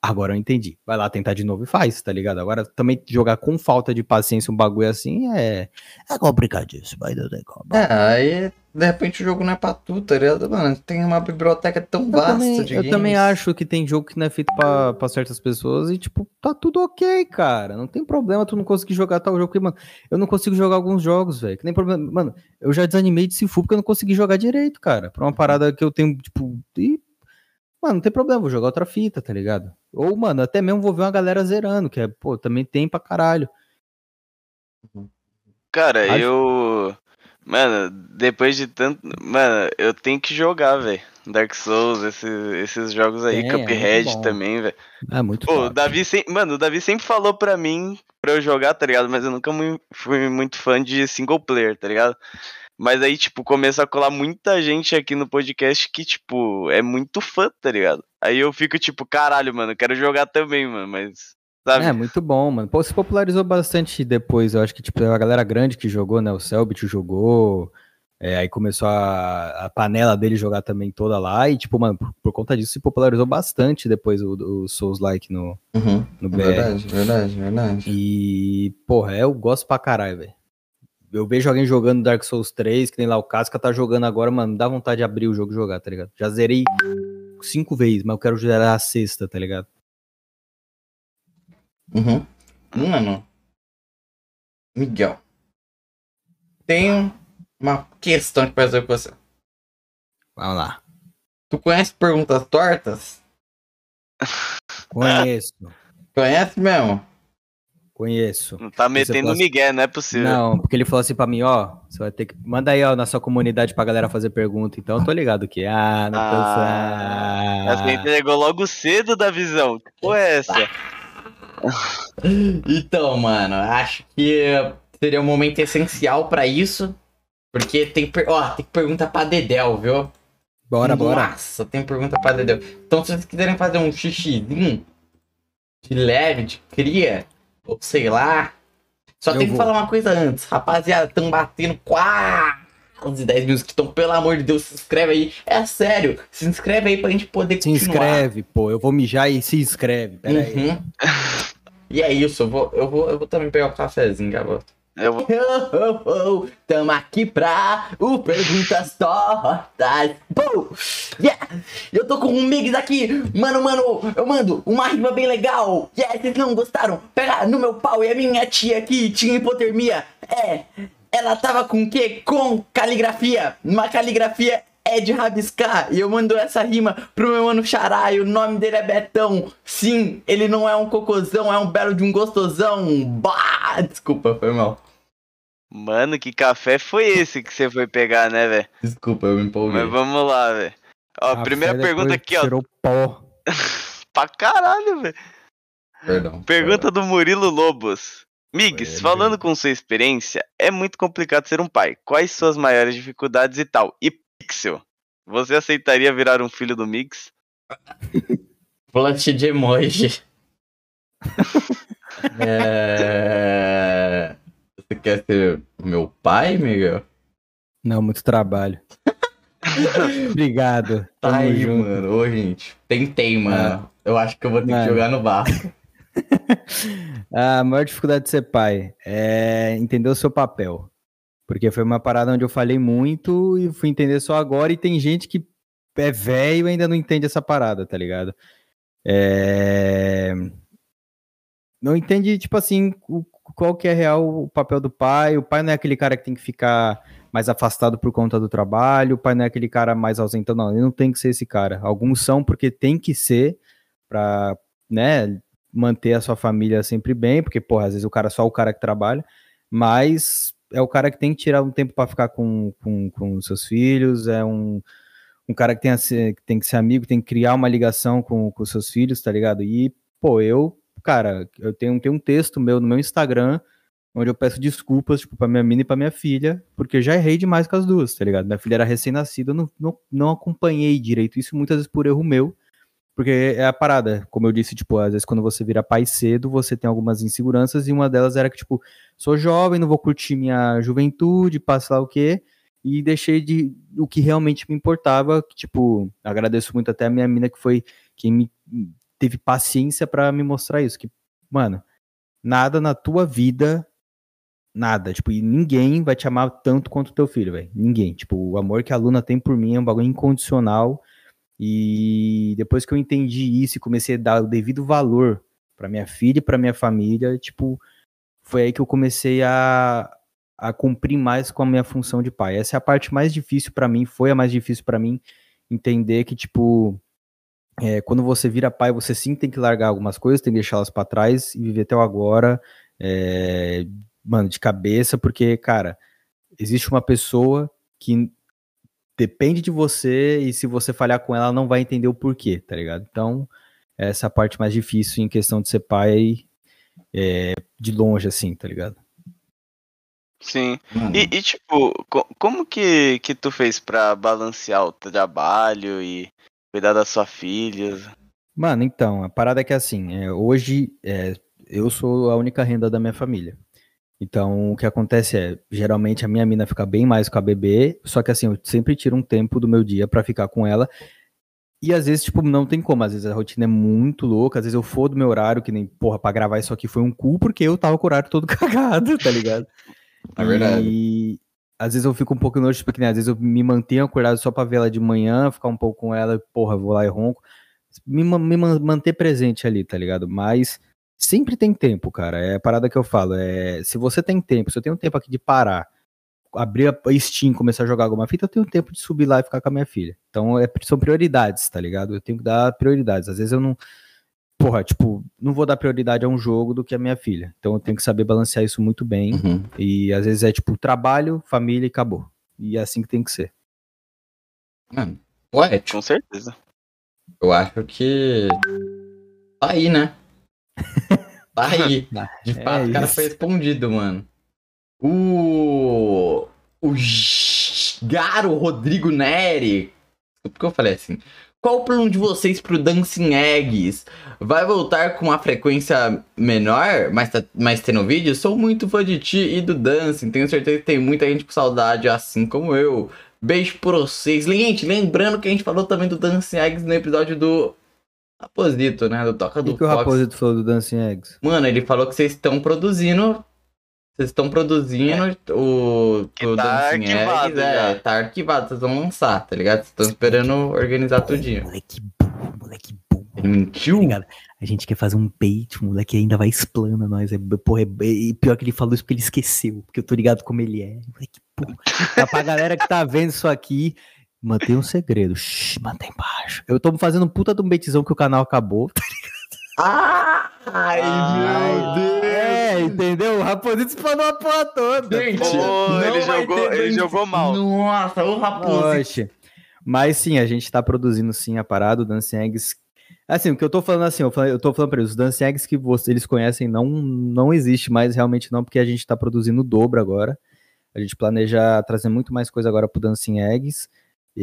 Agora eu entendi. Vai lá tentar de novo e faz, tá ligado? Agora também jogar com falta de paciência um bagulho assim é. É complicadíssimo, mas não tem como. É, aí de repente o jogo não é pra tu, tá ligado? Mano, tem uma biblioteca tão Eu, vasta também, de eu games. também acho que tem jogo que não é feito pra, pra certas pessoas e, tipo, tá tudo ok, cara. Não tem problema tu não conseguir jogar tal jogo. Porque, mano, eu não consigo jogar alguns jogos, velho. Que nem problema. Mano, eu já desanimei de Sifu porque eu não consegui jogar direito, cara. Pra uma parada que eu tenho, tipo. E, mano, não tem problema, vou jogar outra fita, tá ligado? Ou, mano, até mesmo vou ver uma galera zerando, que é, pô, também tem pra caralho. Cara, Acho- eu. Mano, depois de tanto. Mano, eu tenho que jogar, velho. Dark Souls, esses, esses jogos aí, Tem, é Cuphead bom. também, velho. É muito Pô, top. Davi sempre. Mano, o Davi sempre falou pra mim pra eu jogar, tá ligado? Mas eu nunca fui muito fã de single player, tá ligado? Mas aí, tipo, começa a colar muita gente aqui no podcast que, tipo, é muito fã, tá ligado? Aí eu fico, tipo, caralho, mano, eu quero jogar também, mano, mas. Sabe? É, muito bom, mano. Pô, se popularizou bastante depois. Eu acho que, tipo, a galera grande que jogou, né? O Selbit jogou. é, aí começou a, a panela dele jogar também toda lá. E, tipo, mano, por, por conta disso se popularizou bastante depois o, o Souls-like no, Uhum. no BR. Verdade, verdade, verdade. E, porra, eu gosto pra caralho, velho. Eu vejo alguém jogando Dark Souls 3, que nem lá o Casca tá jogando agora, mano, dá vontade de abrir o jogo e jogar, tá ligado? Já zerei cinco vezes, mas eu quero zerar a sexta, tá ligado? Uhum. Mano. Miguel. Tenho uma questão que fazer com você. Vamos lá. Tu conhece perguntas tortas? Conheço, Conhece mesmo? conheço. Não tá metendo possa- migué, não é possível. Não, porque ele falou assim pra mim, ó, você vai ter que. Manda aí, ó, na sua comunidade pra galera fazer pergunta. Então eu tô ligado que. Ah, não Ah, pensa. Você entregou logo cedo da visão. Que porra é essa? Então, mano, acho que seria um momento essencial pra isso. Porque tem. Ó, tem pergunta pra Dedel, viu? Bora, bora. Nossa, tem pergunta pra Dedel. Então, se vocês quiserem fazer um xixizinho de leve, de cria, ou sei lá. Só Eu tem que vou. falar uma coisa antes. Rapaziada, estão batendo quase 10 mil inscritos. Então, pelo amor de Deus, se inscreve aí. É sério, se inscreve aí pra gente poder Se continuar. inscreve, pô. Eu vou mijar e se inscreve. Pera aí. Uhum. E é isso, eu vou, eu vou, eu vou também pegar o cafezinho, volto. Eu vou. Oh, oh, oh, tamo aqui pra o Perguntas Tortas. Pô, yeah, eu tô com um mix aqui. Mano, mano, eu mando uma rima bem legal. Yeah, vocês não gostaram? Pega no meu pau e a minha tia aqui tinha hipotermia. É, ela tava com o quê? Com caligrafia. Uma caligrafia é de rabiscar. E eu mando essa rima pro meu mano Xará e o nome dele é Betão. Sim, ele não é um cocôzão, é um belo de um gostosão. Bah, desculpa, foi mal. Mano, que café foi esse que você foi pegar, né, velho? Desculpa, eu me empolguei. Mas vamos lá, velho. Ó, Café primeira pergunta aqui, ó. Tirou pó. Pra caralho, velho. Perdão. Pergunta do Murilo Lobos. Migs, falando com sua experiência, é muito complicado ser um pai. Quais suas maiores dificuldades e tal? E Pixel, você aceitaria virar um filho do Migs? Plot de emoji. é... Você quer ser meu pai, Miguel? Não, muito trabalho. Obrigado. Tá aí, junto. mano. Ô, gente. Tentei, mano. Eu acho que eu vou ter Mano. que jogar no Vasco. a maior dificuldade de ser pai é entender o seu papel. Porque foi uma parada onde eu falei muito e fui entender só agora. E tem gente que é velho e ainda não entende essa parada, tá ligado? É... Não entende, tipo assim, qual que é real o papel do pai. O pai não é aquele cara que tem que ficar mais afastado por conta do trabalho. O pai não é aquele cara mais ausente. Não, ele não tem que ser esse cara. Alguns são porque tem que ser pra, né, manter a sua família sempre bem. Porque, porra, às vezes o cara é só o cara que trabalha. Mas é o cara que tem que tirar um tempo para ficar com, com, com seus filhos, é um, um cara que tem, a ser, que tem que ser amigo, tem que criar uma ligação com, com seus filhos, tá ligado? E, pô, eu, cara, eu tenho, tenho um texto meu no meu Instagram onde eu peço desculpas, tipo, pra minha mina e pra minha filha, porque eu já errei demais com as duas, tá ligado? Minha filha era recém-nascida, eu não, não, não acompanhei direito isso, muitas vezes por erro meu, porque é a parada, como eu disse, tipo, às vezes quando você vira pai cedo, você tem algumas inseguranças, e uma delas era que, tipo, sou jovem, não vou curtir minha juventude, passa lá o quê, e deixei de o que realmente me importava, que, tipo, agradeço muito até a minha mina que foi quem me teve paciência para me mostrar isso, que, mano, nada na tua vida, nada, tipo, e ninguém vai te amar tanto quanto teu filho, velho, ninguém, tipo, o amor que a Luna tem por mim é um bagulho incondicional, e depois que eu entendi isso e comecei a dar o devido valor para minha filha e para minha família, tipo, foi aí que eu comecei a, a cumprir mais com a minha função de pai. Essa é a parte mais difícil para mim, foi a mais difícil para mim entender que tipo é, quando você vira pai, você sim tem que largar algumas coisas, tem que deixá-las para trás e viver até o agora, é, mano, de cabeça, porque cara, existe uma pessoa que depende de você e se você falhar com ela, ela não vai entender o porquê, tá ligado? Então, essa é parte mais difícil em questão de ser pai é, de longe, assim, tá ligado? Sim. E, e, tipo, como que, que tu fez pra balancear o trabalho e cuidar da sua filha? Mano, então, a parada é que assim, é, hoje é, eu sou a única renda da minha família. Então, o que acontece é, geralmente a minha mina fica bem mais com a bebê, só que assim, eu sempre tiro um tempo do meu dia para ficar com ela. E às vezes, tipo, não tem como, às vezes a rotina é muito louca, às vezes eu for do meu horário, que nem, porra, pra gravar isso aqui foi um cu, porque eu tava com o horário todo cagado, tá ligado? É verdade. E às vezes eu fico um pouco noite, porque né, às vezes eu me mantenho acordado só pra ver ela de manhã, ficar um pouco com ela, porra, vou lá e ronco. Me, me manter presente ali, tá ligado? Mas Sempre tem tempo, cara. É a parada que eu falo. É, se você tem tempo, se eu tenho tempo aqui de parar, abrir a Steam, começar a jogar alguma fita, eu tenho tempo de subir lá e ficar com a minha filha. Então é, são prioridades, tá ligado? Eu tenho que dar prioridades. Às vezes eu não. Porra, tipo, não vou dar prioridade a um jogo do que a minha filha. Então eu tenho que saber balancear isso muito bem. Uhum. E às vezes é tipo trabalho, família e acabou. E é assim que tem que ser. Mano, poético. Com certeza. Eu acho que. Tá aí, né? Tá aí. De é fato, é o cara foi respondido, mano. O. O Garo Rodrigo Neri. Por que eu falei assim? Qual o plano de vocês pro Dancing Eggs? Vai voltar com uma frequência menor, mas, tá, mas tendo vídeo? Sou muito fã de ti e do Dancing. Tenho certeza que tem muita gente com saudade, assim como eu. Beijo pra vocês. Gente, lembrando que a gente falou também do Dancing Eggs no episódio do Raposito, né? Do Toca do O que o Raposito falou do Dancing Eggs? Mano, ele falou que vocês estão produzindo. Vocês estão produzindo é. o, o tá Dancing Eggs. É, tá arquivado, vocês vão lançar, tá ligado? Vocês estão esperando organizar tudinho. Moleque burro, moleque burro. Ele mentiu? Tá a gente quer fazer um bait, o moleque ainda vai explana nós. É, porra, é, é, pior que ele falou isso porque ele esqueceu, porque eu tô ligado como ele é. Moleque burro. Tá pra galera que tá vendo isso aqui, Mantém um segredo. Shhh, mantém baixo. Eu tô fazendo um puta de um beitizão que o canal acabou, tá ligado? Ai, meu Deus! É, entendeu? O Raposito explanou a porra toda. Gente, oh, ele, jogou, ele jogou mal. Nossa, o Raposito. Mas sim, a gente tá produzindo sim a parada, o Dancing Eggs. Assim, o que eu tô falando assim, eu, tô falando pra eles, os Dancing Eggs que vocês, eles conhecem não, não existe mais, realmente não, porque a gente tá produzindo o dobro agora. A gente planeja trazer muito mais coisa agora pro Dancing Eggs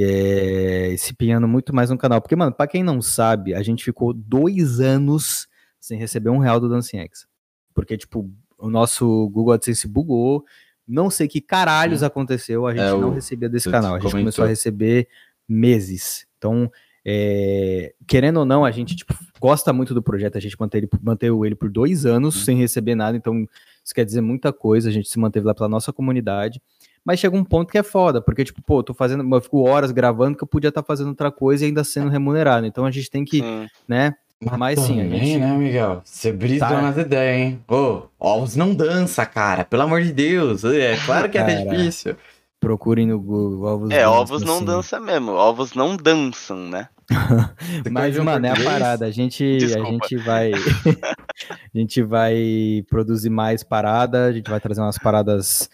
é, se empenhando muito mais no canal. Porque, mano, pra quem não sabe, a gente ficou dois anos sem receber um real do Dancing X. Porque, tipo, o nosso Google AdSense bugou, não sei que caralhos Sim. aconteceu, a gente é, não recebia desse canal. A gente comentou. começou a receber meses. Então, É, querendo ou não, a gente tipo, gosta muito do projeto, a gente manteve ele, manteve ele por dois anos sem receber nada, então isso quer dizer muita coisa, a gente se manteve lá pela nossa comunidade. Mas chega um ponto que é foda, porque, tipo, pô, tô fazendo, eu fico horas gravando que eu podia estar tá fazendo outra coisa e ainda sendo remunerado. Então a gente tem que, sim. né? Mas, Mas sim, a gente. né, Miguel? Você brisou tá. nas ideias, hein? Ô, ovos não dança, cara. Pelo amor de Deus. É claro que é até difícil. Procurem no Google ovos É, ovos não assim. dança mesmo. Ovos não dançam, né? Mas, mano, é a parada. A gente, a gente vai. a gente vai produzir mais parada, a gente vai trazer umas paradas.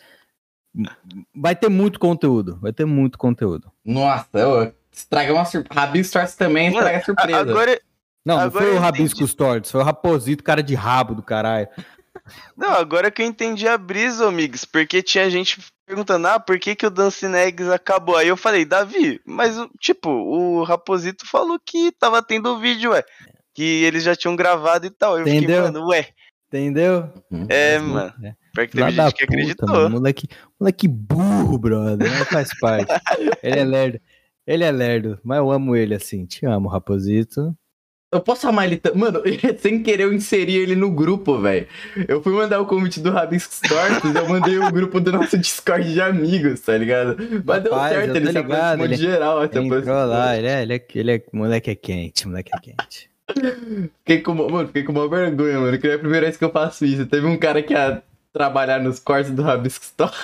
Vai ter muito conteúdo. Vai ter muito conteúdo. Nossa, eu estraga uma surpresa. Rabinho Stars também estraga a surpresa. Agora. Não, não foi o Rabisco Stories, foi o Raposito, cara de rabo do caralho. Não, agora que eu entendi a brisa, amigos, porque tinha gente perguntando, ah, por que, que o Dance Negs acabou? Aí eu falei, Davi, mas, tipo, o Raposito falou que tava tendo vídeo, ué. Que eles já tinham gravado e tal. Eu Entendeu? fiquei, mano, ué. Entendeu? É, uhum. mano. É. Pior que teve gente que puta, acreditou. Mano, moleque, moleque burro, brother. Não faz parte. ele é lerdo. Ele é lerdo, mas eu amo ele assim. Te amo, Raposito. Eu posso chamar ele. Mano, sem querer eu inseri ele no grupo, velho. Eu fui mandar o convite do Rabisco Stories, eu mandei o grupo do nosso Discord de amigos, tá ligado? Mas deu certo, ele se aproximou de geral. Ele entrou lá, ele é, ele, é, ele é. Moleque é quente, moleque é quente. Fiquei com, mano, fiquei com uma vergonha, mano, que é a primeira vez que eu faço isso. Teve um cara que ia trabalhar nos cortes do Rabisco Stories.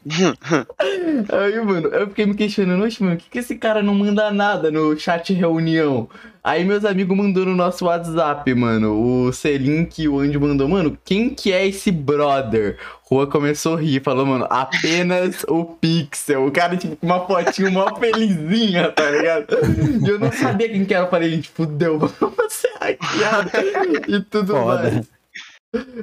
Aí, mano, eu fiquei me questionando, oxe, mano, por que, que esse cara não manda nada no chat reunião? Aí meus amigos mandou no nosso WhatsApp, mano, o Selink e o Andy mandou, mano, quem que é esse brother? Rua começou a rir, falou, mano, apenas o Pixel. O cara, tipo, com uma fotinho mó felizinha, tá ligado? E eu não sabia quem que era, eu falei, gente, fudeu, vamos ser hackeado e tudo Foda. mais.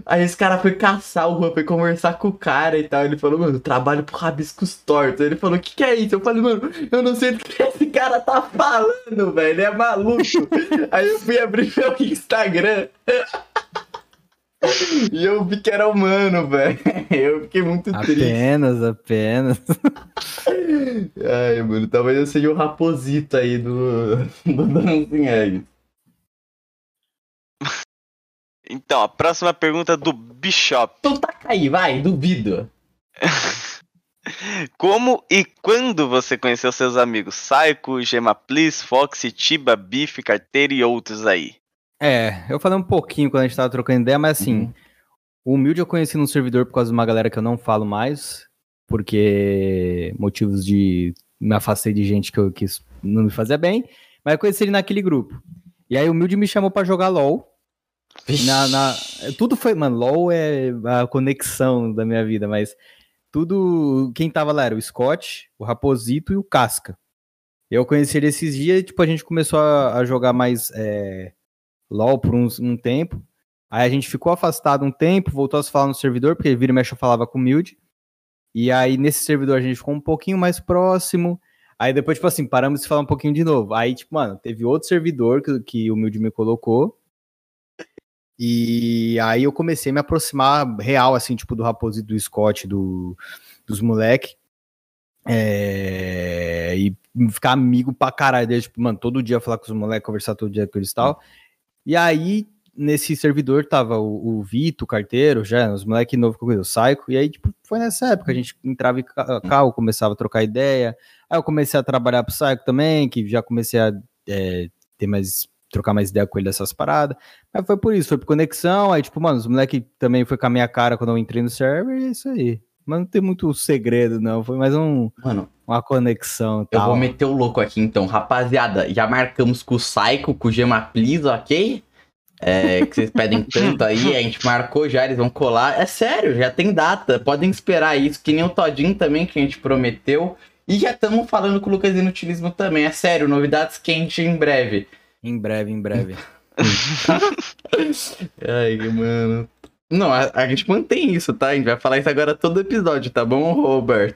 Aí esse cara foi caçar o Juan, foi conversar com o cara e tal. Ele falou, mano, trabalho pro Rabiscos Tortos. Ele falou, o que, que é isso? Eu falei, mano, eu não sei o que esse cara tá falando, velho. Ele é maluco. Aí eu fui abrir meu Instagram. e eu vi que era humano, velho. Eu fiquei muito apenas, triste. Apenas, apenas. Ai, mano, talvez eu seja o raposito aí do, do Dancing Eggs. Então, a próxima pergunta do Bishop. Tu tá aí, vai, duvido. Como e quando você conheceu seus amigos Saiko, Gema Please, Foxy, Tiba, Biff, Carteira e outros aí? É, eu falei um pouquinho quando a gente tava trocando ideia, mas assim, uhum. o Humilde eu conheci no servidor por causa de uma galera que eu não falo mais, porque motivos de me afastei de gente que eu quis não me fazia bem, mas eu conheci ele naquele grupo. E aí o Humilde me chamou para jogar LOL. Na, na, tudo foi, mano, LOL é a conexão da minha vida, mas tudo, quem tava lá era o Scott, o Raposito e o Casca. Eu conheci ele esses dias e, tipo, a gente começou a, a jogar mais é, LOL por um, um, tempo. Aí a gente ficou afastado um tempo, voltou a se falar no servidor, porque vira e mexe eu falava com o Mild. E aí nesse servidor a gente ficou um pouquinho mais próximo. Aí depois, tipo assim, paramos de falar um pouquinho de novo. Aí, tipo, mano, teve outro servidor que, que o Mild me colocou. E aí eu comecei a me aproximar real, assim, tipo, do Raposo e do Scott, do, dos moleque. É, e ficar amigo pra caralho deles, tipo, mano, todo dia falar com os moleques, conversar todo dia com eles e tal. E aí, nesse servidor tava o, o Vito, o carteiro, já, os moleques novos com o Psycho, e aí, tipo, foi nessa época, a gente entrava em carro, começava a trocar ideia, aí eu comecei a trabalhar pro Psycho também, que já comecei a é, ter mais trocar mais ideia com ele dessas paradas. Mas foi por isso, foi por conexão. Aí, tipo, mano, os moleque também foi com a minha cara quando eu entrei no server, e é isso aí. Mas não tem muito segredo, não. Foi mais um, mano, uma conexão. Eu tal. vou meter o louco aqui então. Rapaziada, já marcamos com o Psycho, com o Gema Please, ok? É, que vocês pedem tanto aí, a gente marcou já, eles vão colar. É sério, já tem data. Podem esperar isso, que nem o Todinho também, que a gente prometeu. E já estamos falando com o Lucas Inutilismo também. É sério, novidades quentes em breve. Em breve, em breve. Ai, mano. Não, a, a, gente mantém isso, tá? A gente vai falar isso agora todo episódio, tá bom, Robert?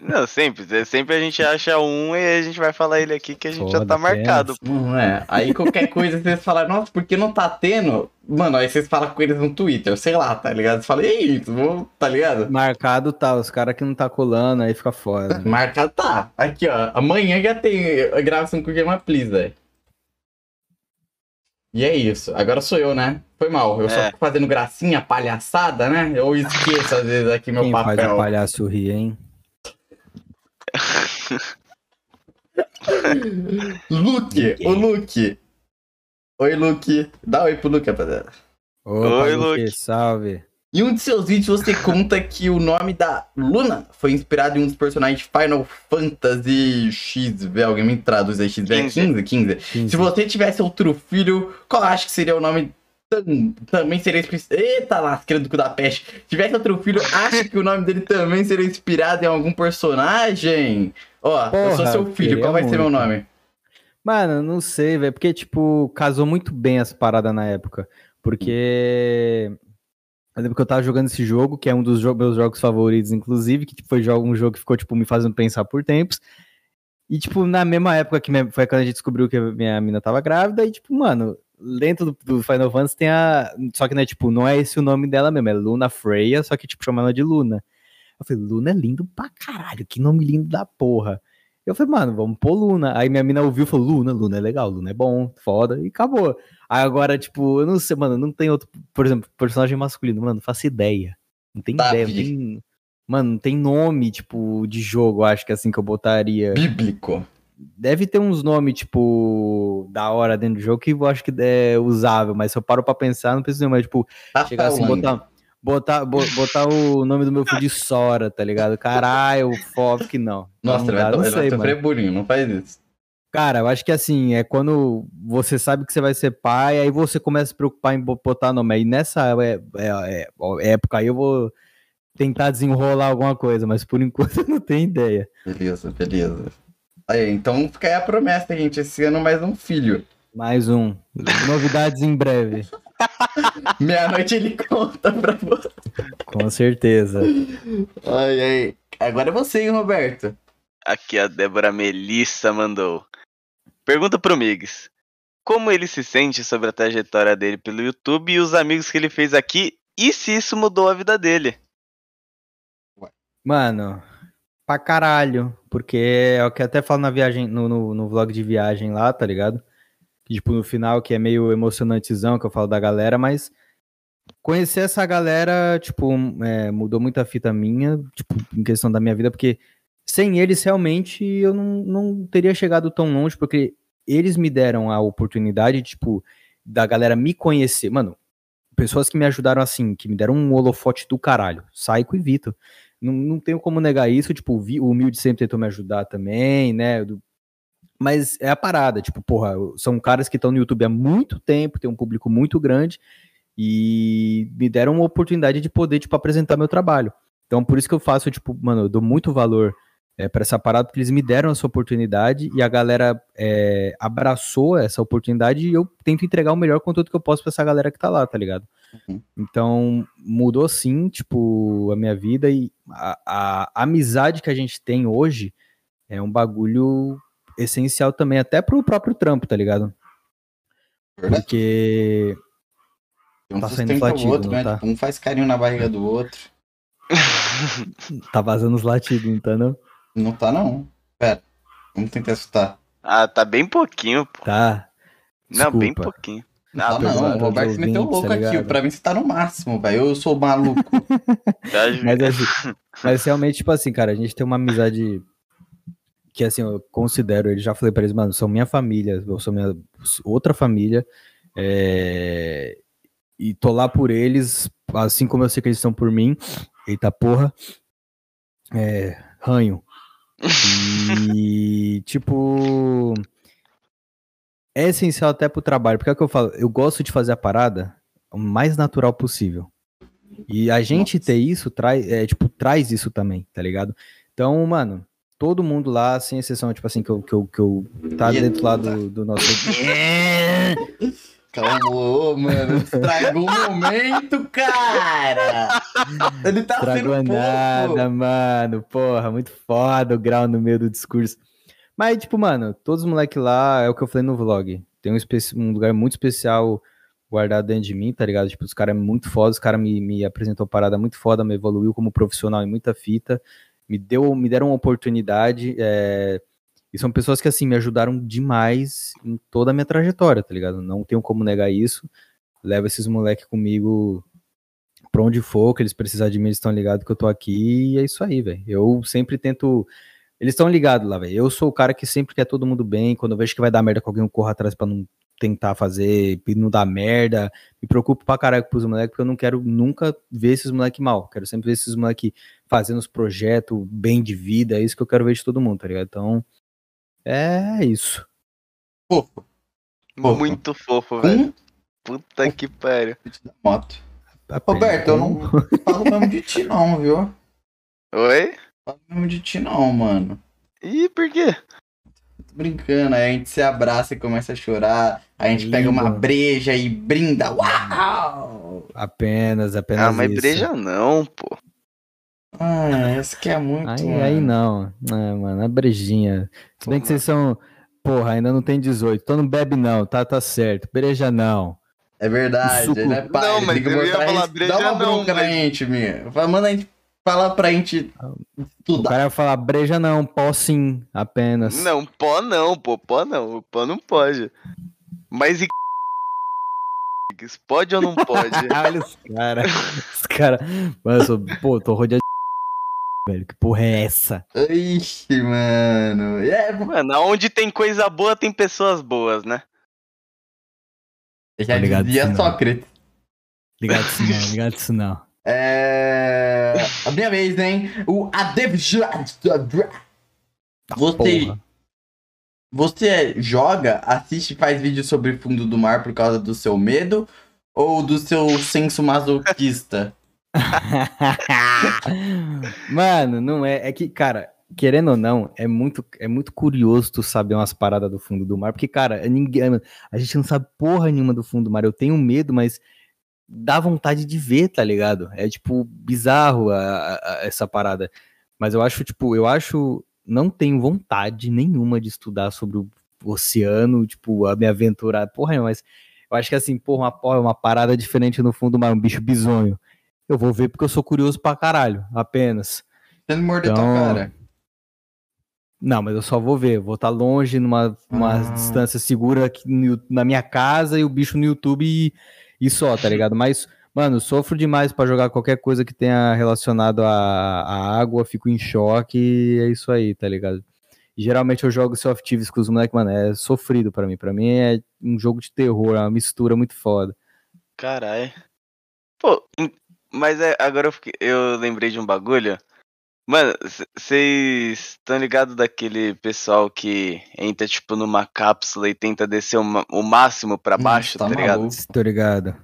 Não, sempre. Sempre a gente acha um e a gente vai falar ele aqui que a gente Foda, já tá marcado. Não é. Aí qualquer coisa vocês falam, nossa, por que não tá tendo? Mano, aí vocês falam com eles no Twitter, sei lá, tá ligado? Você fala, ei, vou, tá ligado? Marcado tá, os caras que não tá colando, aí fica fora. Marcado tá. Aqui, ó. Amanhã já tem a gravação com o Gema Please, velho. E é isso. Agora sou eu, né? Foi mal. Eu só É. fico fazendo gracinha, palhaçada, né? Eu esqueço às vezes aqui meu Quem faz papel. o palhaço rir, hein? Luke, o Luke. Oi, Luke. Dá oi pro Luke, rapaziada. Opa, Oi, Luque, Luke. salve. Em um de seus vídeos você conta que o nome da Luna foi inspirado em um dos personagens de Final Fantasy XV. Alguém me traduz aí, XV é 15? 15. 15. Se você tivesse outro filho, qual acha que seria o nome? Tam- Também seria inspirado. Eita lasqueira do cu da peste. Se tivesse outro filho, acha que o nome dele também seria inspirado em algum personagem? Ó, eu sou Porra, seu filho, qual vai ser meu muito. nome? Mano, não sei, velho. Porque, tipo, casou muito bem as paradas na época. Porque. Eu lembro que eu tava jogando esse jogo, que é um dos jo- meus jogos favoritos, inclusive, que tipo, foi um jogo que ficou, tipo, me fazendo pensar por tempos. E, tipo, na mesma época que minha- foi quando a gente descobriu que minha mina tava grávida, e, tipo, mano, dentro do, do Final Fantasy tem a. Só que, né, tipo, não é esse o nome dela mesmo, é Luna Freya, só que, tipo, chama ela de Luna. Eu falei, Luna é lindo pra caralho, que nome lindo da porra. Eu falei, mano, vamos pôr Luna. Aí minha mina ouviu e falou, Luna, Luna é legal, Luna é bom, foda, e acabou. Aí agora, tipo, eu não sei, mano, não tem outro, por exemplo, personagem masculino, mano, não faço ideia. Não tem ideia, não Davi. tem. Mano, não tem nome, tipo, de jogo, acho que é assim que eu botaria. Bíblico. Deve ter uns nomes, tipo, da hora dentro do jogo que eu acho que é usável, mas se eu paro pra pensar, não preciso mais, tipo, chegar Rafael assim, botar, botar, bo- botar o nome do meu filho de Sora, tá ligado? Caralho, foda que não. Nossa, não, vai não vai sei, mano. bullying, não faz isso. Cara, eu acho que assim, é quando você sabe que você vai ser pai, aí você começa a se preocupar em bo- botar nome. Aí nessa é- é- é- época aí eu vou tentar desenrolar alguma coisa, mas por enquanto eu não tenho ideia. Beleza, beleza. Aí, então fica aí a promessa, gente. Esse ano mais um filho. Mais um. Novidades em breve. Meia-noite ele conta pra você. Com certeza. Ai, ai. Agora é você, hein, Roberto. Aqui a Débora Melissa mandou. Pergunta pro Migs. Como ele se sente sobre a trajetória dele pelo YouTube e os amigos que ele fez aqui e se isso mudou a vida dele? Mano, pra caralho. Porque é o que eu até falo na viagem, no, no, no vlog de viagem lá, tá ligado? Tipo, no final, que é meio emocionantezão, que eu falo da galera, mas conhecer essa galera, tipo, é, mudou muita fita minha, tipo, em questão da minha vida, porque sem eles, realmente, eu não, não teria chegado tão longe, porque eles me deram a oportunidade, tipo, da galera me conhecer. Mano, pessoas que me ajudaram assim, que me deram um holofote do caralho. Saico e Vitor. Não, não tenho como negar isso, tipo, o Humilde sempre tentou me ajudar também, né? Mas é a parada, tipo, porra, são caras que estão no YouTube há muito tempo, tem um público muito grande e me deram uma oportunidade de poder, tipo, apresentar meu trabalho. Então, por isso que eu faço, tipo, mano, eu dou muito valor é, para essa parada, porque eles me deram essa oportunidade e a galera é, abraçou essa oportunidade e eu tento entregar o melhor conteúdo que eu posso pra essa galera que tá lá, tá ligado? Uhum. Então, mudou sim, tipo, a minha vida e a, a amizade que a gente tem hoje é um bagulho essencial também, até pro próprio trampo, tá ligado? Verdade. Porque Um Tá saindo latido, o outro, não né? tá? Um faz carinho na barriga do outro. tá vazando os latidos, então não? Não tá, não. Pera. Vamos tentar escutar. Ah, tá bem pouquinho, pô. Tá. Não, bem Desculpa. pouquinho. Não tá, apesar não. O Roberto se meteu ouvintes, louco tá aqui. Pra mim você tá no máximo, velho. Eu sou maluco. tá- Mas, assim, mas realmente, tipo assim, cara, a gente tem uma amizade que, assim, eu considero, ele já falei pra eles, mano, são minha família, eu sou minha outra família, é, e tô lá por eles, assim como eu sei que eles estão por mim, eita porra, é, ranho. E, tipo, é essencial até pro trabalho, porque é o que eu falo, eu gosto de fazer a parada o mais natural possível. E a gente Nossa. ter isso traz, é, tipo, traz isso também, tá ligado? Então, mano, todo mundo lá, sem exceção, tipo assim, que eu, que eu, que eu tá dentro lá do, do nosso. Calma, ô, mano. Estragou o momento, cara. Ele tá Estragou sendo nada, fofo. mano. Porra, muito foda o grau no meio do discurso. Mas, tipo, mano, todos os moleques lá, é o que eu falei no vlog. Tem um, um lugar muito especial guardado dentro de mim, tá ligado? Tipo, os caras é muito foda, os caras me, me apresentou parada muito foda, me evoluiu como profissional em muita fita, me deu, me deram uma oportunidade, é, E são pessoas que, assim, me ajudaram demais em toda a minha trajetória, tá ligado? Não tenho como negar isso. Levo esses moleques comigo pra onde for, que eles precisarem de mim, eles estão ligados que eu tô aqui, e é isso aí, velho. Eu sempre tento. Eles estão ligados lá, velho. Eu sou o cara que sempre quer todo mundo bem. Quando eu vejo que vai dar merda com alguém, eu corro atrás pra não tentar fazer, não dar merda. Me preocupo pra caralho pros moleques, porque eu não quero nunca ver esses moleques mal. Quero sempre ver esses moleques fazendo os projetos bem de vida. É isso que eu quero ver de todo mundo, tá ligado? Então, é isso. Fofo. Fofo. Muito fofo, velho. Hum? Puta que pariu. da moto. Roberto, eu não falo mesmo de ti não, viu? Oi? Falo mesmo de ti não, mano. Ih, por quê? Tô brincando, aí a gente se abraça e começa a chorar. A gente pega uma Lindo. breja e brinda. Uau! Apenas, apenas Ah, mas isso. breja não, pô. Ah, esse que é muito. Aí, mano. aí não. É, mano, é brejinha. Se bem que vocês são. Porra, ainda não tem 18. Então não bebe, não, tá? Tá certo. Breja não. É verdade, Suco. ele é pai. Não, mas eu ia mostrar falar breja Dá uma não, bronca na gente, minha. Manda a gente falar pra gente O estudar. cara vai falar breja não, pó sim, apenas. Não, pó não, pô. Pó não. Pó não pode. Mas e. Pode ou não pode? Olha os caras. Os caras. Mano, eu sou. Pô, tô rodeado de. Velho, que porra é essa? Ixi, mano. É, Mano, onde tem coisa boa, tem pessoas boas, né? já ligado dizia. Sócrates. Ligado isso não, ligado isso não. É. A minha vez, hein? O Adev. Tá, Você, porra. você joga, assiste e faz vídeo sobre fundo do mar por causa do seu medo ou do seu senso masoquista? Mano, não é. É que, cara, querendo ou não, é muito, é muito curioso tu saber umas paradas do fundo do mar. Porque, cara, ninguém. A gente não sabe porra nenhuma do fundo do mar. Eu tenho medo, mas dá vontade de ver, tá ligado? É tipo bizarro a- a- essa parada. Mas eu acho, tipo, eu acho. Não tenho vontade nenhuma de estudar sobre o oceano, tipo, a me aventurar. Porra, mas eu acho que assim, porra, uma, porra, uma parada diferente no fundo do mar, um bicho bizonho. Eu vou ver porque eu sou curioso pra caralho, apenas. Você não morder tua Então, cara. Não, mas eu só vou ver. Vou estar longe, numa, numa Ah. distância segura aqui no na minha casa e o bicho no YouTube e, e só, tá ligado? Mas, mano, sofro demais pra jogar qualquer coisa que tenha relacionado à, à água, fico em choque e é isso aí, tá ligado? E, geralmente eu jogo Soft Thieves com os moleques, mano, é sofrido pra mim. Pra mim é um jogo de terror, é uma mistura muito foda. Caralho. Pô, mas é, agora eu, fiquei- eu lembrei de um bagulho. Mano, vocês estão ligados daquele pessoal que entra, tipo, numa cápsula e tenta descer o, o máximo pra baixo, tá tá ligado? Tô ligado.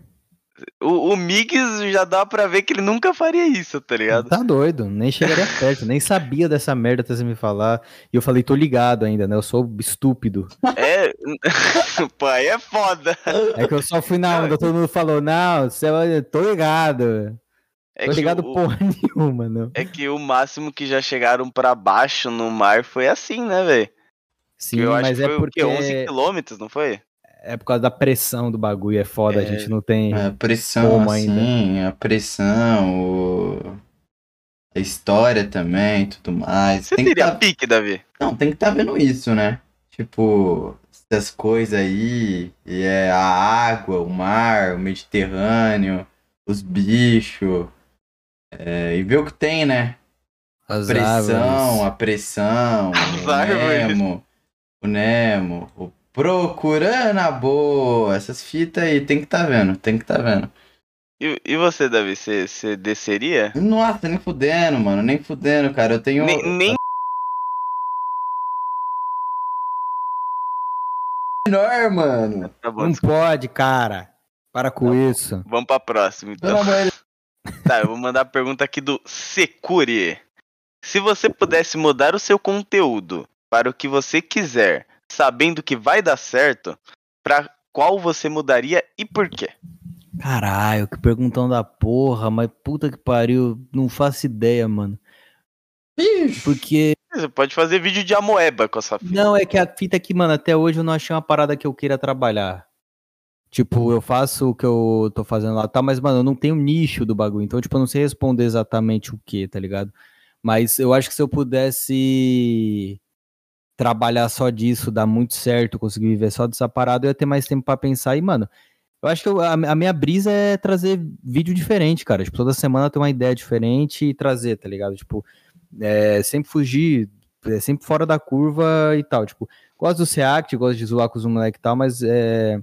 O, o Migs já dá pra ver que ele nunca faria isso, tá ligado? Tá doido, nem chegaria perto, nem sabia dessa merda até você me falar. E eu falei, tô ligado ainda, né? Eu sou estúpido. É. Pô, aí é foda. É que eu só fui na onda, todo mundo falou, não, você é- tô ligado. É tô ligado o- porra nenhuma, não. É que o máximo que já chegaram pra baixo no mar foi assim, né, velho? Sim, Eu acho mas que é foi porque o quê? 11 quilômetros, não foi? É por causa da pressão do bagulho, é foda, a É. gente não tem... A pressão, Como assim, a pressão, o... a história também, tudo mais. Você tem que teria tá... pique, Davi? Não, tem que estar vendo isso, né? Tipo, essas coisas aí, e é a água, o mar, o Mediterrâneo, os bichos, é, e ver o que tem, né? As pressão, árvores. a pressão, As o árvores. Nemo, o Nemo, o Procurando a Boa, essas fitas aí, tem que tá vendo, tem que tá vendo. E, e você, Davi? Você, você desceria? Nossa, nem fudendo, mano, nem fudendo, cara, eu tenho... Nem, nem menor, mano. Tá bom, Não desculpa. pode, cara. Para com Tá isso. Vamos pra próxima, então. Tá, eu vou mandar a pergunta aqui do Securi. Se você pudesse mudar o seu conteúdo para o que você quiser, sabendo que vai dar certo, pra qual você mudaria e por quê? Caralho, que perguntão da porra, mas puta que pariu, não faço ideia, mano. Bicho. Porque Você pode fazer vídeo de amoeba com essa filha. Não, é que a fita aqui, mano, até hoje eu não achei uma parada que eu queira trabalhar. Tipo, eu faço o que eu tô fazendo lá, tá? Mas, mano, eu não tenho nicho do bagulho. Então, tipo, eu não sei responder exatamente o que, tá ligado? Mas eu acho que se eu pudesse trabalhar só disso, dar muito certo, conseguir viver só dessa parada, eu ia ter mais tempo pra pensar. E, mano, eu acho que eu- a, a minha brisa é trazer vídeo diferente, cara. Tipo, toda semana ter uma ideia diferente e trazer, tá ligado? Tipo, é, sempre fugir, é, sempre fora da curva e tal. Tipo, gosto do React, gosto de zoar com os moleques e tal, mas é,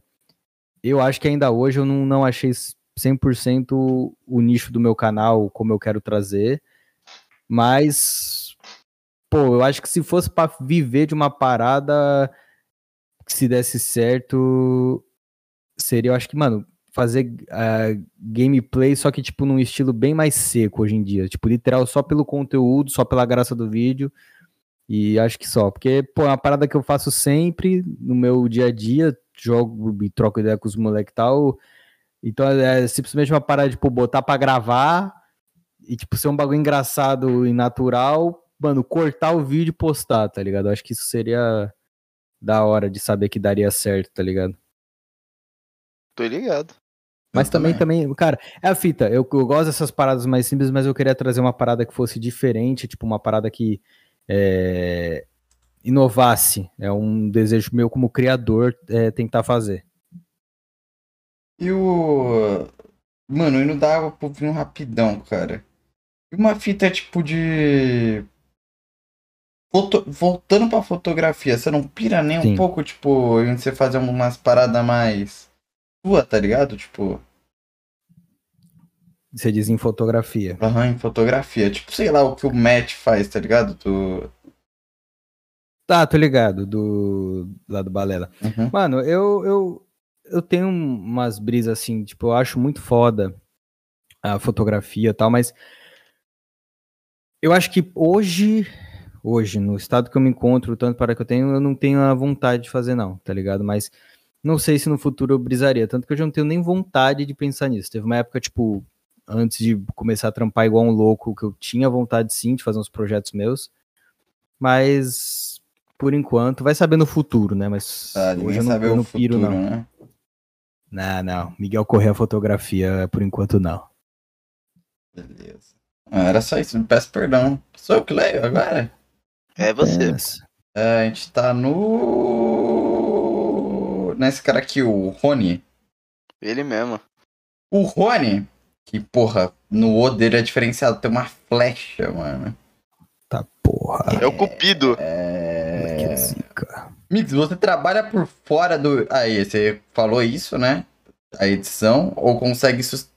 eu acho que ainda hoje eu não, não achei 100% o nicho do meu canal como eu quero trazer. Mas, pô, eu acho que se fosse pra viver de uma parada que se desse certo, seria, eu acho que, mano, fazer ah, gameplay, só que, tipo, num estilo bem mais seco hoje em dia. Tipo, literal, só pelo conteúdo, só pela graça do vídeo. E acho que só. Porque, pô, é uma parada que eu faço sempre no meu dia a dia. Jogo e troco ideia com os moleques e tal. Então é simplesmente uma parada, tipo, botar pra gravar e, tipo, ser um bagulho engraçado e natural. Mano, cortar o vídeo e postar, tá ligado? Eu acho que isso seria da hora de saber que daria certo, tá ligado? Tô ligado. Mas Eu também, também, cara, é a fita. Eu, eu gosto dessas paradas mais simples, mas eu queria trazer uma parada que fosse diferente, tipo, uma parada que é, inovasse. É um desejo meu como criador é, tentar fazer. E o. Mano, indo dar água pro vinho rapidão, cara. E uma fita tipo de. Voltando pra fotografia, você não pira nem Sim. um pouco, tipo, em você fazer umas paradas mais. Sua, tá ligado? Tipo, Você diz em fotografia. aham, em fotografia. Tipo, sei lá o que o Matt faz, tá ligado? Do... Tá, tô ligado, do lá do Balela. Uhum. Mano, eu, eu, eu tenho umas brisas assim, tipo, eu acho muito foda a fotografia e tal, mas eu acho que hoje, hoje, no estado que eu me encontro, tanto para que eu tenho, eu não tenho a vontade de fazer, não, tá ligado? Mas não sei se no futuro eu brisaria, tanto que eu já não tenho nem vontade de pensar nisso. Teve uma época, tipo, antes de começar a trampar igual um louco, que eu tinha vontade sim de fazer uns projetos meus, mas por enquanto, vai saber no futuro, né? Mas Ah, hoje eu não, eu não futuro, piro, não. né? Não, não. Miguel Correia Fotografia, por enquanto, não. Beleza. Ah, era só isso, peço perdão. Sou eu que leio agora? É você. É, a gente tá no. Nesse cara aqui, o Rony. Ele mesmo. O Rony, que porra, no O dele é diferenciado, tem uma flecha, mano. Tá porra. É o Cupido. Que É. zica. Mix, você trabalha por fora do. Aí, você falou isso, né? A edição, ou consegue. sus-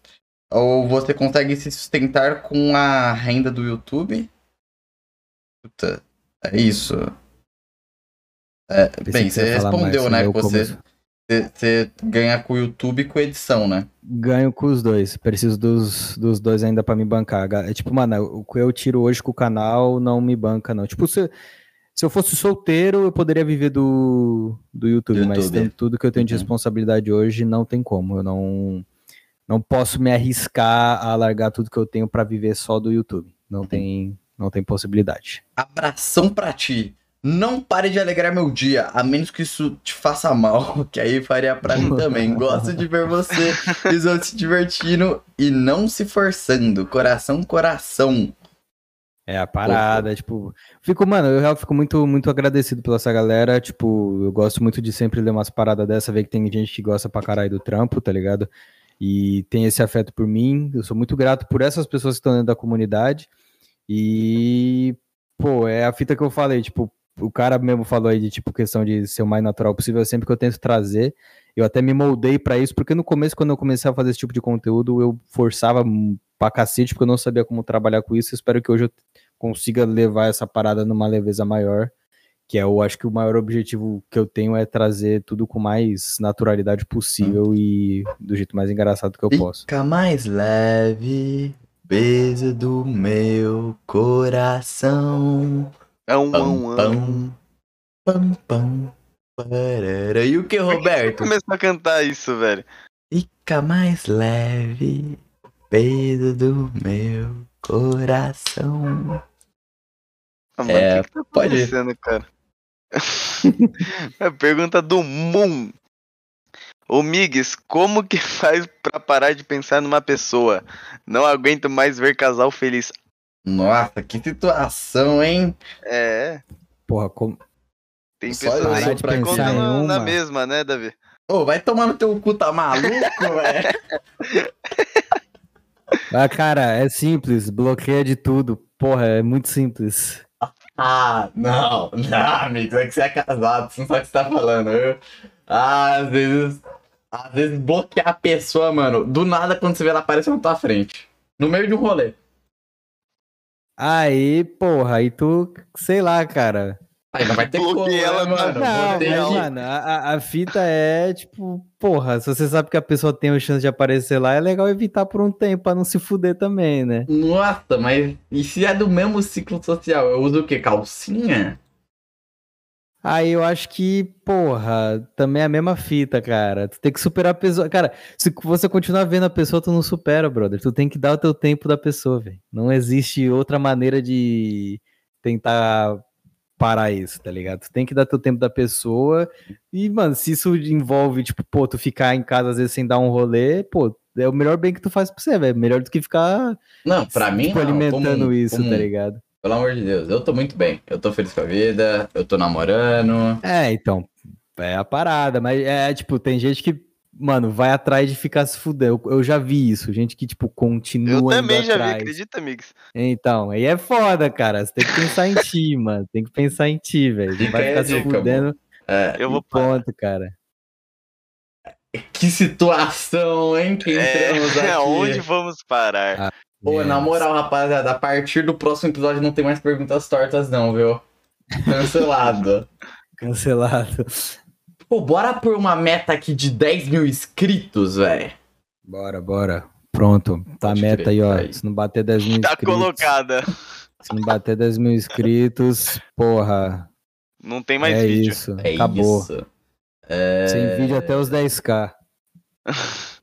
Ou você consegue se sustentar com a renda do YouTube? Puta, é isso. É, bem, você respondeu, mais, né? eu Que você, você, ganha com o YouTube e com edição, né? Ganho com os dois. Preciso dos, dos dois ainda pra me bancar. É tipo, mano, o que eu tiro hoje com o canal não me banca, não. Tipo, se, se eu fosse solteiro, eu poderia viver do, do YouTube, Do mas YouTube. tendo tudo que eu tenho de Uhum. responsabilidade hoje, não tem como. Eu não, não posso me arriscar a largar tudo que eu tenho pra viver só do YouTube. Não tem, não tem possibilidade. Abração pra ti. Não pare de alegrar meu dia, a menos que isso te faça mal, que aí faria pra mim também. Gosto de ver você e os outros se divertindo e não se forçando. Coração, coração. É a parada, tipo, fico, mano, eu real fico muito, muito agradecido pela essa galera, tipo, eu gosto muito de sempre ler umas paradas dessa, ver que tem gente que gosta pra caralho do trampo, tá ligado? E tem esse afeto por mim, eu sou muito grato por essas pessoas que estão dentro da comunidade, e, pô, é a fita que eu falei, tipo, o cara mesmo falou aí de, tipo, questão de ser o mais natural possível, é sempre que eu tento trazer, eu até me moldei pra isso, porque no começo, quando eu comecei a fazer esse tipo de conteúdo, eu forçava pra cacete, porque eu não sabia como trabalhar com isso, espero que hoje eu consiga levar essa parada numa leveza maior, que é, eu acho que o maior objetivo que eu tenho é trazer tudo com mais naturalidade possível e do jeito mais engraçado que eu posso. Fica mais leve, peso do meu coração. É um Pam, pam, pam, pam, parara. E o que, Roberto? Começou a cantar isso, velho. Fica mais leve, peso do meu coração. Ah, mano, É, o que, que tá pode cara? a pergunta do Moon. Ô Migs, como que faz pra parar de pensar numa pessoa? Não aguento mais ver casal feliz. Nossa, que situação, hein? É, Porra, como, Tem Só pessoas aí que em na, na uma. mesma, né, Davi? Ô, vai tomar no teu cu, tá maluco, velho? Ah, cara, é simples, bloqueia de tudo. Porra, é muito simples. Ah, não, não, amigo, é que você é casado, você não sabe o que você tá falando. Eu, ah, às vezes, às vezes bloquear a pessoa, mano, do nada quando você vê ela aparecer na tua frente. No meio de um rolê. Aí, porra, aí tu, sei lá, cara. Aí não vai ter como, né, ela, mano? Não, ter mas, mano, a, a- a fita é, tipo, porra, se você sabe que a pessoa tem a chance de aparecer lá, é legal evitar por um tempo pra não se fuder também, né? Nossa, mas e se é do mesmo ciclo social? Eu uso o quê? Calcinha? Aí eu acho que, porra, também é a mesma fita, cara. Tu tem que superar a pessoa. Cara, se você continuar vendo a pessoa, tu não supera, brother. Tu tem que dar o teu tempo da pessoa, velho. Não existe outra maneira de tentar parar isso, tá ligado? Tu tem que dar teu tempo da pessoa. E, mano, se isso envolve, tipo, pô, tu ficar em casa às vezes sem dar um rolê, pô, é o melhor bem que tu faz pra você, velho. Melhor do que ficar, Não, pra mim tipo, não. alimentando comum, isso, comum. tá ligado? Pelo amor de Deus, eu tô muito bem. Eu tô feliz com a vida, eu tô namorando. É, então, é a parada, mas é tipo, tem gente que, mano, vai atrás de ficar se fudendo. Eu, eu já vi isso, gente que, tipo, continua Eu também já vi, atrás. acredita, amigos? Então, aí é foda, cara. Você tem que pensar em ti, mano. Tem que pensar em ti, velho. Vai é ficar se dica, fudendo. É, Eu vou ponto, cara. que situação, hein? Que entramos É, aqui. onde vamos parar? Pô, na Yes. moral, rapaziada, a partir do próximo episódio não tem mais perguntas tortas, não, viu? Cancelado. Cancelado. Pô, bora por uma meta aqui de 10 mil inscritos, velho. Bora, bora. Pronto. Tá a Pode meta crer, aí, ó. tá aí. Se não bater 10 mil Tá inscritos. colocada. Se não bater 10 mil inscritos, porra. Não tem mais é vídeo. isso. É Acabou. isso. É... Sem vídeo até os 10k.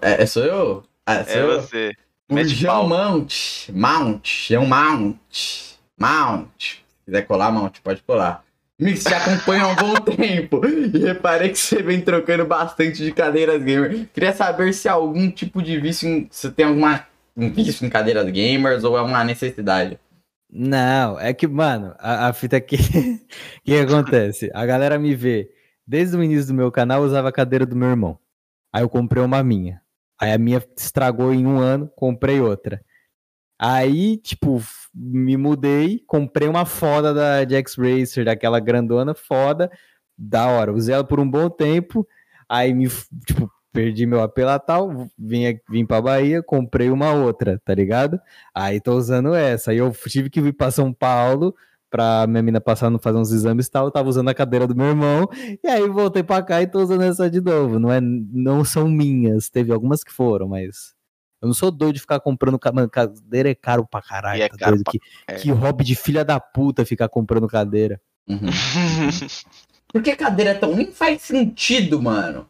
É, é, sou eu? Ah, sou É eu? você. O Mete Jean pau. Mount. Mount. Jean Mount. Mount. Se quiser colar, Mount, pode colar. Mix, te acompanha há um bom tempo. E reparei que você vem trocando bastante de cadeiras gamer. Queria saber se há algum tipo de vício. Se tem alguma um vício em cadeiras gamers ou é uma necessidade. Não, é que, mano, a, a fita aqui. O que acontece? A galera me vê. Desde o início do meu canal, eu usava a cadeira do meu irmão. Aí eu comprei uma minha. Aí a minha estragou em um ano, comprei outra. Aí, tipo, me mudei, comprei uma foda da de X-Racer, daquela grandona foda, da hora. Usei ela por um bom tempo, aí me, tipo, perdi meu AP lá tal, vim, vim pra Bahia, comprei uma outra, tá ligado? Aí tô usando essa. Aí eu tive que vir pra São Paulo pra minha mina passar no fazer uns exames e tal. Eu tava usando a cadeira do meu irmão. E aí voltei pra cá e tô usando essa de novo. Não, é, não são minhas. Teve algumas que foram, mas. Eu não sou doido de ficar comprando. Mano, cadeira é caro pra caralho. E é tá caro doido? pra- Que, é. que hobby de filha da puta ficar comprando cadeira. Uhum. Por que cadeira é tão. Nem faz sentido, mano.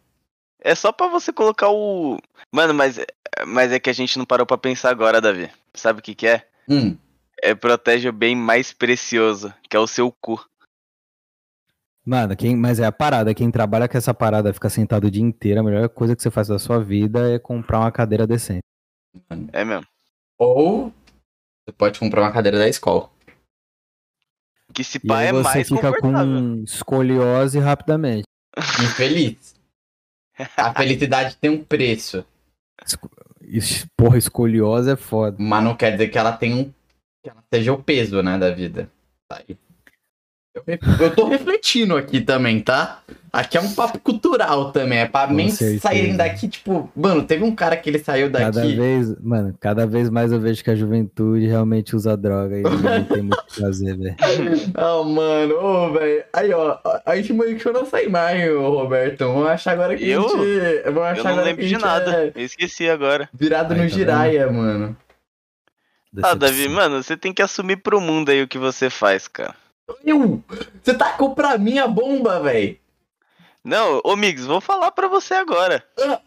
é só pra você colocar o. Mano, mas, mas é que a gente não parou pra pensar agora, Davi. Sabe o que, que é? Hum. É protege o bem mais precioso, que é o seu cu. Mano, quem, mas é a parada. Quem trabalha com essa parada, fica sentado o dia inteiro, a melhor coisa que você faz da sua vida é comprar uma cadeira decente. É mesmo. Ou você pode comprar uma cadeira da escola. Que se E pá aí é você mais fica com escoliose rapidamente. Infeliz. A felicidade tem um preço. Porra, escoliose é foda. Mas não quer dizer que ela tenha um. Que ela seja o peso, né, da vida. Tá aí. Eu, eu tô refletindo aqui também, tá? Aqui é um papo cultural também. É pra Com certeza. saírem daqui, tipo. Mano, teve um cara que ele saiu Cada daqui. vez, mano, cada vez mais eu vejo que a juventude realmente usa droga e não tem muito o que fazer, velho. Ah, mano, ô, velho. Aí, ó, a gente manchou nossa imagem, ô, Roberto. Vamos achar agora que Eu? a gente. Vamos achar Eu não agora lembro de nada. é Eu esqueci agora. virado Aí, no tá giraia, mano. Ah, Davi, mano, você tem que assumir pro mundo aí o que você faz, cara. Eu! Você tacou pra mim a bomba, velho. Não, ô Migs, vou falar pra você agora. Ah.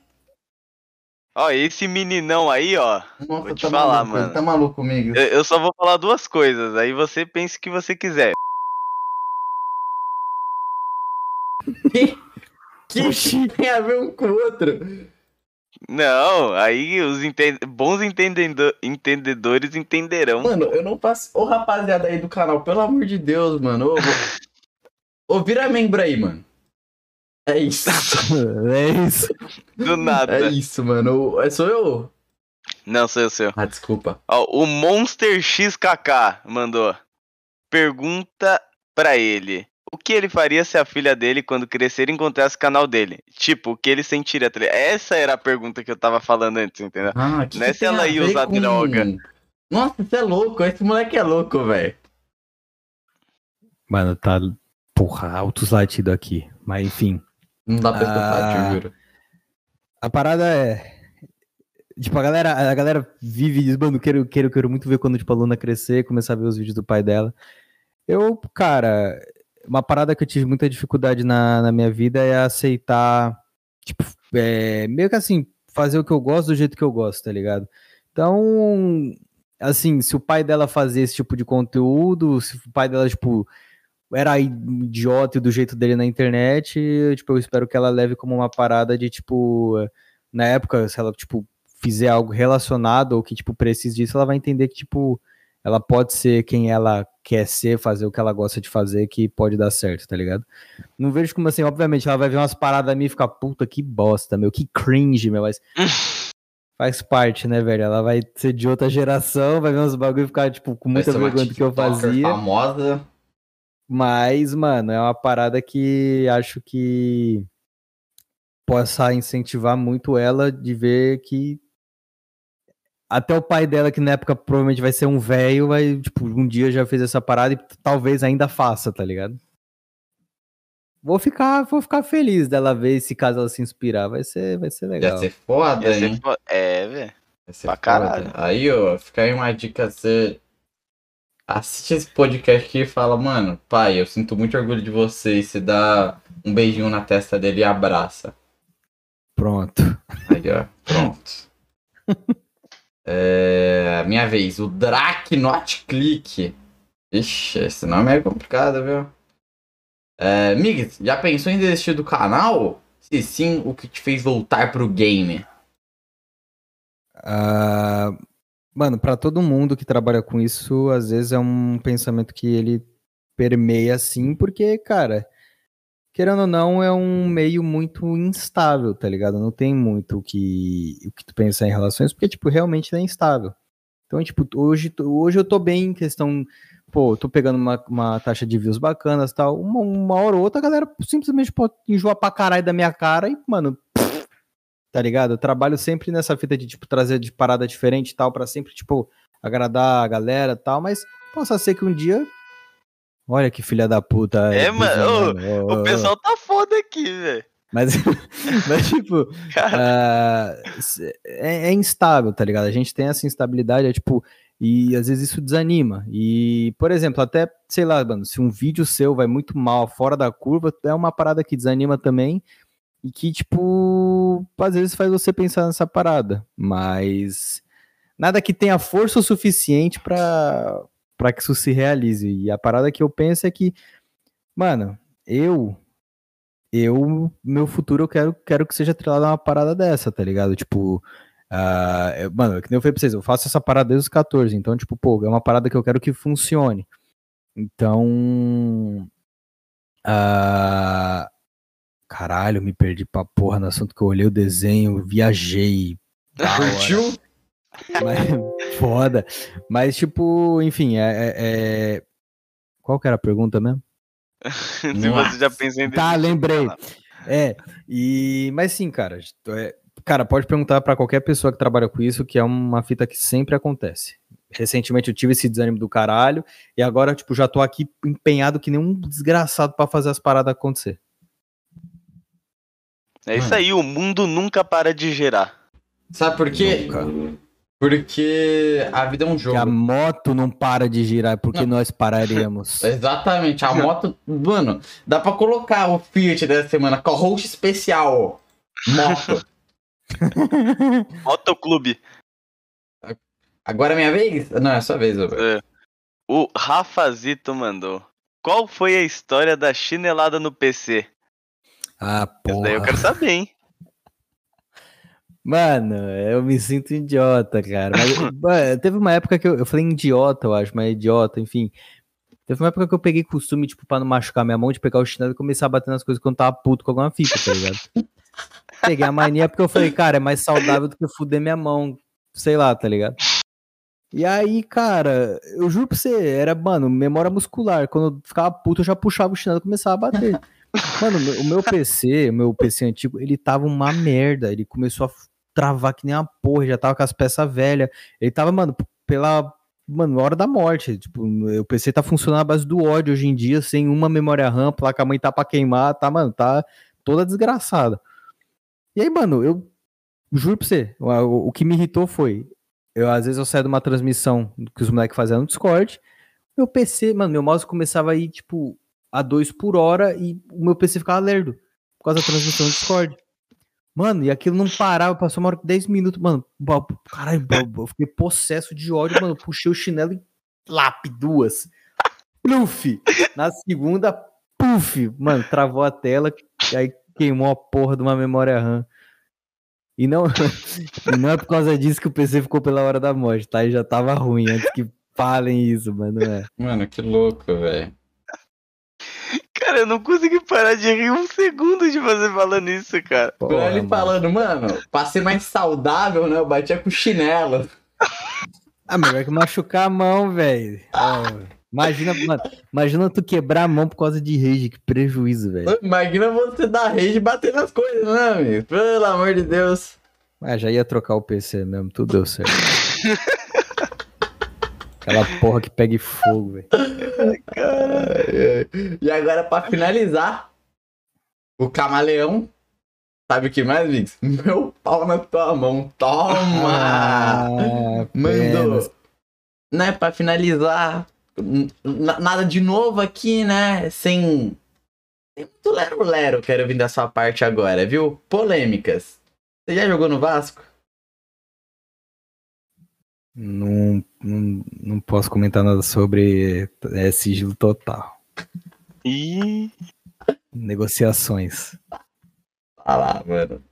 Ó, esse meninão aí, ó. Nossa, Vou te tá falar, maluco, mano. Tá maluco comigo. Eu, eu só vou falar duas coisas, aí você pensa o que você quiser. Que tem a ver um com o outro? Não, aí os bons entendendo- entendedores entenderão. Mano, eu não faço. Ô, rapaziada aí do canal, pelo amor de Deus, mano. Ô, Ô, vira membro aí, mano. É isso. é isso. Do nada. É isso, mano. É, sou eu? Não, sou eu, seu. Ah, desculpa. Ó, o Monster XKK mandou. Pergunta pra ele. O que ele faria se a filha dele, quando crescer, encontrasse o canal dele? Tipo, o que ele sentiria? tá? Essa era a pergunta que eu tava falando antes, entendeu? Ah, que Não é se ela ia usar droga. Nossa, você é louco. Esse moleque é louco, velho. Mano, tá. Porra, altos latidos aqui. Mas enfim. Não dá pra escutar, Ah. te juro. A parada é. Tipo, a galera, a galera vive e diz, mano, quero, quero, quero muito ver quando, tipo, a Luna crescer, começar a ver os vídeos do pai dela. Eu, cara, uma parada que eu tive muita dificuldade na, na minha vida é aceitar, tipo, é, meio que assim, fazer o que eu gosto do jeito que eu gosto, tá ligado? Então, assim, se o pai dela fazia esse tipo de conteúdo, se o pai dela, tipo, era idiota e do jeito dele na internet, tipo, eu espero que ela leve como uma parada de, tipo, na época, se ela, tipo, fizer algo relacionado ou que, tipo, precise disso, ela vai entender que, tipo, ela pode ser quem ela quer ser, fazer o que ela gosta de fazer, que pode dar certo, tá ligado? Não vejo como assim, obviamente, ela vai ver umas paradas a mim e ficar, puta, que bosta, meu, que cringe, meu, mas faz parte, né, velho? Ela vai ser de outra geração, vai ver uns bagulho e ficar, tipo, com Vai muita vergonha do que eu fazia. famosa. Mas, mano, é uma parada que acho que possa incentivar muito ela de ver que até o pai dela, que na época provavelmente vai ser um velho, vai, tipo, um dia já fez essa parada e talvez ainda faça, tá ligado? Vou ficar, vou ficar feliz dela ver se caso ela se inspirar, vai ser, vai ser Ia legal. ser foda, Ia ser fo- É, velho. Ia ser pra foda. caralho. Aí, ó, fica aí uma dica, você assiste esse podcast aqui e fala, mano, pai, eu sinto muito orgulho de você, e você dá um beijinho na testa dele e abraça. Pronto. Aí, ó, pronto. É, minha vez, o Drac Not Click. Ixi, esse nome é complicado, viu? É, Migs, já pensou em desistir do canal? Se sim, o que te fez voltar pro game? Ah, mano, pra todo mundo que trabalha com isso, às vezes é um pensamento que ele permeia assim, porque, cara, querendo ou não, é um meio muito instável, tá ligado? Não tem muito o que, o que tu pensar em relações, porque, tipo, realmente é instável. Então, tipo, hoje, hoje eu tô bem em questão. Pô, tô pegando uma, uma taxa de views bacanas tal. Uma, uma hora ou outra, a galera simplesmente pode enjoar pra caralho da minha cara e, mano, tá ligado? Eu trabalho sempre nessa fita de, tipo, trazer de parada diferente e tal, pra sempre, tipo, agradar a galera e tal, mas possa ser que um dia. Olha que filha da puta. É, mano, O ô. pessoal tá foda aqui, velho. Mas, mas tipo, se- é, é instável, tá ligado? A gente tem essa instabilidade, é tipo, e às vezes isso desanima. E, por exemplo, até, sei lá, mano, se um vídeo seu vai muito mal, fora da curva, é uma parada que desanima também. E que, tipo, às vezes faz você pensar nessa parada. Mas nada que tenha força o suficiente pra para que isso se realize. E a parada que eu penso é que, mano, eu eu, meu futuro, eu quero, quero que seja atrelado a uma parada dessa, tá ligado? Tipo, ah, eu- mano, que nem eu falei pra vocês, eu faço essa parada desde os 14, então, tipo, pô, é uma parada que eu quero que funcione. Então. ah, caralho, me perdi pra porra no assunto que eu olhei o desenho, viajei. Curtiu? Mas, foda. Mas, tipo, enfim, é, é- é- Qual que era a pergunta mesmo? se você já pensou em Tá, lembrei. É, e mas sim, cara, é, cara, pode perguntar pra qualquer pessoa que trabalha com isso, que é uma fita que sempre acontece. Recentemente eu tive esse desânimo do caralho e agora tipo já tô aqui empenhado que nem um desgraçado pra fazer as paradas acontecer. É isso aí, o mundo nunca para de gerar. Sabe por quê? Nunca. Porque a vida é um Que jogo. a moto não para de girar, é porque nós pararemos. Exatamente, a moto. Mano, dá pra colocar o Fiat dessa semana com a host especial. Moto. Motoclube. Agora é minha vez? Não, é sua vez. É. O Rafazito mandou. Qual foi a história da chinelada no PC? ah, Isso daí eu porra. quero saber, hein? Mano, eu me sinto idiota, cara. Mas, teve uma época que eu, eu falei idiota, eu acho, mas idiota, enfim. Teve uma época que eu peguei costume, tipo, pra não machucar minha mão, de pegar o chinelo e começar a bater nas coisas quando tava puto com alguma fita, tá ligado? Peguei a mania porque eu falei, cara, é mais saudável do que fuder minha mão, sei lá, tá ligado? E aí, cara, eu juro pra você, era, mano, memória muscular. Quando eu ficava puto, eu já puxava o chinelo e começava a bater. Mano, o meu PC, o meu PC antigo, ele tava uma merda. Ele começou a travar que nem uma porra, já tava com as peças velhas. Ele tava, mano, pela mano, hora da morte. Tipo, o PC tá funcionando à base do ódio hoje em dia, sem uma memória RAM, placa mãe tá pra queimar, tá, mano, tá toda desgraçada. E aí, mano, eu juro pra você, o, o que me irritou foi, eu às vezes eu saio de uma transmissão que os moleques faziam no Discord, meu PC, mano, meu mouse começava a ir, tipo, a 2 por hora e o meu PC ficava lerdo por causa da transmissão do Discord. Mano, e aquilo não parava, passou uma hora 10 minutos, mano. Caralho, eu fiquei possesso de ódio, mano. Puxei o chinelo e lap, duas. Pluf! Na segunda, puf! Mano, travou a tela, e aí queimou a porra de uma memória RAM. E não, e não é por causa disso que o PC ficou pela hora da morte, tá? E já tava ruim antes que falem isso, mano. É. Mano, que louco, velho. Cara, eu não consegui parar de rir um segundo de você falando isso, cara. Porra, ele mano. falando, mano, pra ser mais saudável, né? Eu batia com chinelo. Ah, melhor que machucar a mão, velho. Imagina, mano, imagina tu quebrar a mão por causa de rage, que prejuízo, velho. Imagina você dar rage e bater nas coisas, né, amigo? Pelo amor de Deus. Ah, já ia trocar o PC mesmo, tudo deu certo. Aquela porra que pega fogo, velho. E agora, pra finalizar, o camaleão. Sabe o que mais, Vix? Meu pau na tua mão. Toma! Ah, Mandou. Né, pra finalizar, nada de novo aqui, né? Sem. Tem muito lero-lero, quero vir da sua parte agora, viu? Polêmicas. Você já jogou no Vasco? Não, não, não posso comentar nada sobre é, sigilo total. E. Negociações. Ah lá, mano.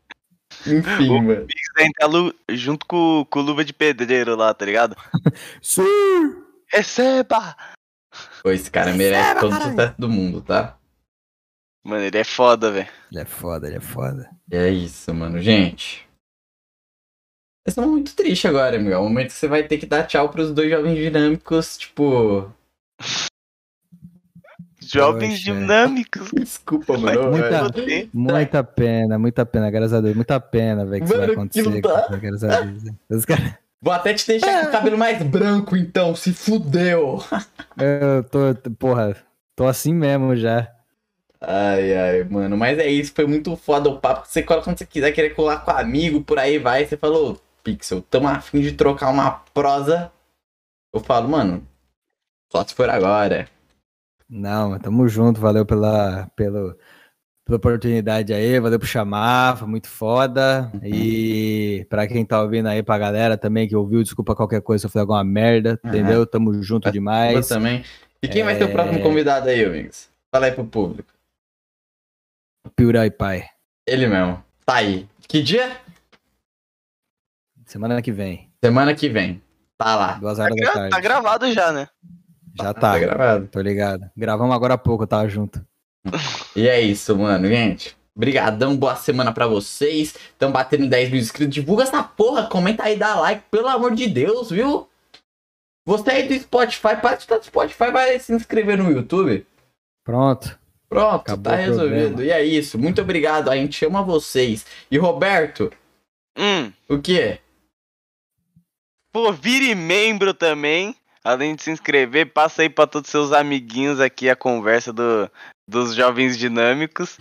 Enfim, o mano. Pix junto com, com luva de pedreiro lá, tá ligado? Sim! Receba! Pô, esse cara merece Receba, todo o sucesso do mundo, tá? Mano, ele é foda, velho. Ele é foda, ele é foda. É isso, mano. Gente, esse é muito triste agora, amigo. É o momento que você vai ter que dar tchau pros dois jovens dinâmicos, tipo. Jovens Poxa. dinâmicos. Desculpa, mano. Muita, muita pena, muita pena, graças a Deus. Muita pena, velho, que mano, isso vai acontecer. Tá... Graças a Deus. Cara... Vou até te deixar com o cabelo mais branco, então. Se fudeu. Eu tô, porra, tô assim mesmo já. Ai, ai, mano. Mas é isso, foi muito foda o papo. Você cola quando você quiser querer colar com amigo, por aí vai. Você falou, Pixel, tamo afim de trocar uma prosa. Eu falo, mano, só se for agora. Não, tamo junto, valeu pela, pela, pela oportunidade aí, valeu por chamar, foi muito foda. E pra quem tá ouvindo aí, pra galera também que ouviu, desculpa qualquer coisa se eu fizer alguma merda, uhum. entendeu? Tamo junto demais. Eu também. E quem é... vai ser o próximo é. convidado aí, amigos? Fala aí pro público. pai. Ele mesmo. Tá aí. Que dia? Semana que vem. Semana que vem. Tá lá. Duas horas tá da tarde. Tá gravado já, né? Já tá. Tá gravado. Tô ligado. Gravamos agora há pouco, tava junto. E é isso, mano, gente. Obrigadão, boa semana pra vocês. Tamo batendo 10 mil inscritos. Divulga essa porra, comenta aí, dá like, pelo amor de Deus, viu? Você aí do Spotify, parte do Spotify, vai se inscrever no YouTube. Pronto. Pronto, Acabou tá resolvido. E é isso. Muito obrigado. A gente ama vocês. E Roberto? Hum. O quê? Pô, vire membro também. Além de se inscrever, passa aí para todos seus amiguinhos aqui a conversa do, dos jovens dinâmicos.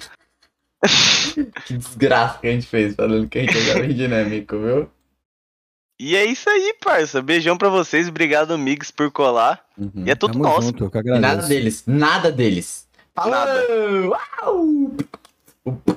que desgraça que a gente fez falando que a gente é jovem dinâmico, viu? E é isso aí, parça. Beijão pra vocês. Obrigado, Mix, por colar. Uhum. E é tudo Tamo nosso. Junto, nada deles. Nada deles. Falou! Nada. Uau!